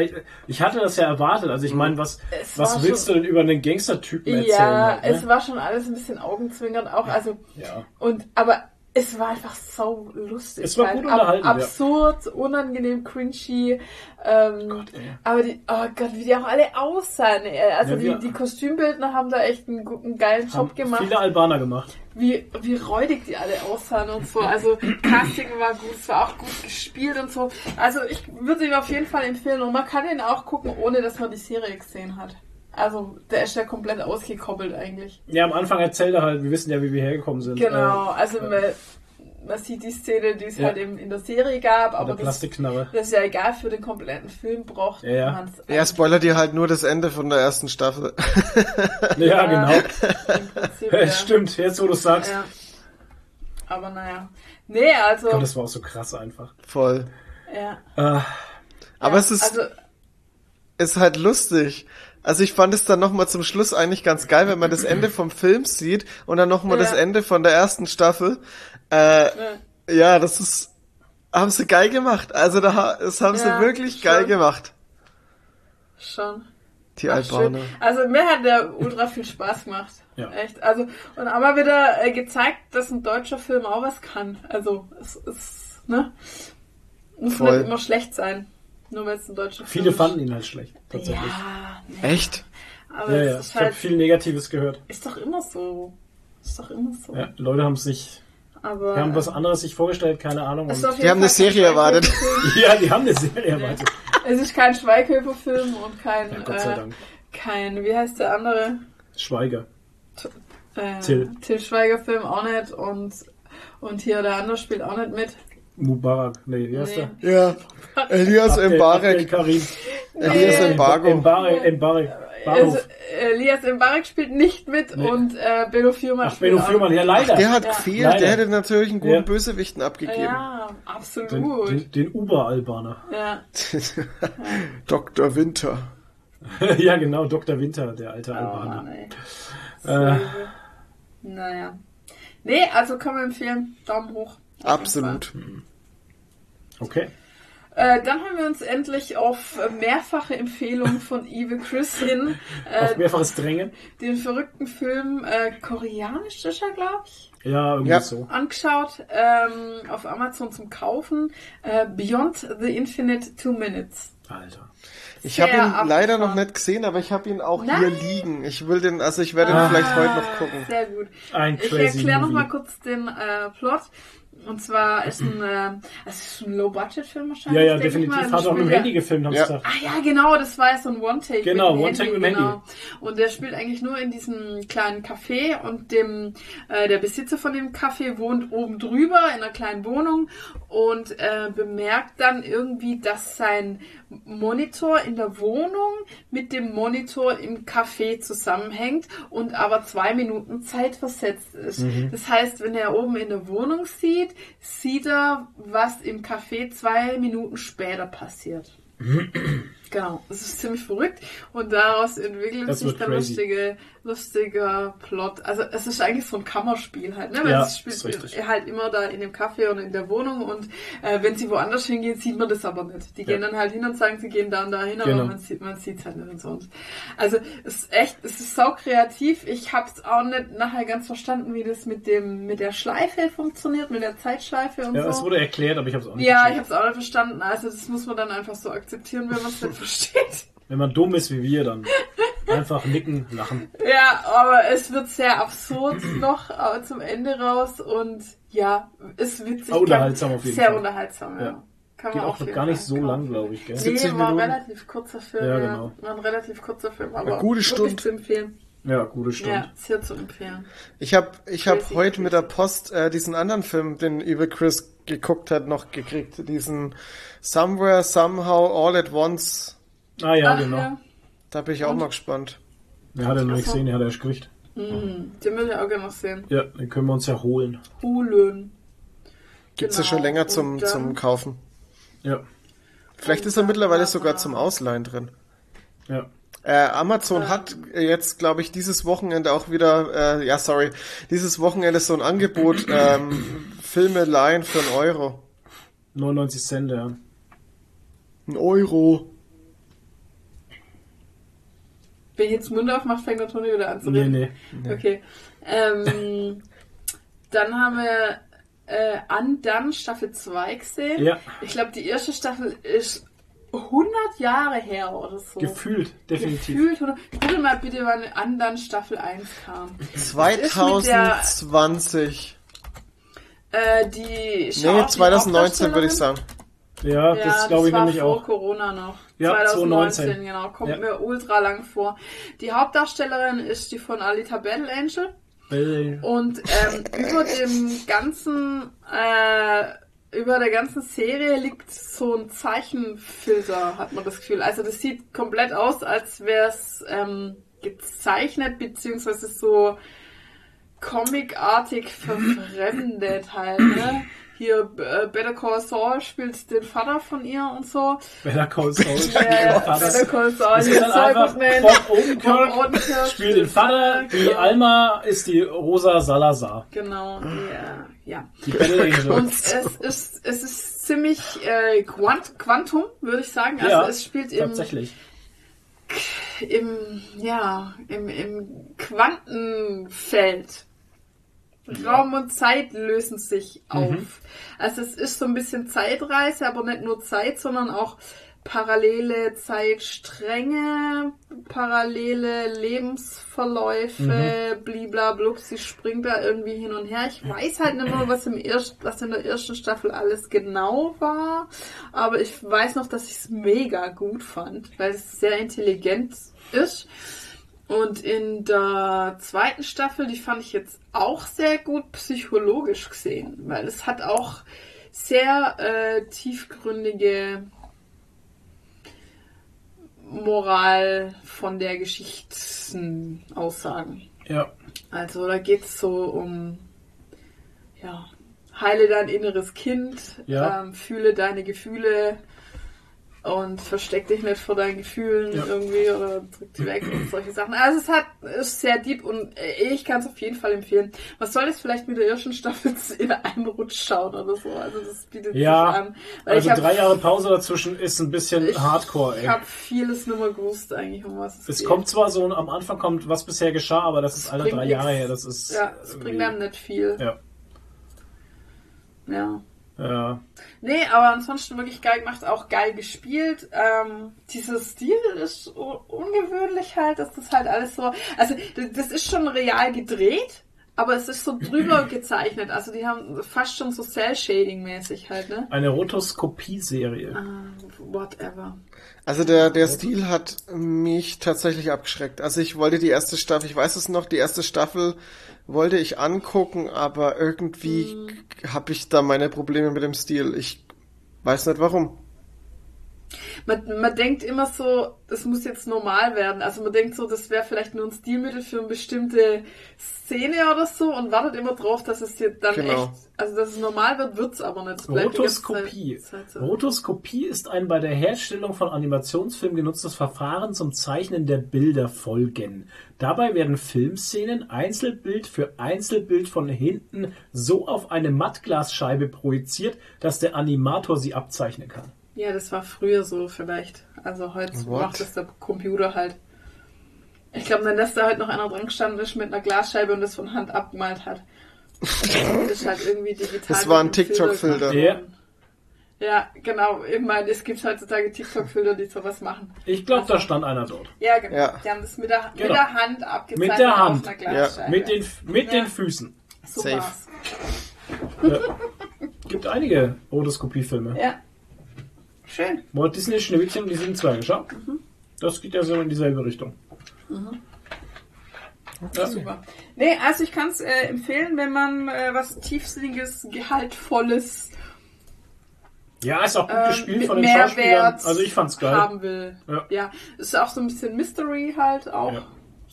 ich hatte das ja erwartet. Also ich meine, was, was willst du schon- denn über einen Gangstertypen erzählen? ja, halt, ne? es war schon alles ein bisschen augenzwinkernd auch. Also ja. Und, aber es war einfach so lustig. Es war halt. gut unterhalten, ja. Absurd, unangenehm, cringy. Ähm, Gott, ey. aber die, oh Gott, wie die auch alle aussahen. ey. Also Ja, die, die Kostümbildner haben da echt einen guten, geilen Job gemacht. viele Albaner gemacht. Wie, wie räudig die alle aussahen und so. Also <clears throat> Casting war gut, es war auch gut gespielt und so. Also ich würde ihn auf jeden Fall empfehlen und man kann ihn auch gucken, ohne dass man die Serie gesehen hat. Also der ist ja komplett ausgekoppelt eigentlich. Ja, am Anfang erzählt er halt, wir wissen ja, wie wir hergekommen sind. Genau, Äh, also man, man sieht die Szene, die es Ja. halt eben in der Serie gab, aber das, das ist ja egal, für den kompletten Film braucht Ja, ja. man es Ja, spoilert dir halt nur das Ende von der ersten Staffel. <laughs> Ja, genau. <laughs> Prinzip. ja. Stimmt, jetzt wo du sagst. Ja. Aber naja. Nee, also. Gott, das war auch so krass einfach. Voll. ja. Äh, Aber ja, es ist, Also, ist halt lustig. Also ich fand es dann nochmal zum Schluss eigentlich ganz geil, wenn man das Ende vom Film sieht und dann nochmal Ja. das Ende von der ersten Staffel. Äh, ne, ja, das ist, haben sie geil gemacht. Also da, das haben Ja, sie wirklich geil schon. gemacht. schon. Die Albaner. Also mir hat der ultra viel Spaß gemacht. Ja. Echt. Also, und aber wieder äh, gezeigt, dass ein deutscher Film auch was kann. Also, es ist, ne? Muss Voll. nicht immer schlecht sein. Nur weil es ein deutscher viele Film ist. fanden ihn halt schlecht, tatsächlich. Ja, nee. Echt? Aber Ja, es ja. ist Ich habe halt, viel Negatives gehört. ist doch immer so. Ist doch immer so. Ja, die Leute haben sich, Aber. die haben was anderes sich vorgestellt, keine Ahnung. es auf Die haben eine Serie erwartet. <laughs> Ja, die haben eine Serie erwartet. Es ist kein Schweighöfer-Film und kein, Ja, Gott sei äh, Dank. kein, wie heißt der andere? Schweiger. Äh, Till. Till Schweiger-Film auch nicht und, und hier der andere spielt auch nicht mit. Mubarak. Nee, wie heißt Nee. der? Ja. Elias Mbarek. Karim. Elias. Embargo. Mbarek. Mbarek. Also. Elias Mbarek spielt nicht mit Nee. und äh, Benno Fürmann Ach, spielt Benno auch Fürmann, ja leider. Der hat Ja. gefehlt. Leider. Der hätte natürlich einen guten Ja. Bösewichten abgegeben. Ja, den, absolut. den, den Uber-Albaner. <laughs> Ja. <laughs> Dr. Winter. ja, genau, Dr. Winter, der alte Oh Albaner. Ey. Äh. Naja. Nee, also kann man empfehlen. Daumen hoch. Absolut. Okay. Äh, dann haben wir uns endlich auf mehrfache Empfehlungen von Evil Chris hin <laughs> Auf äh, mehrfaches Drängen. den verrückten Film äh, koreanisch ist er, glaube ich, Ja, irgendwie Ja. so. angeschaut ähm, auf Amazon zum Kaufen. Äh, Beyond the Infinite Two Minutes. Alter. Ich habe ihn leider noch abgefahren. nicht gesehen, aber ich habe ihn auch Nein. hier liegen. Ich will den, also ich werde ihn Ah, vielleicht heute noch gucken. Sehr gut. Ein Ich erkläre noch Movie. mal kurz den äh, Plot. Und zwar ist ein, äh, es ist ein Low-Budget-Film wahrscheinlich. Ja, ja, definitiv. mal. Hat auch mit dem Handy gefilmt, haben sie Ja. gesagt. Ah ja, genau, das war ja so ein One-Take. Genau, One-Take mit dem Handy. Und der spielt eigentlich nur in diesem kleinen Café und dem äh, der Besitzer von dem Café wohnt oben drüber in einer kleinen Wohnung und äh, bemerkt dann irgendwie, dass sein Monitor in der Wohnung mit dem Monitor im Café zusammenhängt und aber zwei Minuten Zeit versetzt ist. Mhm. Das heißt, wenn er oben in der Wohnung sieht, sieht er, was im Café zwei Minuten später passiert. <clears throat> Genau, das ist ziemlich verrückt und daraus entwickelt Das sich der crazy. lustige, lustiger Plot. Also es ist eigentlich so ein Kammerspiel halt, ne? Weil Ja, es spielt ist richtig. halt immer da in dem Café und in der Wohnung und äh, wenn sie woanders hingehen, sieht man das aber nicht. Die gehen Ja. dann halt hin und sagen, sie gehen da und da hin, aber Genau. man sieht man sieht's halt nicht und sonst. Also es ist echt, es ist sau kreativ. Ich hab's auch nicht nachher ganz verstanden, wie das mit dem mit der Schleife funktioniert, mit der Zeitschleife und Ja, so. es wurde erklärt, aber ich habe es auch nicht Ja, ich verstanden. habe es auch nicht verstanden. Also das muss man dann einfach so akzeptieren, wenn man es nicht versteht. Wenn man dumm ist wie wir, dann einfach nicken, lachen. Ja, aber es wird sehr absurd <clears throat> noch äh, zum Ende raus und ja, ist witzig. Aber unterhaltsam auf jeden sehr Fall. unterhaltsam, ja. Ja. Kann Geht man auch jeden gar nicht so lang, glaube ich, gell? Nee, 70 war ein Minuten. relativ kurzer Film. Ja, genau. War ein relativ kurzer Film, aber Eine gute Stunde. zu empfehlen. Ja, gute Stunde. Ja, sehr zu empfehlen. Ich habe ich hab Crazy, heute mit der Post äh, diesen anderen Film, den Evil Chris geguckt hat, noch gekriegt. Diesen Somewhere, Somehow, All at Once. Ah ja, Ach, genau. ja. Da bin ich auch mal gespannt. Der hat er noch nicht gesehen, den hat er erst gekriegt. Mhm. Den will ich auch gerne noch sehen. Ja, den können wir uns ja holen. Hulen. Gibt's Genau. ja schon länger zum, Und dann- zum Kaufen. Ja, Vielleicht Und ist er mittlerweile sogar zum Ausleihen drin. ja. Äh, Amazon hat jetzt, glaube ich, dieses Wochenende auch wieder, äh, ja, sorry, dieses Wochenende so ein Angebot, ähm, Filme leihen für einen Euro. 99 Cent, ja. Ein Euro. Wenn ich jetzt Mund aufmache, fängt der Toni wieder an zu Nee, reden. nee. Okay. Ähm, dann haben wir äh, Undone Staffel 2 gesehen. Ja. Ich glaube, die erste Staffel ist 100 Jahre her oder so. Gefühlt, definitiv. Gefühlt. 100. Google mal bitte, wann Undone Staffel 1 kam. 2020. Äh, die Nee, Schau- 2019 würde ich sagen. Ja, Ja, das glaube ich war nämlich vor auch. Corona noch. Ja, 2019, 2019. genau. Kommt Ja. mir ultra lang vor. Die Hauptdarstellerin ist die von Alita Battle Angel. Äh, Und ähm, über dem ganzen, äh, über der ganzen Serie liegt so ein Zeichenfilter, hat man das Gefühl. Also das sieht komplett aus, als wäre es ähm, gezeichnet, beziehungsweise so comicartig verfremdet halt, ne? <clears throat> Hier, äh, Better Call Saul spielt den Vater von ihr und so. Better Call Saul. Ja, Vater. Better Call Saul, ist dann einfach. Bob Odenkirk Odenkirk spielt den Vater, die Genau. Alma ist die Rosa Salazar. Genau, ja, ja. Die Battle Angel. Und es ist, es ist ziemlich äh, Quant Quantum, würde ich sagen. Also ja, es spielt im, tatsächlich. im, ja, im, im Quantenfeld. Raum und Zeit lösen sich auf. Mhm. Also es ist so ein bisschen Zeitreise, aber nicht nur Zeit, sondern auch parallele Zeitstränge, parallele Lebensverläufe, Mhm. bliblablub, sie springt da irgendwie hin und her. Ich weiß halt nicht mehr, was, im erst, was in der ersten Staffel alles genau war, aber ich weiß noch, dass ich es mega gut fand, weil es sehr intelligent ist. Und in der zweiten Staffel, die fand ich jetzt auch sehr gut psychologisch gesehen, weil es hat auch sehr äh, tiefgründige Moral von der Geschichtsaussagen. Ja. Also da geht's so um, ja, heile dein inneres Kind, Ja. ähm, fühle deine Gefühle und versteck dich nicht vor deinen Gefühlen Ja. irgendwie oder drück die weg und solche Sachen. Also es hat ist sehr deep und äh, ich kann es auf jeden Fall empfehlen. Was soll es vielleicht mit der ersten Staffel <laughs> in einem Rutsch schauen oder so? Also das bietet Ja, sich an. Weil Also ich hab- drei Jahre Pause dazwischen ist ein bisschen ich Hardcore, Ich ey. habe vieles nicht mehr gewusst eigentlich, um was es, Es geht. kommt zwar so, am Anfang kommt, was bisher geschah, aber das ist alle drei nix. Jahre her. Das ist. Ja, es bringt einem nicht viel. Ja. Ja. Ja. Nee, aber ansonsten wirklich geil gemacht, auch geil gespielt. Ähm, dieser Stil ist ungewöhnlich halt, dass das halt alles so. Also, das ist schon real gedreht, aber es ist so drüber <clears throat> gezeichnet. Also die haben fast schon so Cell-Shading-mäßig halt, ne? Eine Rotoskopie-Serie. Ah, whatever. Also der, der Stil hat mich tatsächlich abgeschreckt. Also ich wollte die erste Staffel, ich weiß es noch, die erste Staffel wollte ich angucken, aber irgendwie Mhm. habe ich da meine Probleme mit dem Stil. Ich weiß nicht warum. Man, man denkt immer so, das muss jetzt normal werden. Also man denkt so, das wäre vielleicht nur ein Stilmittel für eine bestimmte Szene oder so und wartet immer drauf, dass es jetzt dann Genau. echt, also dass es normal wird, wird's aber nicht. Es die ganze Rotoskopie. Zeit so. Rotoskopie ist ein bei der Herstellung von Animationsfilmen genutztes Verfahren zum Zeichnen der Bilderfolgen. Dabei werden Filmszenen Einzelbild für Einzelbild von hinten so auf eine Mattglasscheibe projiziert, dass der Animator sie abzeichnen kann. Ja, das war früher so vielleicht. Also heute What? macht das der Computer halt. Ich glaube, dann, dass da halt noch einer dran gestanden ist mit einer Glasscheibe und das von Hand abgemalt hat. Das ist halt irgendwie digital. Das war ein TikTok-Filter. gemacht Ja. Ja, genau. Ich meine, es gibt heutzutage TikTok-Filter, die sowas machen. Ich glaube, da stand einer dort. Ja, genau. Ja. Die haben das mit der, Genau. mit der Hand abgezeichnet Mit der auf Hand. einer Glasscheibe. Mit den, mit Ja. den Füßen. so Safe. war's. Gibt einige Rotoskopie-Filme. Ja. Schön. Walt Disney Schneewittchen die sieben Zwerge, schau. Das geht ja so in dieselbe Richtung. Ja. Super. Nee, also ich kann es äh, empfehlen, wenn man äh, was tiefsinniges, gehaltvolles ja, ist auch gut ähm, gespielt von den Schauspielern. Mehrwert Also ich fand's geil. haben will. Ja. Ja. ist auch so ein bisschen Mystery halt auch Ja.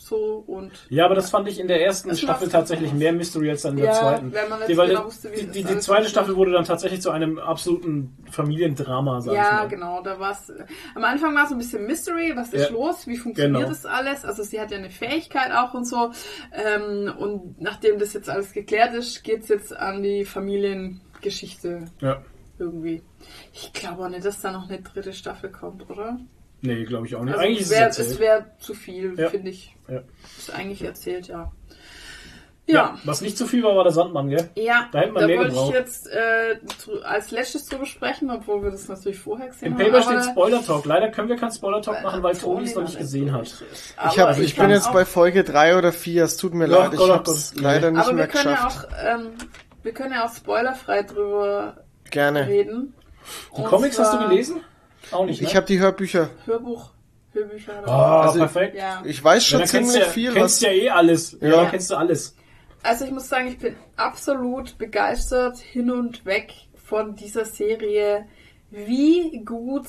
So und Ja, aber das fand ich in der ersten Staffel tatsächlich mehr Mystery als in der Ja, zweiten. wenn man die, genau wusste, wie die, die, zweite. Staffel wurde dann tatsächlich zu einem absoluten Familiendrama, sag ich ja, genau, da war's. Am Anfang war es ein bisschen Mystery, was ist Ja. los, wie funktioniert Genau. das alles? Also sie hat ja eine Fähigkeit auch und so. Ähm, und nachdem das jetzt alles geklärt ist, geht's jetzt an die Familiengeschichte Ja. irgendwie. Ich glaube auch nicht, dass da noch eine dritte Staffel kommt, oder? Nee, glaube ich auch nicht. Also Eigentlich es ist es wäre wär zu viel, Ja. finde ich. Ja. Ist eigentlich erzählt, ja. Ja. Ja. Was nicht zu viel war, war der Sandmann, gell? Ja, Da hätte man da mehr wollte ich gebraucht. jetzt äh, zu, als letztes drüber sprechen, obwohl wir das natürlich vorher gesehen Im haben. Paper aber- steht Spoiler Talk. Leider können wir keinen Spoiler Talk machen, weil Toni es noch nicht gesehen hat. Ich, Aber hab, ich bin kann jetzt bei Folge 3 oder 4, es tut mir Ja, leid, ich Gott, oh hab's Gott. leider nicht Aber wir mehr können ja geschafft. auch, ähm, wir können ja auch spoilerfrei drüber Gerne. reden. Die Und Comics hast du gelesen? Auch nicht, ne? Ich habe die Hörbücher. Hörbuch, Hörbücher. Oh, Oder Also- perfekt. ja. Ich weiß Ja, schon kennst ziemlich du ja, viel, kennst was... ja eh alles. Ja, Ja. dann kennst du alles. Also ich muss sagen, ich bin absolut begeistert hin und weg von dieser Serie, wie gut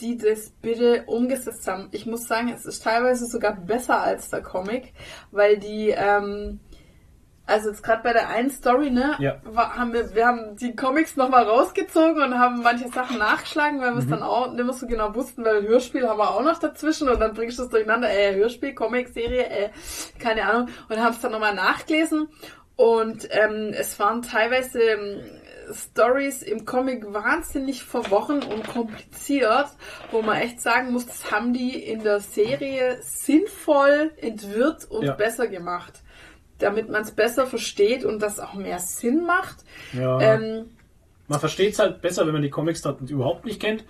die das bitte umgesetzt haben. Ich muss sagen, es ist teilweise sogar besser als der Comic, weil die, ähm, also jetzt gerade bei der einen Story, ne, Ja. war, haben wir, wir haben die Comics nochmal rausgezogen und haben manche Sachen nachgeschlagen, weil wir es dann auch nicht mehr so genau wussten, weil Hörspiel haben wir auch noch dazwischen und dann bringst du es durcheinander, äh, Hörspiel, Comic, Serie, äh, keine Ahnung, und haben es dann nochmal nachgelesen und ähm, es waren teilweise ähm, Stories im Comic wahnsinnig verworren und kompliziert, wo man echt sagen muss, das haben die in der Serie sinnvoll entwirrt und Ja. besser gemacht, damit man es besser versteht und das auch mehr Sinn macht. Ja. Ähm, Man versteht es halt besser, wenn man die Comics dann überhaupt nicht kennt.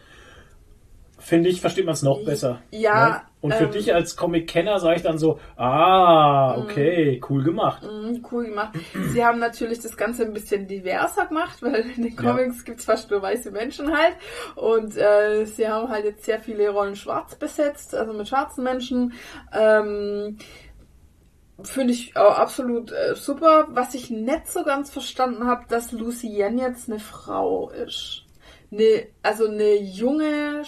Finde ich, versteht man es noch besser. ja, Ne? Und für ähm, dich als Comic-Kenner sage ich dann so, ah, okay, cool gemacht. Mhm, cool gemacht. Sie haben natürlich das Ganze ein bisschen diverser gemacht, weil in den Comics gibt's fast nur weiße Menschen halt. Und äh, sie haben halt jetzt sehr viele Rollen schwarz besetzt, also mit schwarzen Menschen. Ähm, Finde ich auch absolut äh, super. Was ich nicht so ganz verstanden habe, dass Lucienne jetzt eine Frau ist. Ne, also eine junge,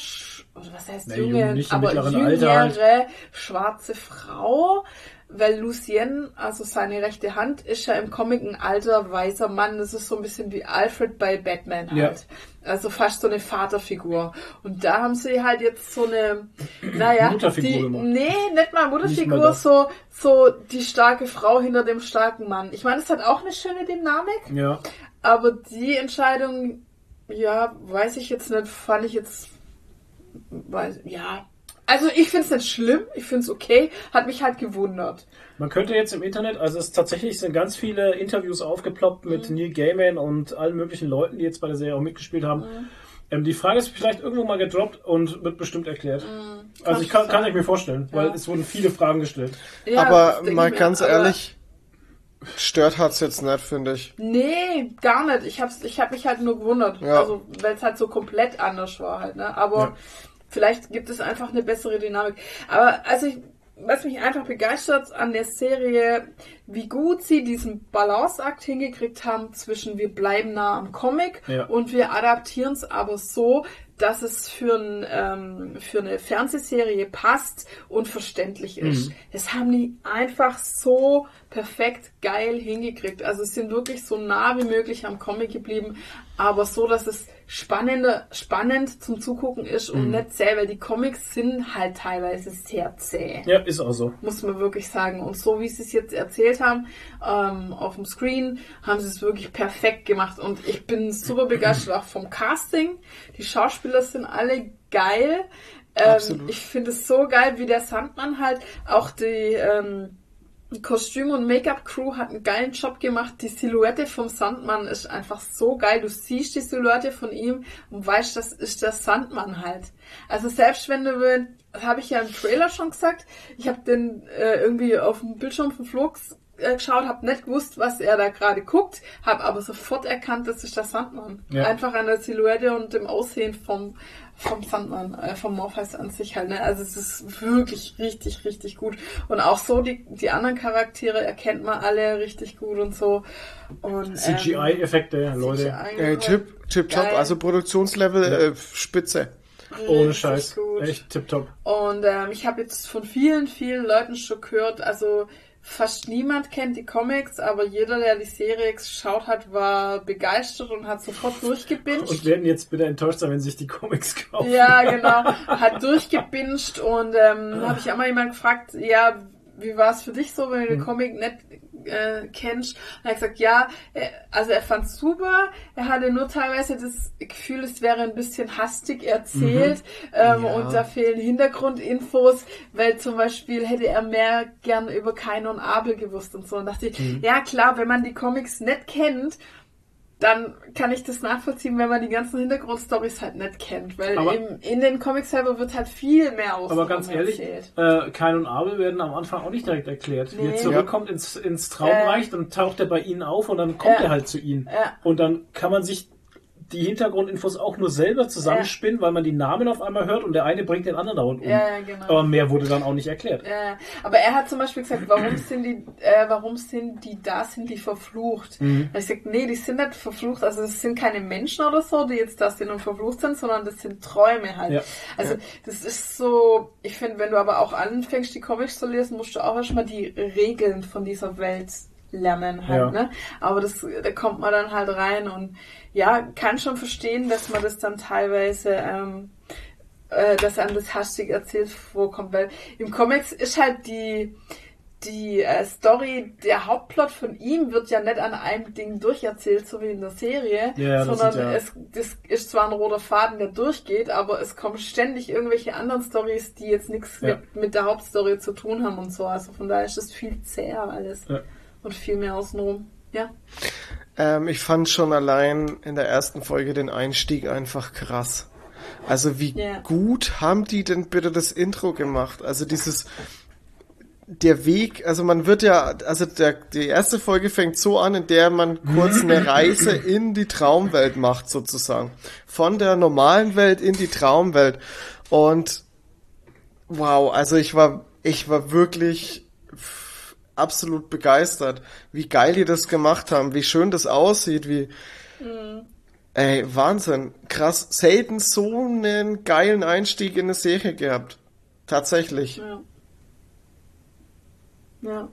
oder was heißt Na, junge, jung aber jüngere Alter schwarze Frau, weil Lucien, also seine rechte Hand, ist ja im Comic ein alter weißer Mann. Das ist so ein bisschen wie Alfred bei Batman Ja. halt. Also fast so eine Vaterfigur. Und da haben sie halt jetzt so eine, naja, Mutterfigur die, nee, nicht mal Nicht Mutterfigur, mal das. so, so die starke Frau hinter dem starken Mann. Ich meine, es hat auch eine schöne Dynamik. Ja. Aber die Entscheidung, ja, weiß ich jetzt nicht, fand ich jetzt, weiß, ja. Also ich finde es nicht schlimm, ich finde es okay, hat mich halt gewundert. Man könnte jetzt im Internet, also es tatsächlich sind ganz viele Interviews aufgeploppt mit Neil Gaiman und allen möglichen Leuten, die jetzt bei der Serie auch mitgespielt haben. Ähm, die Frage ist vielleicht irgendwo mal gedroppt und wird bestimmt erklärt. Also ich kann, kann ich mir vorstellen, weil Ja. es wurden viele Fragen gestellt. Ja, aber mal ganz ehrlich, Stört hat's jetzt nicht, finde ich. Nee, gar nicht. Ich hab's, ich hab mich halt nur gewundert. Ja. Also, weil es halt so komplett anders war halt, ne? Aber Ja. Vielleicht gibt es einfach eine bessere Dynamik. Aber also ich, was mich einfach begeistert an der Serie, wie gut sie diesen Balanceakt hingekriegt haben zwischen wir bleiben nah am Comic Ja. und wir adaptieren es aber so, dass es für, ein, ähm, für eine Fernsehserie passt und verständlich ist. Das haben die einfach so perfekt geil hingekriegt. Also es sind wirklich so nah wie möglich am Comic geblieben, aber so, dass es spannender, spannend zum Zugucken ist und nicht zäh, weil die Comics sind halt teilweise sehr zäh Ja, ist auch so. muss man wirklich sagen. Und so wie sie es jetzt erzählt haben, ähm, auf dem Screen, haben sie es wirklich perfekt gemacht. Und ich bin super begeistert <clears throat> auch vom Casting. Die Schauspieler sind alle geil. Ähm, Absolut. ich finde es so geil, wie der Sandmann halt auch die ähm, Kostüm- und Make-up-Crew hat einen geilen Job gemacht. Die Silhouette vom Sandmann ist einfach so geil. Du siehst die Silhouette von ihm und weißt, das ist der Sandmann halt. Also selbst wenn du, habe ich ja im Trailer schon gesagt, ich habe den äh, irgendwie auf dem Bildschirm vom Flug äh, geschaut, habe nicht gewusst, was er da gerade guckt, habe aber sofort erkannt, das ist der Sandmann. Ja. Einfach an der Silhouette und dem Aussehen vom vom Sandmann, äh, vom Morpheus an sich halt. Ne? Also es ist wirklich richtig, richtig gut. Und auch so die, die anderen Charaktere erkennt man alle richtig gut und so. Und, ähm, CGI-Effekte, Leute. CGI Äh, Chip, Chip, Top, also Produktionslevel äh, spitze. Ohne Scheiß. gut. Echt tipptopp. Und ähm, ich habe jetzt von vielen, vielen Leuten schon gehört, also fast niemand kennt die Comics, aber jeder, der die Serie geschaut hat, war begeistert und hat sofort durchgebinged. Und werden jetzt bitte enttäuscht sein, wenn sie sich die Comics kaufen. Ja, genau. Hat durchgebinged und ähm, habe ich auch mal jemand gefragt, ja, wie war es für dich so, wenn du den Comic nicht äh, kennst? Und er hat gesagt, ja, äh, also er fand super. Er hatte nur teilweise das Gefühl, es wäre ein bisschen hastig erzählt ähm, Ja. und da fehlen Hintergrundinfos, weil zum Beispiel hätte er mehr gern über Kain und Abel gewusst und so. Und dachte ich, ja klar, wenn man die Comics nicht kennt, dann kann ich das nachvollziehen, wenn man die ganzen Hintergrundstories halt nicht kennt, weil im, in den Comics selber wird halt viel mehr aus. Aber ganz ehrlich, äh, Kain und Abel werden am Anfang auch nicht direkt erklärt. Wie er Nee. zurückkommt ins, ins Traumreich, dann taucht er bei ihnen auf und dann kommt Ja. er halt zu ihnen. Ja. Und dann kann man sich die Hintergrundinfos auch nur selber zusammenspinnen, weil man die Namen auf einmal hört und der eine bringt den anderen dauernd um. Ja, ja, genau. Aber mehr wurde dann auch nicht erklärt. Ja, aber er hat zum Beispiel gesagt, warum sind die, äh, warum sind die da, sind die verflucht? Mhm. Und ich sag, nee, die sind nicht verflucht, also es sind keine Menschen oder so, die jetzt da sind und verflucht sind, sondern das sind Träume halt. Ja. Also das ist so, ich finde, wenn du aber auch anfängst, die Comics zu lesen, musst du auch erstmal die Regeln von dieser Welt lernen halt, Ja. ne? Aber das, da kommt man dann halt rein und ja, kann schon verstehen, dass man das dann teilweise, ähm, äh, dass einem das hastig erzählt vorkommt, weil im Comics ist halt die, die äh, Story, der Hauptplot von ihm wird ja nicht an einem Ding durcherzählt, so wie in der Serie, Ja, das sondern ja- es das ist zwar ein roter Faden, der durchgeht, aber es kommen ständig irgendwelche anderen Stories, die jetzt nichts Ja. mit, mit der Hauptstory zu tun haben und so. Also von daher ist es viel zäher alles. Und viel mehr außenrum. Ja. Ähm, ich fand schon allein in der ersten Folge den Einstieg einfach krass. Also wie Ja. gut haben die denn bitte das Intro gemacht? Also dieses der Weg, also man wird ja, also der, die erste Folge fängt so an, in der man kurz eine <laughs> Reise in die Traumwelt macht, sozusagen. Von der normalen Welt in die Traumwelt. Und wow, also ich war, ich war wirklich absolut begeistert, wie geil die das gemacht haben, wie schön das aussieht, wie, ey, Wahnsinn, krass, selten so einen geilen Einstieg in eine Serie gehabt. Tatsächlich. Ja. Ja.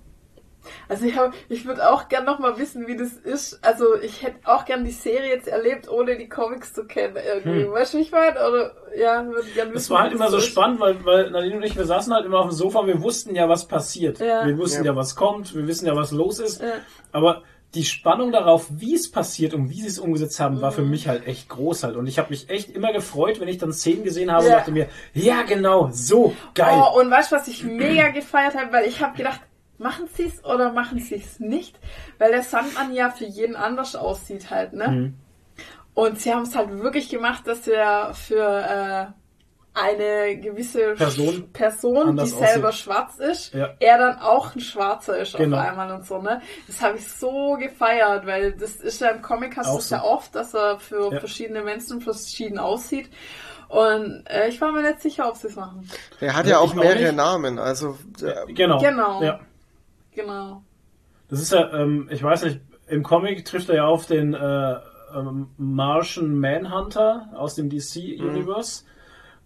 Also ich habe, ich würde auch gern noch mal wissen, wie das ist. Also ich hätte auch gern die Serie jetzt erlebt, ohne die Comics zu kennen irgendwie. Weißt du, wie ich meine? Oder ja, würde gern wissen. Das war halt immer so ist. spannend, weil, weil Nadine und ich, wir saßen halt immer auf dem Sofa und wir wussten ja, was passiert. Ja. Wir wussten Ja. ja. was kommt, wir wissen ja, was los ist. Ja. Aber die Spannung darauf, wie es passiert und wie sie es umgesetzt haben, war für Mhm. mich halt echt groß halt. Und ich habe mich echt immer gefreut, wenn ich dann Szenen gesehen habe Ja. und dachte mir, ja genau, so geil. Oh, und weißt du, was ich mega gefeiert habe? Weil ich habe gedacht, machen sie es oder machen sie es nicht? Weil der Sandmann ja für jeden anders aussieht halt, ne? Mhm. Und sie haben es halt wirklich gemacht, dass er für äh, eine gewisse Person Person die selber aussieht. schwarz ist, Ja. er dann auch ein Schwarzer ist Genau. auf einmal und so, ne? Das habe ich so gefeiert, weil das ist ja im Comic hast du Auch es so. ja oft, dass er für Ja. verschiedene Menschen verschieden aussieht. Und äh, ich war mir nicht sicher, ob sie es machen. Der hat Ja, ja auch auch mehrere nicht. Namen, also der, Genau. Genau. Ja. Genau. Das ist ja, ähm, ich weiß nicht, im Comic trifft er ja auf den äh, ähm, Martian Manhunter aus dem DC-Universe.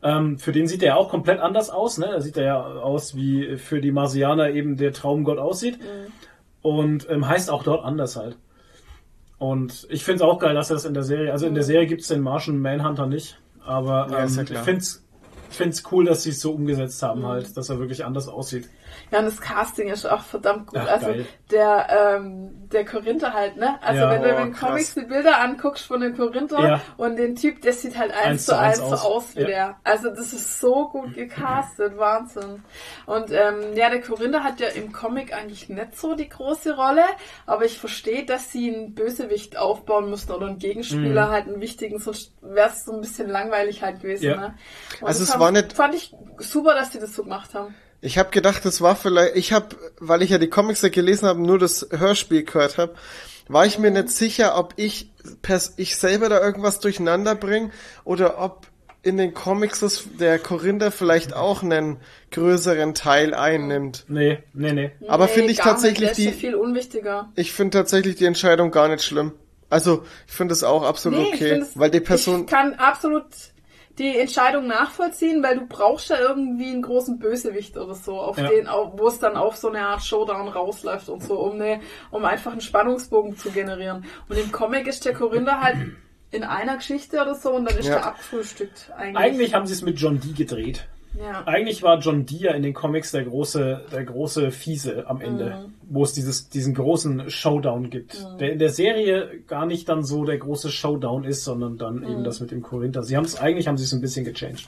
Ähm, für den sieht er ja auch komplett anders aus, ne? Er sieht ja aus, wie für die Marsianer eben der Traumgott aussieht. Und ähm, heißt auch dort anders halt. Und ich finde es auch geil, dass er das in der Serie, also in der Serie gibt es den Martian Manhunter nicht, aber Ja, ähm, ist ja ich finde es find's cool, dass sie es so umgesetzt haben halt, dass er wirklich anders aussieht. Ja, und das Casting ist auch verdammt gut. Ach, also geil. der, ähm, der Korinther halt, ne? Also Ja. wenn du in Oh, den krass. Comics die Bilder anguckst von dem Korinther Ja. und den Typ, der sieht halt eins, Eins zu eins so aus. wie Ja. der. Also das ist so gut gecastet, Wahnsinn. Und ähm, ja, der Korinther hat ja im Comic eigentlich nicht so die große Rolle, aber ich verstehe, dass sie einen Bösewicht aufbauen müssen oder einen Gegenspieler halt einen wichtigen, sonst wäre es so ein bisschen langweilig halt gewesen. Mhm. Ja. Ne? Und Also das es fand, war nicht- fand ich super, dass die das so gemacht haben. Ich habe gedacht, das war vielleicht, ich habe, weil ich ja die Comics ja gelesen habe, nur das Hörspiel gehört habe, war ich mir nicht sicher, ob ich pers ich selber da irgendwas durcheinander bringe oder ob in den Comics das, der Korinther vielleicht auch einen größeren Teil einnimmt. Nee, nee, nee. Aber Nee, finde ich tatsächlich Der ist ja die, viel unwichtiger. ich finde tatsächlich die Entscheidung gar nicht schlimm. Also ich finde es auch absolut Nee, okay, weil die Person, Ich kann absolut die Entscheidung nachvollziehen, weil du brauchst ja irgendwie einen großen Bösewicht oder so, auf Ja. den, wo es dann auf so eine Art Showdown rausläuft und so, um, ne, um einfach einen Spannungsbogen zu generieren. Und im Comic ist der Korinther halt in einer Geschichte oder so und dann ist Ja. der abgefrühstückt eigentlich. Eigentlich haben sie es mit John Dee gedreht. Ja. Eigentlich war John Dee ja in den Comics der große, der große Fiese am Ende, Mhm. wo es dieses, diesen großen Showdown gibt. Der in der Serie gar nicht dann so der große Showdown ist, sondern dann Mhm. eben das mit dem Korinther. Sie haben es eigentlich haben sie es ein bisschen gechanged.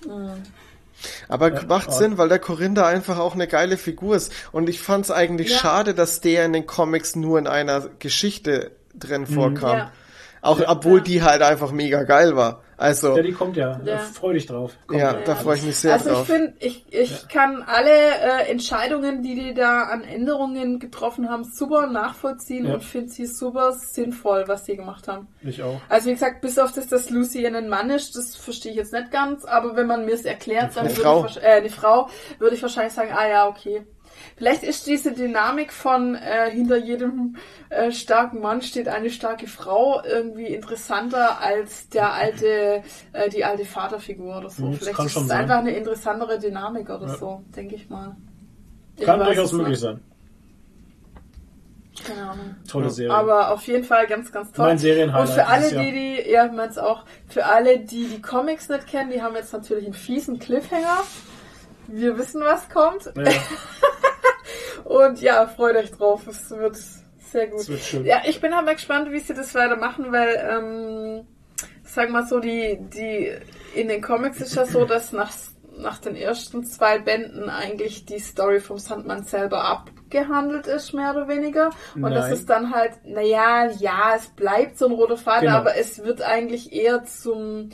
aber Ja, macht Sinn, weil der Korinther einfach auch eine geile Figur ist. Und ich fand es eigentlich Ja. schade, dass der in den Comics nur in einer Geschichte drin vorkam. Ja. Auch obwohl die halt einfach mega geil war. Also, Ja, die kommt ja. Ja. Freu dich drauf. Kommt ja, ja. da freue ich mich sehr also drauf. ich finde, ich, ich kann alle äh, Entscheidungen, die die da an Änderungen getroffen haben, super nachvollziehen Ja. und finde sie super sinnvoll, was sie gemacht haben. Ich auch. Also wie gesagt, bis auf das, dass Lucy ein Mann ist, das verstehe ich jetzt nicht ganz, aber wenn man mir es erklärt, dann Eine würde Frau. ich, äh, eine Frau, würde ich wahrscheinlich sagen, ah ja, okay. Vielleicht ist diese Dynamik von äh, hinter jedem äh, starken Mann steht eine starke Frau irgendwie interessanter als der alte, äh, die alte Vaterfigur oder so. Mhm, das Vielleicht kann ist schon es sein. einfach eine interessantere Dynamik oder Ja. so, denke ich mal. Ich Kann durchaus möglich sein. Keine Ahnung. Tolle Serie. Aber auf jeden Fall ganz, ganz toll. Mein Serienhighlight Und für alle, die die, ja, mein's auch, für alle, die die Comics nicht kennen, die haben jetzt natürlich einen fiesen Cliffhanger. Wir wissen, was kommt. ja, <laughs> Und ja, freut euch drauf. Es wird sehr gut. das wird schön. Ja, ich bin aber gespannt, wie sie das weitermachen, weil, ähm, sag mal so, die, die, in den Comics ist ja so, dass nach, nach den ersten zwei Bänden eigentlich die Story vom Sandmann selber abgehandelt ist, mehr oder weniger. Und das Nein. ist dann halt, naja, ja, es bleibt so ein roter Faden, Genau. aber es wird eigentlich eher zum,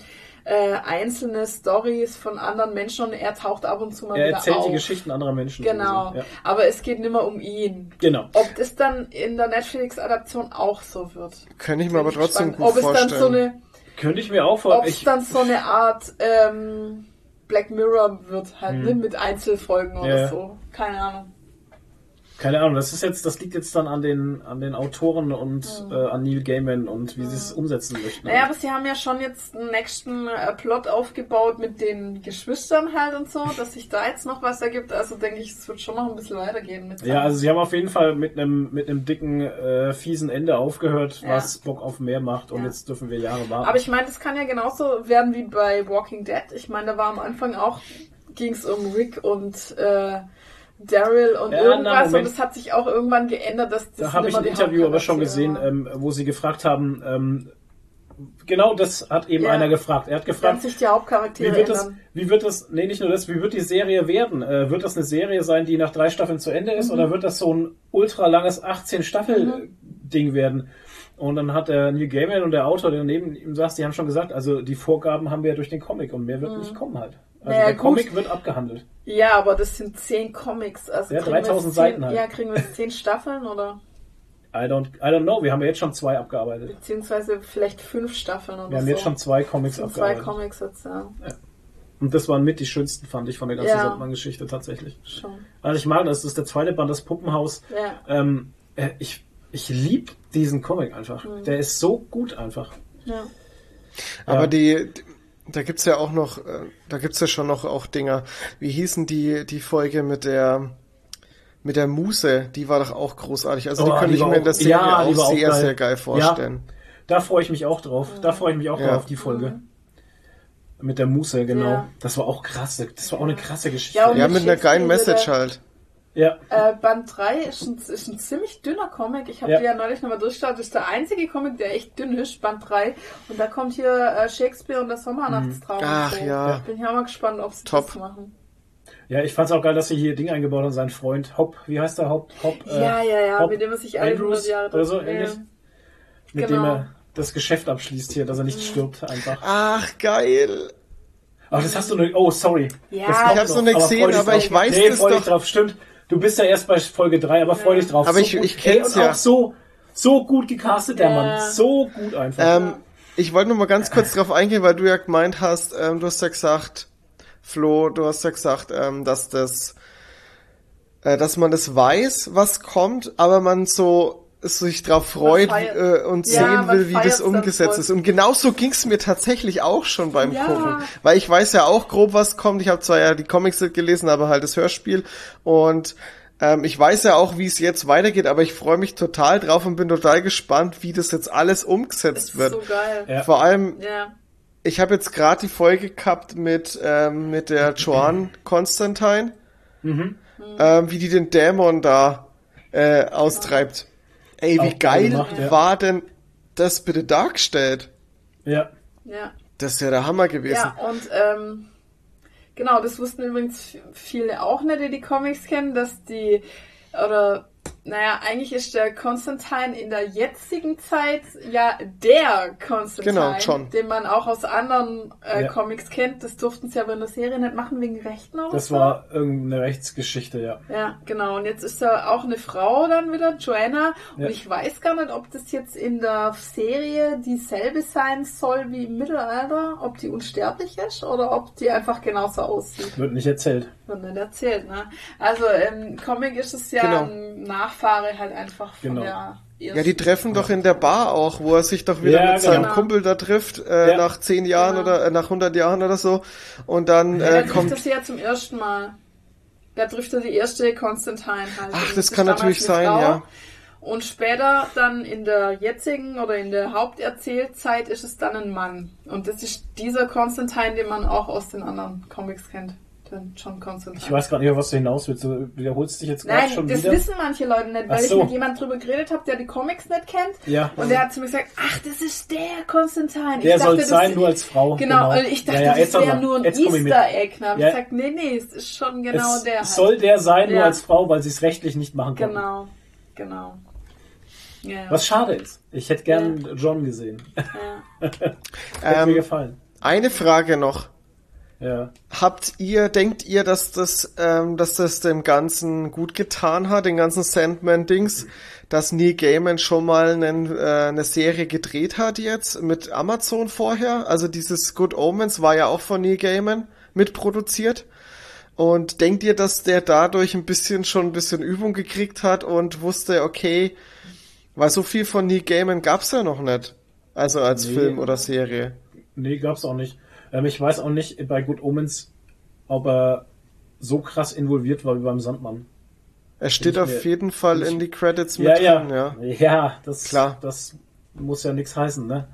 äh, einzelne Stories von anderen Menschen und er taucht ab und zu mal Er wieder erzählt auf. die Geschichten anderer Menschen. Genau. gesehen. Aber es geht nicht mehr um ihn. Ja. Genau. Ob das dann in der Netflix-Adaption auch so wird. Könnte ich mir aber trotzdem gut ob es dann so vorstellen. eine, Könnte ich mir auch ob vorstellen. es dann so eine Art ähm, Black Mirror wird, halt, ne, mit Einzelfolgen oder Hm. Ja, ja. so. Keine Ahnung. Keine Ahnung, das ist jetzt, das liegt jetzt dann an den, an den Autoren und Hm. äh, an Neil Gaiman und wie sie es umsetzen möchten. Naja, aber sie haben ja schon jetzt einen nächsten äh, Plot aufgebaut mit den Geschwistern halt und so, dass sich da jetzt noch was ergibt. Also denke ich, es wird schon noch ein bisschen weitergehen mit ja, also sie haben auf jeden Fall mit einem mit einem dicken äh, fiesen Ende aufgehört, Ja. was Bock auf mehr macht und Ja. jetzt dürfen wir Jahre warten. Aber ich meine, das kann ja genauso werden wie bei Walking Dead. Ich meine, da war am Anfang auch, ging es um Rick und äh, Daryl und Ja, na, irgendwas und Moment. das hat sich auch irgendwann geändert, dass das da habe ich ein Interview aber schon gesehen, ähm, wo sie gefragt haben, ähm, genau das hat eben Ja. einer gefragt. Er hat gefragt, sich die Hauptcharaktere Wie wird das, ändern. wie wird das, nee, nicht nur das, wie wird die Serie werden? Äh, wird das eine Serie sein, die nach drei Staffeln zu Ende Mhm. ist, oder wird das so ein ultra langes 18 Staffel Ding werden? Und dann hat der Neil Gaiman und der Autor, der neben ihm saß, die haben schon gesagt, also die Vorgaben haben wir ja durch den Comic und mehr wird nicht kommen halt. Also Naja, der gut. Comic wird abgehandelt. Ja, aber das sind zehn Comics. Also Ja, kriegen wir 3000 jetzt Seiten halt. Ja, kriegen wir jetzt zehn Staffeln oder I don't, I don't know, wir haben ja jetzt schon zwei abgearbeitet. beziehungsweise vielleicht fünf Staffeln oder Wir haben so. jetzt schon zwei Comics Das sind zwei abgearbeitet. Comics jetzt, ja. Und das waren mit die schönsten, fand ich, von der ganzen Ja. Sandmann-Geschichte tatsächlich. Schon. Also ich mag das, das ist der zweite Band, das Puppenhaus. Ja. Ähm, äh, ich ich lieb diesen Comic einfach. Mhm. Der ist so gut einfach. Ja. Aber Ja. die, da gibt's ja auch noch, äh, da gibt's ja schon noch auch Dinger. Wie hießen die, die Folge mit der, mit der Muse? Die war doch auch großartig. Also die Oh, könnte die ich war mir in der Serie ja, auch auch sehr, geil. sehr geil vorstellen. Da freue ich mich auch drauf. Da freue ich mich auch Ja. drauf auf die Folge. Mit der Muße, genau. Ja. Das war auch krass. Das war auch eine krasse Geschichte. Ja, und- Ja, mit einer geilen Message halt. Ja. Äh, Band 3 ist ein, ist ein ziemlich dünner Comic. Ich habe Ja. die ja neulich nochmal durchgeschaut. Das ist der einzige Comic, der echt dünn ist, Band 3. Und da kommt hier äh, Shakespeare und der Sommernachtstraum. Ach, und so. ja. Bin ich auch mal gespannt, ob sie Top. das machen. ja, ich fand's auch geil, dass sie hier Ding eingebaut haben, sein Freund Hop, wie heißt der Hop? Hop äh, ja, ja, ja, Hop mit dem er sich alle 100 Andrews Jahre oder so ja. ähnlich. Mit genau. dem er das Geschäft abschließt hier, dass er nicht stirbt einfach. Ach, geil. Aber das hast du noch, oh, sorry. Ja, ich kommt hab's noch nicht aber gesehen, aber ich weiß nee, es doch. drauf, stimmt. Du bist ja erst bei Folge 3, aber freu dich drauf. Aber ich- gut. ich kenn's Ey, und ja. auch so, so gut gecastet, der Ja. Mann. So gut einfach. Ähm, ich wollte nur mal ganz kurz drauf eingehen, weil du ja gemeint hast, ähm, du hast ja gesagt, Flo, du hast ja gesagt, ähm, dass das, äh, dass man das weiß, was kommt, aber man so sich drauf freut äh, und Ja, sehen will, wie das umgesetzt ist. Und genauso ging's mir tatsächlich auch schon beim Ja. Gucken. Weil ich weiß ja auch grob, was kommt. Ich habe zwar ja die Comics nicht gelesen, aber halt das Hörspiel. Und ähm, ich weiß ja auch, wie es jetzt weitergeht, aber ich freue mich total drauf und bin total gespannt, wie das jetzt alles Das umgesetzt ist wird. so geil. Ja. Vor allem, Ja. ich habe jetzt gerade die Folge gehabt mit, ähm, mit der Joan Constantine, Mhm. ähm, wie die den Dämon da äh, austreibt. Ey, wie Auch geil geil gemacht, ja. war denn das bitte dargestellt? Ja. Ja. Das ist ja der Hammer gewesen. Ja, und ähm, genau, das wussten übrigens viele auch nicht, die die Comics kennen, dass die, oder naja, eigentlich ist der Constantine in der jetzigen Zeit ja der Constantine, Genau, John. den man auch aus anderen äh, Ja. Comics kennt. Das durften sie aber in der Serie nicht machen wegen Rechten oder Das so. war irgendeine Rechtsgeschichte, ja. Ja, genau. Und jetzt ist da auch eine Frau dann wieder, Joanna. Und Ja. ich weiß gar nicht, ob das jetzt in der Serie dieselbe sein soll wie im Mittelalter, ob die unsterblich ist oder ob die einfach genauso aussieht. Wird nicht erzählt. Wird nicht erzählt, ne? Also im Comic ist es ja Genau. ein Nachfahre halt einfach von Genau. der Ja, die treffen doch in der Bar auch, wo er sich doch wieder Ja, mit seinem genau. Kumpel da trifft, äh, Ja. nach zehn Jahren Genau. oder äh, nach 100 Jahren oder so. Und dann Ja, äh, da trifft kommt er sie ja zum ersten Mal. Da trifft er die erste Constantine halt. Ach, das kann natürlich sein, Frau. ja. Und später dann in der jetzigen oder in der Haupterzählzeit ist es dann ein Mann. Und das ist dieser Constantine, den man auch aus den anderen Comics kennt. Den John Constantine. Ich weiß gar nicht, auf was du hinaus willst. Du wiederholst dich jetzt gerade Nein, schon das wieder. wissen manche Leute nicht, weil Ach ich so. mit jemandem drüber geredet habe, der die Comics nicht kennt. Ja. Und der hat zu mir gesagt, ach, das ist der Constantine. Der ich soll das- sein, nur als Frau. Genau, und ich dachte, Ja, ja, das wäre nur ein. Easter Egg. Dann habe Ja. ich gesagt, nee, nee, es ist schon genau es der. Halt. soll der sein, nur Ja. als Frau, weil sie es rechtlich nicht machen konnten. Genau, genau. Ja. Was schade ist. Ich hätte gern John gesehen. ja. <laughs> Hätte Ähm, mir gefallen. eine Frage noch. Ja. Habt ihr, denkt ihr, dass das, ähm, dass das dem Ganzen gut getan hat, den ganzen Sandman-Dings, dass Neil Gaiman schon mal einen, äh, eine Serie gedreht hat jetzt mit Amazon vorher? Also dieses Good Omens war ja auch von Neil Gaiman mitproduziert. Und denkt ihr, dass der dadurch ein bisschen schon ein bisschen Übung gekriegt hat und wusste, okay, weil so viel von Neil Gaiman gab's ja noch nicht. Also als Nee. Film oder Serie. Nee, gab's auch nicht. Ähm, ich weiß auch nicht bei Good Omens, ob er so krass involviert war wie beim Sandmann. Er steht Ich auf mir- jeden Fall ich- in die Credits mit Ja, ja, drin, ja. ja. das, Klar. das muss ja nichts heißen, ne?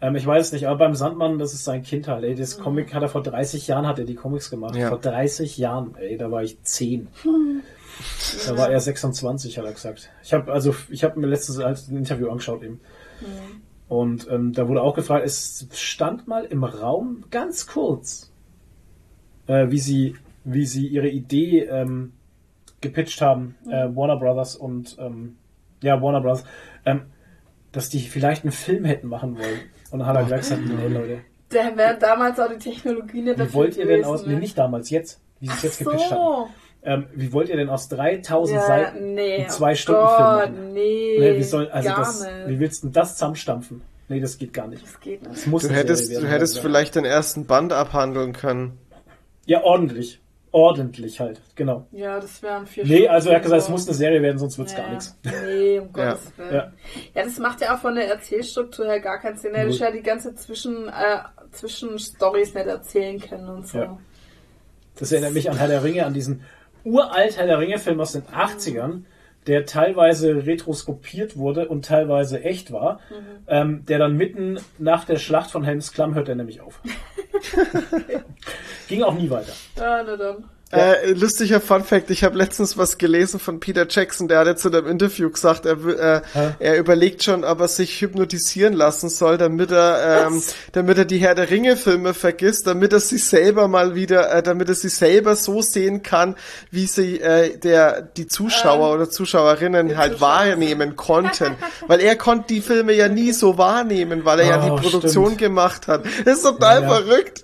Ähm, ich weiß nicht, aber beim Sandmann, das ist sein Kind halt, ey. Das Comic hat er vor 30 Jahren, hat er die Comics gemacht. Ja. Vor 30 Jahren, ey, da war ich 10. Da war er 26, hat er gesagt. Ich habe also, ich habe mir letztes als ein Interview angeschaut eben. Und ähm, da wurde auch gefragt, es stand mal im Raum ganz kurz, äh, wie sie, wie sie ihre Idee ähm, gepitcht haben, äh, Warner Brothers und ähm, ja Warner Brothers. Ähm, dass die vielleicht einen Film hätten machen wollen. Und dann hat er gesagt, nee, Leute, <laughs> Da wäre damals auch die Technologie nicht wie wollt ihr denn aus, ne? nee, nicht damals, jetzt, wie sie es jetzt gepitcht haben. Ähm, wie wollt ihr denn aus 3000 Ja, Seiten nee, einen oh zwei Stunden Gott, Film machen? Nee, Nee, wie soll, also gar das, nicht. wie willst du denn das zusammenstampfen? Nee, das geht gar nicht. Das geht nicht. Das muss Du hättest, Serie du werden, hättest ja. vielleicht den ersten Band abhandeln können. Ja, ordentlich. Ordentlich halt, genau. Ja, das wären vier Nee, also er hat gesagt, es muss eine Serie werden, sonst wird's ja. gar nichts. Nee, um <laughs> Gottes Willen. Ja. Ja. das macht ja auch von der Erzählstruktur her gar keinen Sinn. Er hätte ja die ganze Zwischen, äh, Zwischenstories nicht erzählen können und so. Ja. Das erinnert mich an Herr der Ringe, an diesen uralt Herr der Ringe-Film aus den 80ern, der teilweise retroskopiert wurde und teilweise echt war, ähm, der dann mitten nach der Schlacht von Helms Klamm hört er nämlich auf. <laughs> Ging auch nie weiter. Ja, na dann. Äh, lustiger Fun Fact, ich habe letztens was gelesen von Peter Jackson, der hat jetzt in einem Interview gesagt, er, äh, er überlegt schon, ob er sich hypnotisieren lassen soll, damit er, ähm, damit er die Herr der Ringe Filme vergisst, damit er sich selber mal wieder, äh, damit er sich selber so sehen kann, wie sie äh, der die Zuschauer oder Zuschauerinnen halt Zuschauer. wahrnehmen konnten, <laughs> weil er konnte die Filme ja nie so wahrnehmen, weil er ja Oh, die Produktion stimmt. gemacht hat. Das ist total Ja, ja. verrückt.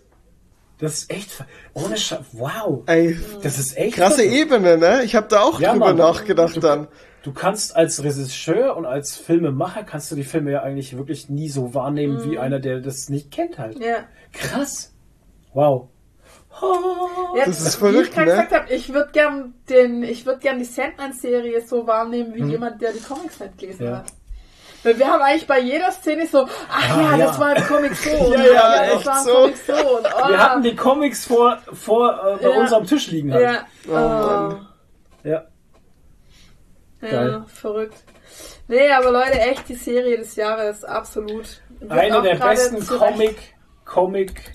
Das ist echt, ohne Scha wow. Ey, Das ist echt krasse verrückt. Ebene, ne? Ich habe da auch Ja, drüber Mann. nachgedacht Du- dann. Du kannst als Regisseur und als Filmemacher kannst du die Filme ja eigentlich wirklich nie so wahrnehmen wie einer, der das nicht kennt halt. Ja. Krass. Wow. ja Das ist wie ich verrückt, gerade ne? gesagt habe, ich würde gern den, ich würde gern die Sandman-Serie so wahrnehmen wie Hm. jemand, der die Comics nicht gelesen Ja. hat. Weil wir haben eigentlich bei jeder Szene so, ach Ah, ja, ja. das war im Comic so. <laughs> und Ja, ja, das echt war im so. Comic so. Und, oh, Wir hatten die Comics vor, vor äh, bei Ja. uns am Tisch liegen halt. Ja, Oh. Ja. Ja, Geil. verrückt. Nee, aber Leute, echt die Serie des Jahres, absolut. Wird Eine der besten Comic, Comic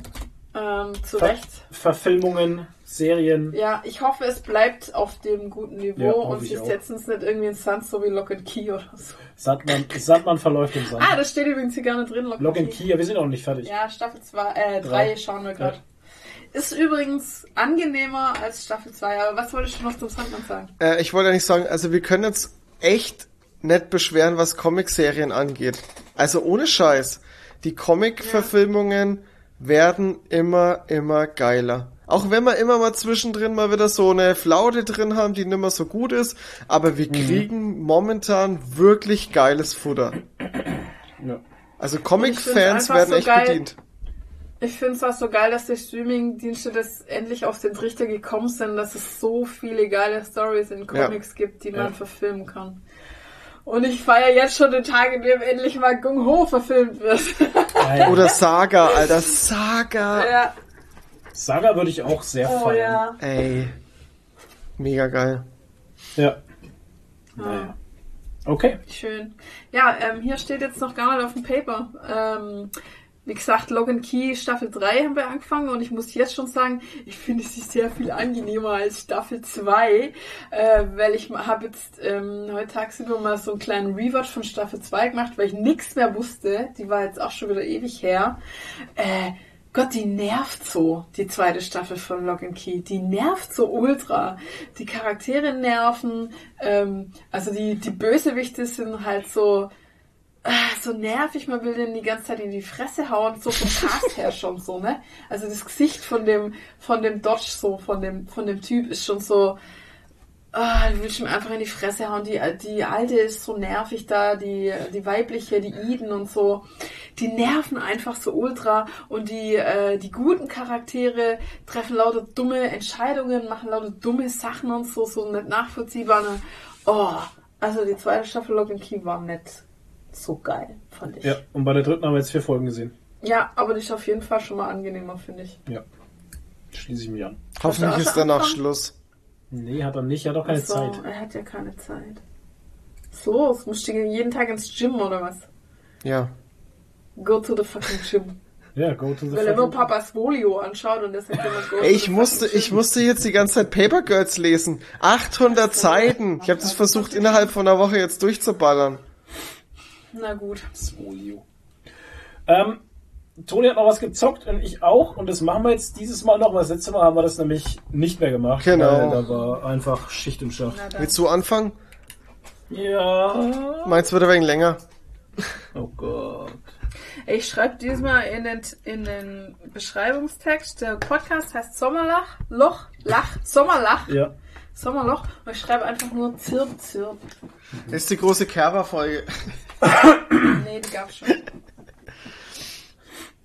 Ähm, zu Ver Recht. Verfilmungen, Serien. Ja, ich hoffe, es bleibt auf dem guten Niveau Ja, und sie setzen es nicht irgendwie ins Sand, so wie Lock and Key oder so. Sandmann, Sandmann verläuft im Sand. Ah, das steht übrigens hier gar nicht drin, Lock, Lock and Key, ja, wir sind auch noch nicht fertig. Ja, Staffel 2, äh, 3 Drei. schauen wir gerade. Ist übrigens angenehmer als Staffel 2, aber was wolltest du noch zum Sandmann sagen? Äh, ich wollte ja nicht sagen, also wir können jetzt echt nicht beschweren, was Comicserien angeht. Also ohne Scheiß. Die Comic-Verfilmungen werden immer, immer geiler. Auch wenn wir immer mal zwischendrin mal wieder so eine Flaute drin haben, die nicht mehr so gut ist, aber wir kriegen momentan wirklich geiles Futter. Ja. Also Comic-Fans werden so echt geil. bedient. Ich finde es auch so geil, dass die Streaming-Dienste das endlich auf den Trichter gekommen sind, dass es so viele geile Stories in Comics gibt, die man Ja. verfilmen kann. Und ich feiere jetzt schon den Tag, in dem endlich mal Gung Ho verfilmt wird. Ja. Oder <laughs> Saga, Alter, Saga. ja. Saga würde ich auch sehr Oh feiern. ja. Ey. Mega geil. Ja. Naja. Okay. Schön. Ja, ähm, hier steht jetzt noch gar nicht auf dem Paper. Ähm, wie gesagt, Logan Key Staffel 3 haben wir angefangen und ich muss jetzt schon sagen, ich finde sie sehr viel angenehmer als Staffel 2, äh, weil ich habe jetzt ähm, heute tagsüber mal so einen kleinen Rewatch von Staffel 2 gemacht, weil ich nichts mehr wusste. Die war jetzt auch schon wieder ewig her. Äh, Gott, die nervt so, die zweite Staffel von Lock and Key. Die nervt so ultra. Die Charaktere nerven, ähm, also die, die Bösewichte sind halt so, ah, so nervig, man will denen die ganze Zeit in die Fresse hauen, so vom Cast her <laughs> schon so, ne? Also das Gesicht von dem, von dem Dodge so, von dem, von dem Typ ist schon so, ah, du willst ihm einfach in die Fresse hauen. Die, die alte ist so nervig da, die, die weibliche, die Eden und so. Die nerven einfach so ultra und die, äh, die guten Charaktere treffen lauter dumme Entscheidungen, machen lauter dumme Sachen und so, so nicht nachvollziehbar. Ne? Oh, also die zweite Staffel Lock and Key war nicht so geil, fand ich. Ja, und bei der dritten haben wir jetzt vier Folgen gesehen. Ja, aber die ist auf jeden Fall schon mal angenehmer, finde ich. Ja. Schließe ich mich an. Hoffentlich du ist angefangen? Schluss. Nee, hat er nicht, er hat auch keine so, Zeit. er hat ja keine Zeit. So, es musst du jeden Tag ins Gym oder was? Ja. Go to the fucking gym. <laughs> Ja, go to the Weil er nur Papas Folio anschaut und deshalb immer go Ey, to ich the musste, ich musste jetzt die ganze Zeit Paper Girls lesen. 800 Seiten. Ich habe das versucht innerhalb von einer Woche jetzt durchzuballern. Na gut. Folio. Ähm, Toni hat noch was gezockt und ich auch und das machen wir jetzt dieses Mal noch, weil das letzte Mal haben wir das nämlich nicht mehr gemacht. Genau. Weil da war einfach Schicht im Schacht. Willst du anfangen? Ja. Meins wird ein wenig länger. Oh Gott. Ich schreibe diesmal in den, in den Beschreibungstext, der Podcast heißt Sommerlach, Loch, Lach, Sommerlach, Ja. Sommerloch. Und ich schreibe einfach nur Zirp, Zirp. Das ist die große Kerber-Folge. Nee, die gab's schon.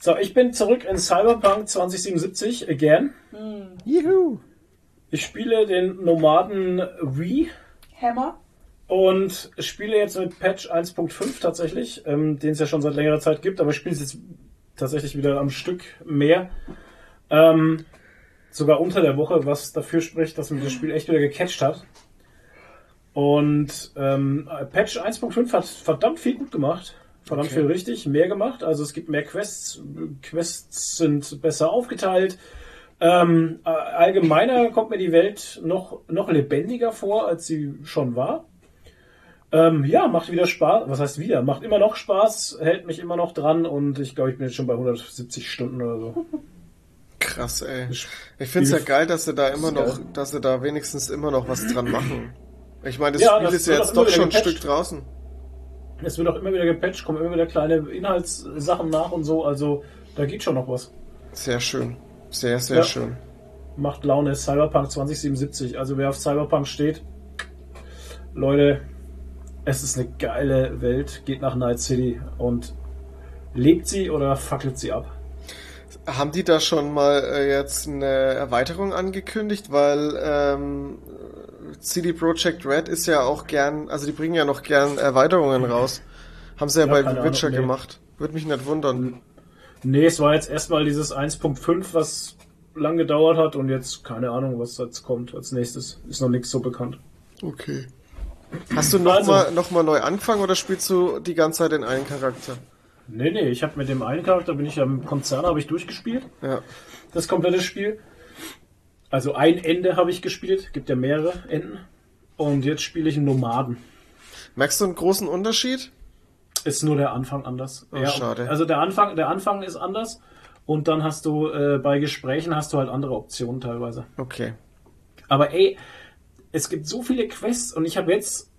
So, ich bin zurück in Cyberpunk 2077 again. Juhu. Ich spiele den Nomaden Wii Hammer. und spiele jetzt mit Patch 1.5 tatsächlich, ähm, den es ja schon seit längerer Zeit gibt, aber ich spiele es jetzt tatsächlich wieder am Stück mehr. Ähm, sogar unter der Woche, was dafür spricht, dass mich das Spiel echt wieder gecatcht hat. Und ähm, Patch 1.5 hat verdammt viel gut gemacht. Verdammt Okay. viel richtig, mehr gemacht. Also es gibt mehr Quests. Quests sind besser aufgeteilt. Ähm, äh, allgemeiner kommt mir die Welt noch, noch lebendiger vor, als sie schon war. Ähm, ja, macht wieder Spaß. Was heißt wieder? Macht immer noch Spaß, hält mich immer noch dran und ich glaube, ich bin jetzt schon bei 170 Stunden oder so. Krass, ey. Ich find's ja geil, dass sie da immer noch, geil. dass sie da wenigstens immer noch was dran machen. Ich meine, das Ja, Spiel das ist ja jetzt doch schon ein. Stück draußen. Es wird auch immer wieder gepatcht, kommen immer wieder kleine Inhaltssachen nach und so. Also da geht schon noch was. Sehr schön. Sehr, sehr Ja. schön. Macht Laune. Cyberpunk 2077. Also wer auf Cyberpunk steht, Leute, es ist eine geile Welt. Geht nach Night City und lebt sie oder fackelt sie ab. Haben die da schon mal äh, jetzt eine Erweiterung angekündigt? Weil ähm, CD Projekt Red ist ja auch gern, also die bringen ja noch gern Erweiterungen raus. Haben sie ja, Ja, bei Witcher Ahnung, nee. gemacht. Würde mich nicht wundern. Nee, es war jetzt erstmal dieses 1.5, was lang gedauert hat und jetzt keine Ahnung, was jetzt kommt als nächstes. Ist noch nichts so bekannt. Okay. Hast du noch, Also- mal, noch mal neu angefangen oder spielst du die ganze Zeit den einen Charakter? Nee, nee, ich habe mit dem einen Charakter, bin ich ja im Konzern, habe ich durchgespielt. Ja. das komplette Spiel. Also ein Ende habe ich gespielt, gibt ja mehrere Enden. Und jetzt spiele ich einen Nomaden. Merkst du einen großen Unterschied? Ist nur der Anfang anders. Oh, schade. Also der Anfang, der Anfang ist anders. Und dann hast du äh, bei Gesprächen hast du halt andere Optionen teilweise. Okay. Aber ey, es gibt so viele Quests und ich habe jetzt,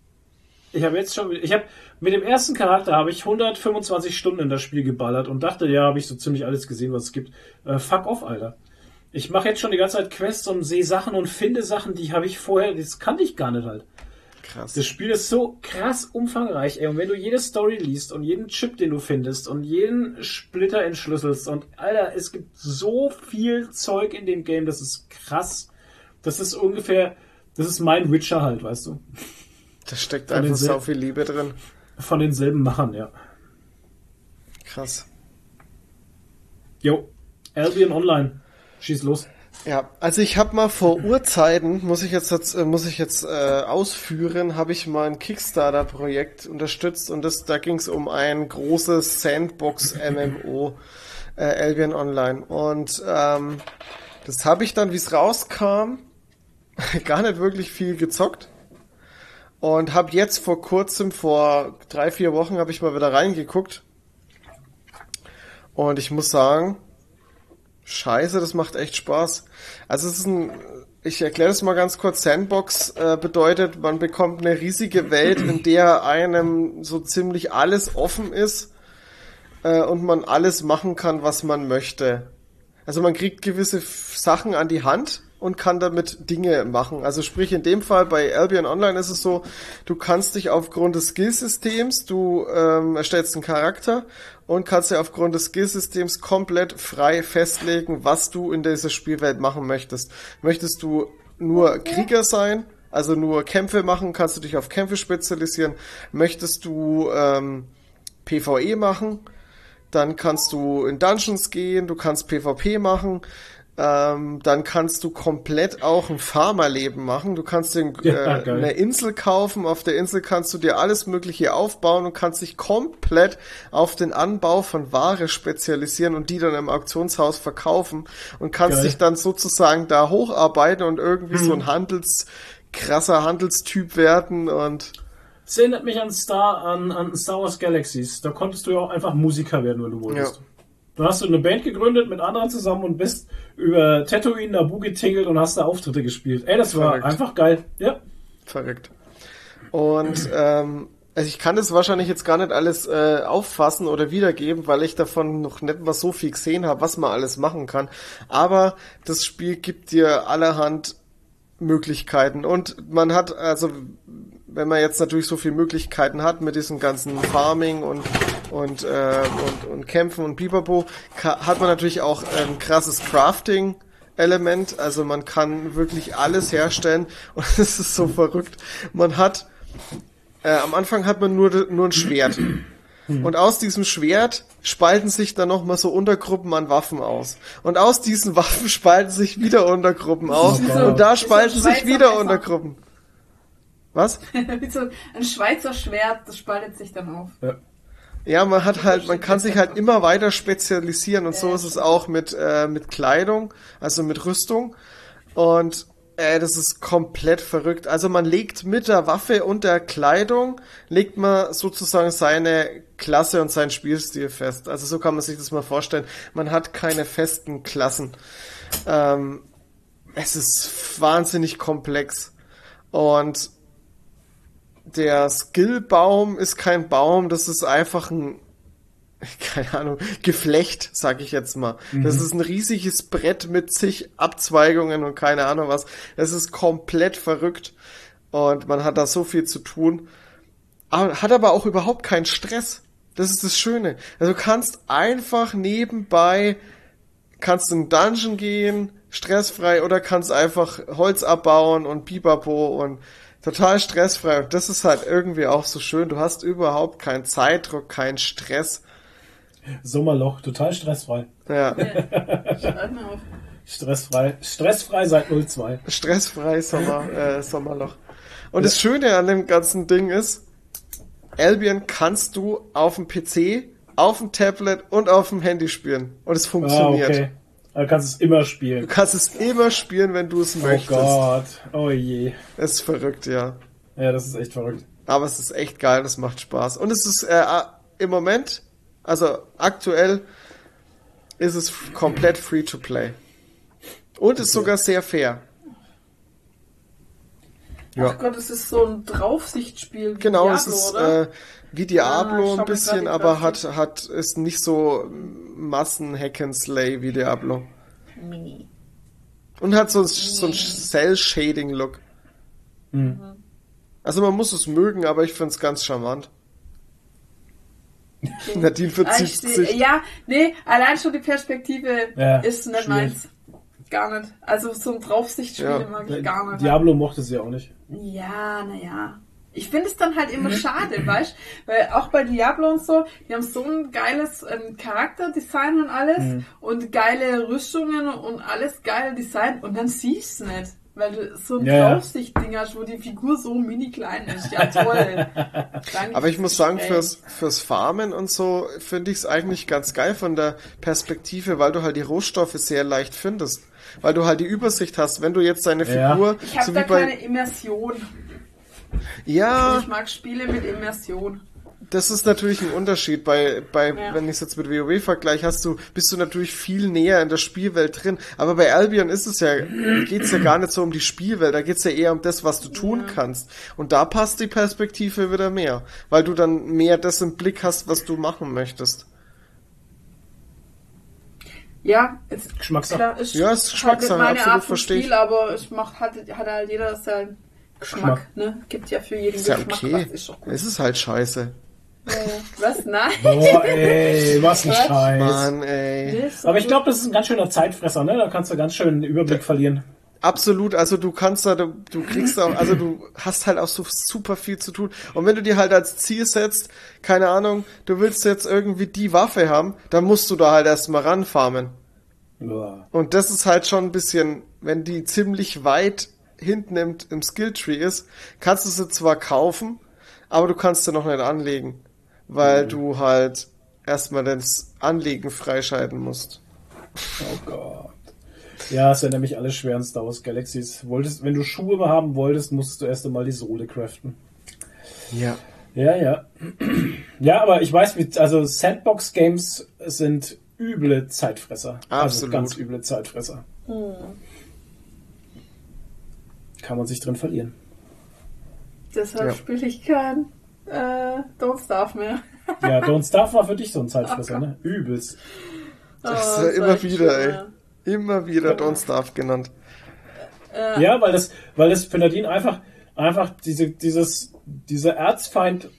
ich habe jetzt schon, ich habe mit dem ersten Charakter habe ich 125 Stunden in das Spiel geballert und dachte, ja, habe ich so ziemlich alles gesehen, was es gibt. Äh, fuck off, Alter. Ich mache jetzt schon die ganze Zeit Quests und sehe Sachen und finde Sachen, die habe ich vorher, das kannte ich gar nicht halt. Krass. Das Spiel ist so krass umfangreich, ey. Und wenn du jede Story liest und jeden Chip, den du findest und jeden Splitter entschlüsselst und Alter, es gibt so viel Zeug in dem Game, das ist krass. Das ist ungefähr, das ist mein Witcher halt, weißt du. Da steckt Von einfach so viel Liebe drin. Von denselben Machern, ja. Krass. Jo, Albion Online. Schieß los. Ja, also ich habe mal vor Urzeiten, muss ich jetzt, äh, muss ich jetzt äh, ausführen, habe ich mal ein Kickstarter-Projekt unterstützt und das, da ging es um ein großes Sandbox-MMO, äh, Albion Online. Und ähm, das habe ich dann, wie es rauskam, <laughs> gar nicht wirklich viel gezockt. Und habe jetzt vor kurzem, vor drei, vier Wochen, habe ich mal wieder reingeguckt. Und ich muss sagen, Scheiße, das macht echt Spaß. Also es ist ein, ich erkläre das mal ganz kurz. Sandbox äh, bedeutet, man bekommt eine riesige Welt, in der einem so ziemlich alles offen ist äh, und man alles machen kann, was man möchte. Also man kriegt gewisse Sachen an die Hand und kann damit Dinge machen. Also sprich in dem Fall bei Albion Online ist es so, du kannst dich aufgrund des Skillsystems, du ähm, erstellst einen Charakter und kannst dir aufgrund des Skillsystems komplett frei festlegen, was du in dieser Spielwelt machen möchtest. Möchtest du nur Krieger sein, also nur Kämpfe machen, kannst du dich auf Kämpfe spezialisieren. Möchtest du ähm, PvE machen, dann kannst du in Dungeons gehen, du kannst PvP machen, ähm, dann kannst du komplett auch ein Farmerleben machen. Du kannst dir äh, eine Insel kaufen, auf der Insel kannst du dir alles Mögliche aufbauen und kannst dich komplett auf den Anbau von Ware spezialisieren und die dann im Auktionshaus verkaufen und kannst Geil. dich dann sozusagen da hocharbeiten und irgendwie so ein Handels krasser Handelstyp werden und Es erinnert mich an Star, an, an Star Wars Galaxies. Da konntest du ja auch einfach Musiker werden, wenn du wolltest. Ja. Da hast du eine Band gegründet mit anderen zusammen und bist über Tatooine, Naboo getingelt und hast da Auftritte gespielt. Ey, das war Verrückt. einfach geil. Ja. Verrückt. Und ähm, Also ich kann das wahrscheinlich jetzt gar nicht alles äh, auffassen oder wiedergeben, weil ich davon noch nicht mal so viel gesehen habe, was man alles machen kann. Aber das Spiel gibt dir allerhand Möglichkeiten und man hat also wenn man jetzt natürlich so viele Möglichkeiten hat mit diesem ganzen Farming und und äh, und, und Kämpfen und Biberbo, hat man natürlich auch ein krasses Crafting Element, also man kann wirklich alles herstellen <laughs> und es ist so verrückt. Man hat äh, am Anfang hat man nur nur ein Schwert. Und aus diesem Schwert spalten sich dann nochmal so Untergruppen an Waffen aus. Und aus diesen Waffen <laughs> spalten sich wieder Untergruppen aus. Oh und da spalten so sich wieder Untergruppen. Was? <laughs> Wie so ein Schweizer Schwert, das spaltet sich dann auf. Ja. Ja, man hat halt, man kann sich halt immer weiter spezialisieren und so ist es auch mit, äh, mit Kleidung, also mit Rüstung. Und äh, das ist komplett verrückt. Also man legt mit der Waffe und der Kleidung, legt man sozusagen seine Klasse und seinen Spielstil fest. Also so kann man sich das mal vorstellen. Man hat keine festen Klassen. Ähm, es ist wahnsinnig komplex. Und der Skillbaum ist kein Baum, das ist einfach ein, <laughs> keine Ahnung, Geflecht, sag ich jetzt mal. Mhm. Das ist ein riesiges Brett mit zig Abzweigungen und keine Ahnung was. Es ist komplett verrückt und man hat da so viel zu tun. hat aber auch überhaupt keinen Stress. Das ist das Schöne. Also du kannst einfach nebenbei, kannst in einen Dungeon gehen, stressfrei, oder kannst einfach Holz abbauen und Pipapo und total stressfrei. Und das ist halt irgendwie auch so schön. Du hast überhaupt keinen Zeitdruck, keinen Stress. Sommerloch, total stressfrei. Ja. Schreib mal auf. Stressfrei. Stressfrei seit 02. Stressfrei Sommer, <laughs> äh, Sommerloch. Und ja. das Schöne an dem ganzen Ding ist, Albion kannst du auf dem PC, auf dem Tablet und auf dem Handy spielen. Und es funktioniert. Ah, okay. Du kannst es immer spielen. Du kannst es immer spielen, wenn du es möchtest. Oh Gott, oh je. Es ist verrückt, ja. Ja, das ist echt verrückt. Aber es ist echt geil, das macht Spaß. Und es ist äh, im Moment, also aktuell, ist es komplett free to play. Und okay. ist sogar sehr fair. Ja. Ach Gott, es ist so ein Draufsichtspiel. Genau, Diablo, es ist oder? Äh, wie Diablo Ah, ein bisschen, aber hat, hat, ist nicht so Massen Hack and Slay wie Diablo. Mini. Und hat so, so ein Cell-Shading-Look. Hm. Also man muss es mögen, aber ich find's ganz charmant. <laughs> Nadine Ah, verzieht steh- sich. Ja, nee, allein schon die Perspektive Ja, ist nicht schwierig. meins. Gar nicht. Also so ein Draufsichtspiel Ja. mag ich gar nicht. Diablo mochte sie auch nicht. Ja, naja. Ich finde es dann halt immer schade, weißt Weil auch bei Diablo und so, die haben so ein geiles ähm, Charakterdesign und alles und geile Rüstungen und alles geile Design und dann siehst du nicht. Weil du so ein Ja, ja. Draufsicht-Ding hast, wo die Figur so mini klein ist. Ja, toll. <laughs> Danke Aber ich muss sagen, fürs fürs, Farmen und so finde ich es eigentlich ganz geil von der Perspektive, weil du halt die Rohstoffe sehr leicht findest. Weil du halt die Übersicht hast, wenn du jetzt deine Ja. Figur, Ich habe so da keine Immersion. Ja, Ich mag Spiele mit Immersion. das ist natürlich ein Unterschied. Bei, bei, Ja. wenn ich es jetzt mit WoW vergleiche, hast du, bist du natürlich viel näher in der Spielwelt drin. Aber bei Albion ist es ja, geht's ja gar nicht so um die Spielwelt, da geht's ja eher um das, was du tun kannst. Und da passt die Perspektive wieder mehr, weil du dann mehr das im Blick hast, was du machen möchtest. Ja, ist Geschmackssache. klar, ist Ja, ist Geschmackssache, halt meine absolut Art von verstehe ich. Spiel, aber es macht hat, hat halt jeder seinen Geschmack, ne? Gibt ja für jeden Ist ja Geschmack okay. was, ist doch gut. Es ist halt scheiße. Ja. Was? Nein. Boah, ey, was ein Was? Scheiß. Mann, ey. Nee, ist doch Aber ich glaube, das ist ein ganz schöner Zeitfresser, ne? Da kannst du ganz schön den Überblick verlieren. Absolut, also du kannst da, du, du kriegst auch, also du hast halt auch so super viel zu tun. Und wenn du dir halt als Ziel setzt, keine Ahnung, du willst jetzt irgendwie die Waffe haben, dann musst du da halt erstmal ranfarmen. Boah. Und das ist halt schon ein bisschen, wenn die ziemlich weit hinten im, im Skilltree ist, kannst du sie zwar kaufen, aber du kannst sie noch nicht anlegen, weil du halt erstmal das Anlegen freischalten musst. Oh Gott. Ja, es sind nämlich alle schweren Star Wars Galaxies. Wolltest, wenn du Schuhe haben wolltest, musstest du erst einmal die Sohle craften. Ja. Ja, ja. Ja, aber ich weiß, wie, also Sandbox-Games sind üble Zeitfresser. Also Absolut. ganz üble Zeitfresser. Kann man sich drin verlieren. Deshalb Ja. spiele ich keinen. äh, Don't Starve mehr. Ja, <laughs> Don't Starve war für dich so ein Zeitfresser, ne? Übelst. Das Oh, ist ja immer wieder, schön, ey. ja. Immer wieder Don't Starve genannt. Ja, weil das, weil das für Nadine einfach, einfach diese, dieses, dieser Erzfeind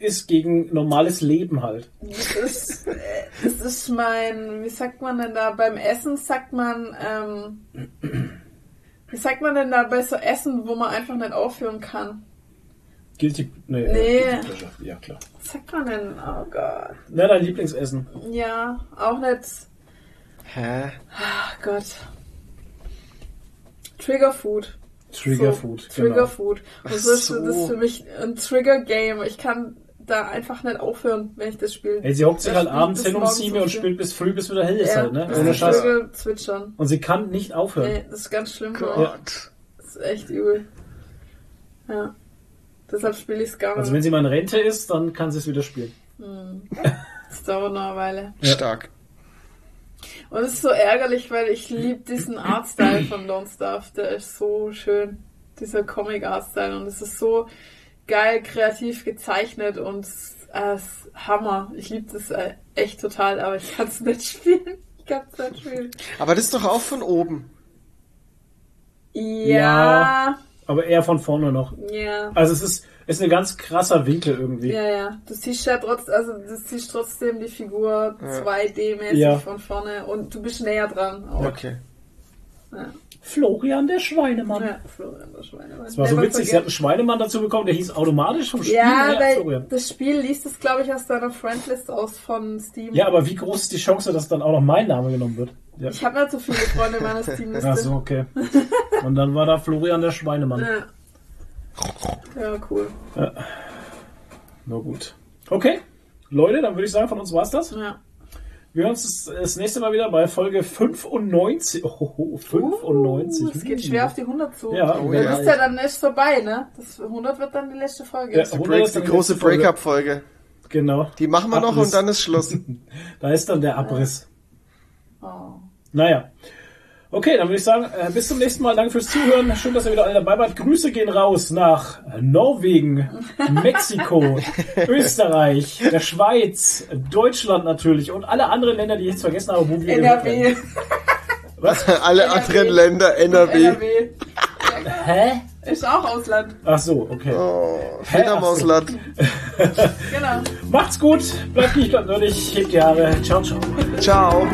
ist gegen normales Leben halt. Das ist, äh, das ist mein, wie sagt man denn da, beim Essen sagt man, ähm, wie sagt man denn da bei so Essen, wo man einfach nicht aufhören kann? Guilty, nee, Nee. äh, Guilty Pleasure. Ja, klar. Was sagt man denn? Oh Gott. Na, dein Lieblingsessen. Ja, auch nicht, Hä? ach Gott. Trigger Food. Trigger So, Food. Trigger genau. Food. Und Ach das, ist, so. das ist für mich ein Trigger Game. Ich kann da einfach nicht aufhören, wenn ich das spiele. Ey, sie hockt sich halt abends hin um sieben und spielt bis früh, bis wieder hell ist Ja, halt, ne? bis Ohne Scheiß. Zwitschern. Und sie kann nicht aufhören. Nee, das ist ganz schlimm. Gott. Das ist echt übel. Ja. Deshalb spiele ich es gar Also nicht. wenn sie mal in Rente ist, dann kann sie es wieder spielen. Das dauert noch eine Weile. Ja. Stark. Und es ist so ärgerlich, weil ich liebe diesen Artstyle von Don't Starve. Der ist so schön. Dieser Comic-Artstyle. Und es ist so geil, kreativ gezeichnet und es äh, Hammer. Ich liebe das äh, echt total, aber ich kann es nicht spielen. <laughs> Ich kann es nicht spielen. Aber das ist doch auch von oben. Ja. Aber eher von vorne noch. Ja. Also es ist, ist ein ganz krasser Winkel irgendwie. Ja, ja. Du siehst ja trotzdem, also du siehst trotzdem die Figur 2D-mäßig Ja. von vorne und du bist näher dran. Auch. Okay. Ja. Florian der Schweinemann. Ja, Florian der Schweinemann. Das war so witzig, sie hat einen. Schweinemann dazu bekommen, der hieß automatisch vom Spiel Ja, her weil Florian. das Spiel liest es, glaube ich, aus deiner Friendlist aus von Steam. Ja, aber wie groß ist die Chance, dass dann auch noch mein Name genommen wird? Ja. Ich habe nicht so viele Freunde in meiner Steam-Liste. Ach so, okay. Und dann war da Florian der Schweinemann. Ja. ja, cool. Na gut. Okay, Leute, dann würde ich sagen, von uns war's das. Ja. Wir hören uns das, das nächste Mal wieder bei Folge 95. Oh, 95. Uh, es geht schwer auf die 100 zu. Ja, Oh, Dann ja. ist ja dann nicht vorbei, ne? Das 100 wird dann die letzte Folge. Ja, Die, 100 Break, ist die große. Breakup-Folge. Genau. Die machen wir noch Abriss. und dann ist Schluss. <laughs> Da ist dann der Abriss. Oh. Naja. Okay, dann würde ich sagen, äh, bis zum nächsten Mal. Danke fürs Zuhören. Schön, dass ihr wieder alle dabei wart. Grüße gehen raus nach Norwegen, <laughs> Mexiko, Österreich, der Schweiz, Deutschland natürlich und alle anderen Länder, die ich jetzt vergessen habe, wo wir. NRW. Was? <laughs> Alle NRW. anderen Länder, NRW. NRW. Hä? Ist auch Ausland. Ach so, okay. Oh, Fledermausland. Genau. Macht's gut, bleibt nicht bleibt nötig, hebt die Haare. Ciao, ciao. Ciao.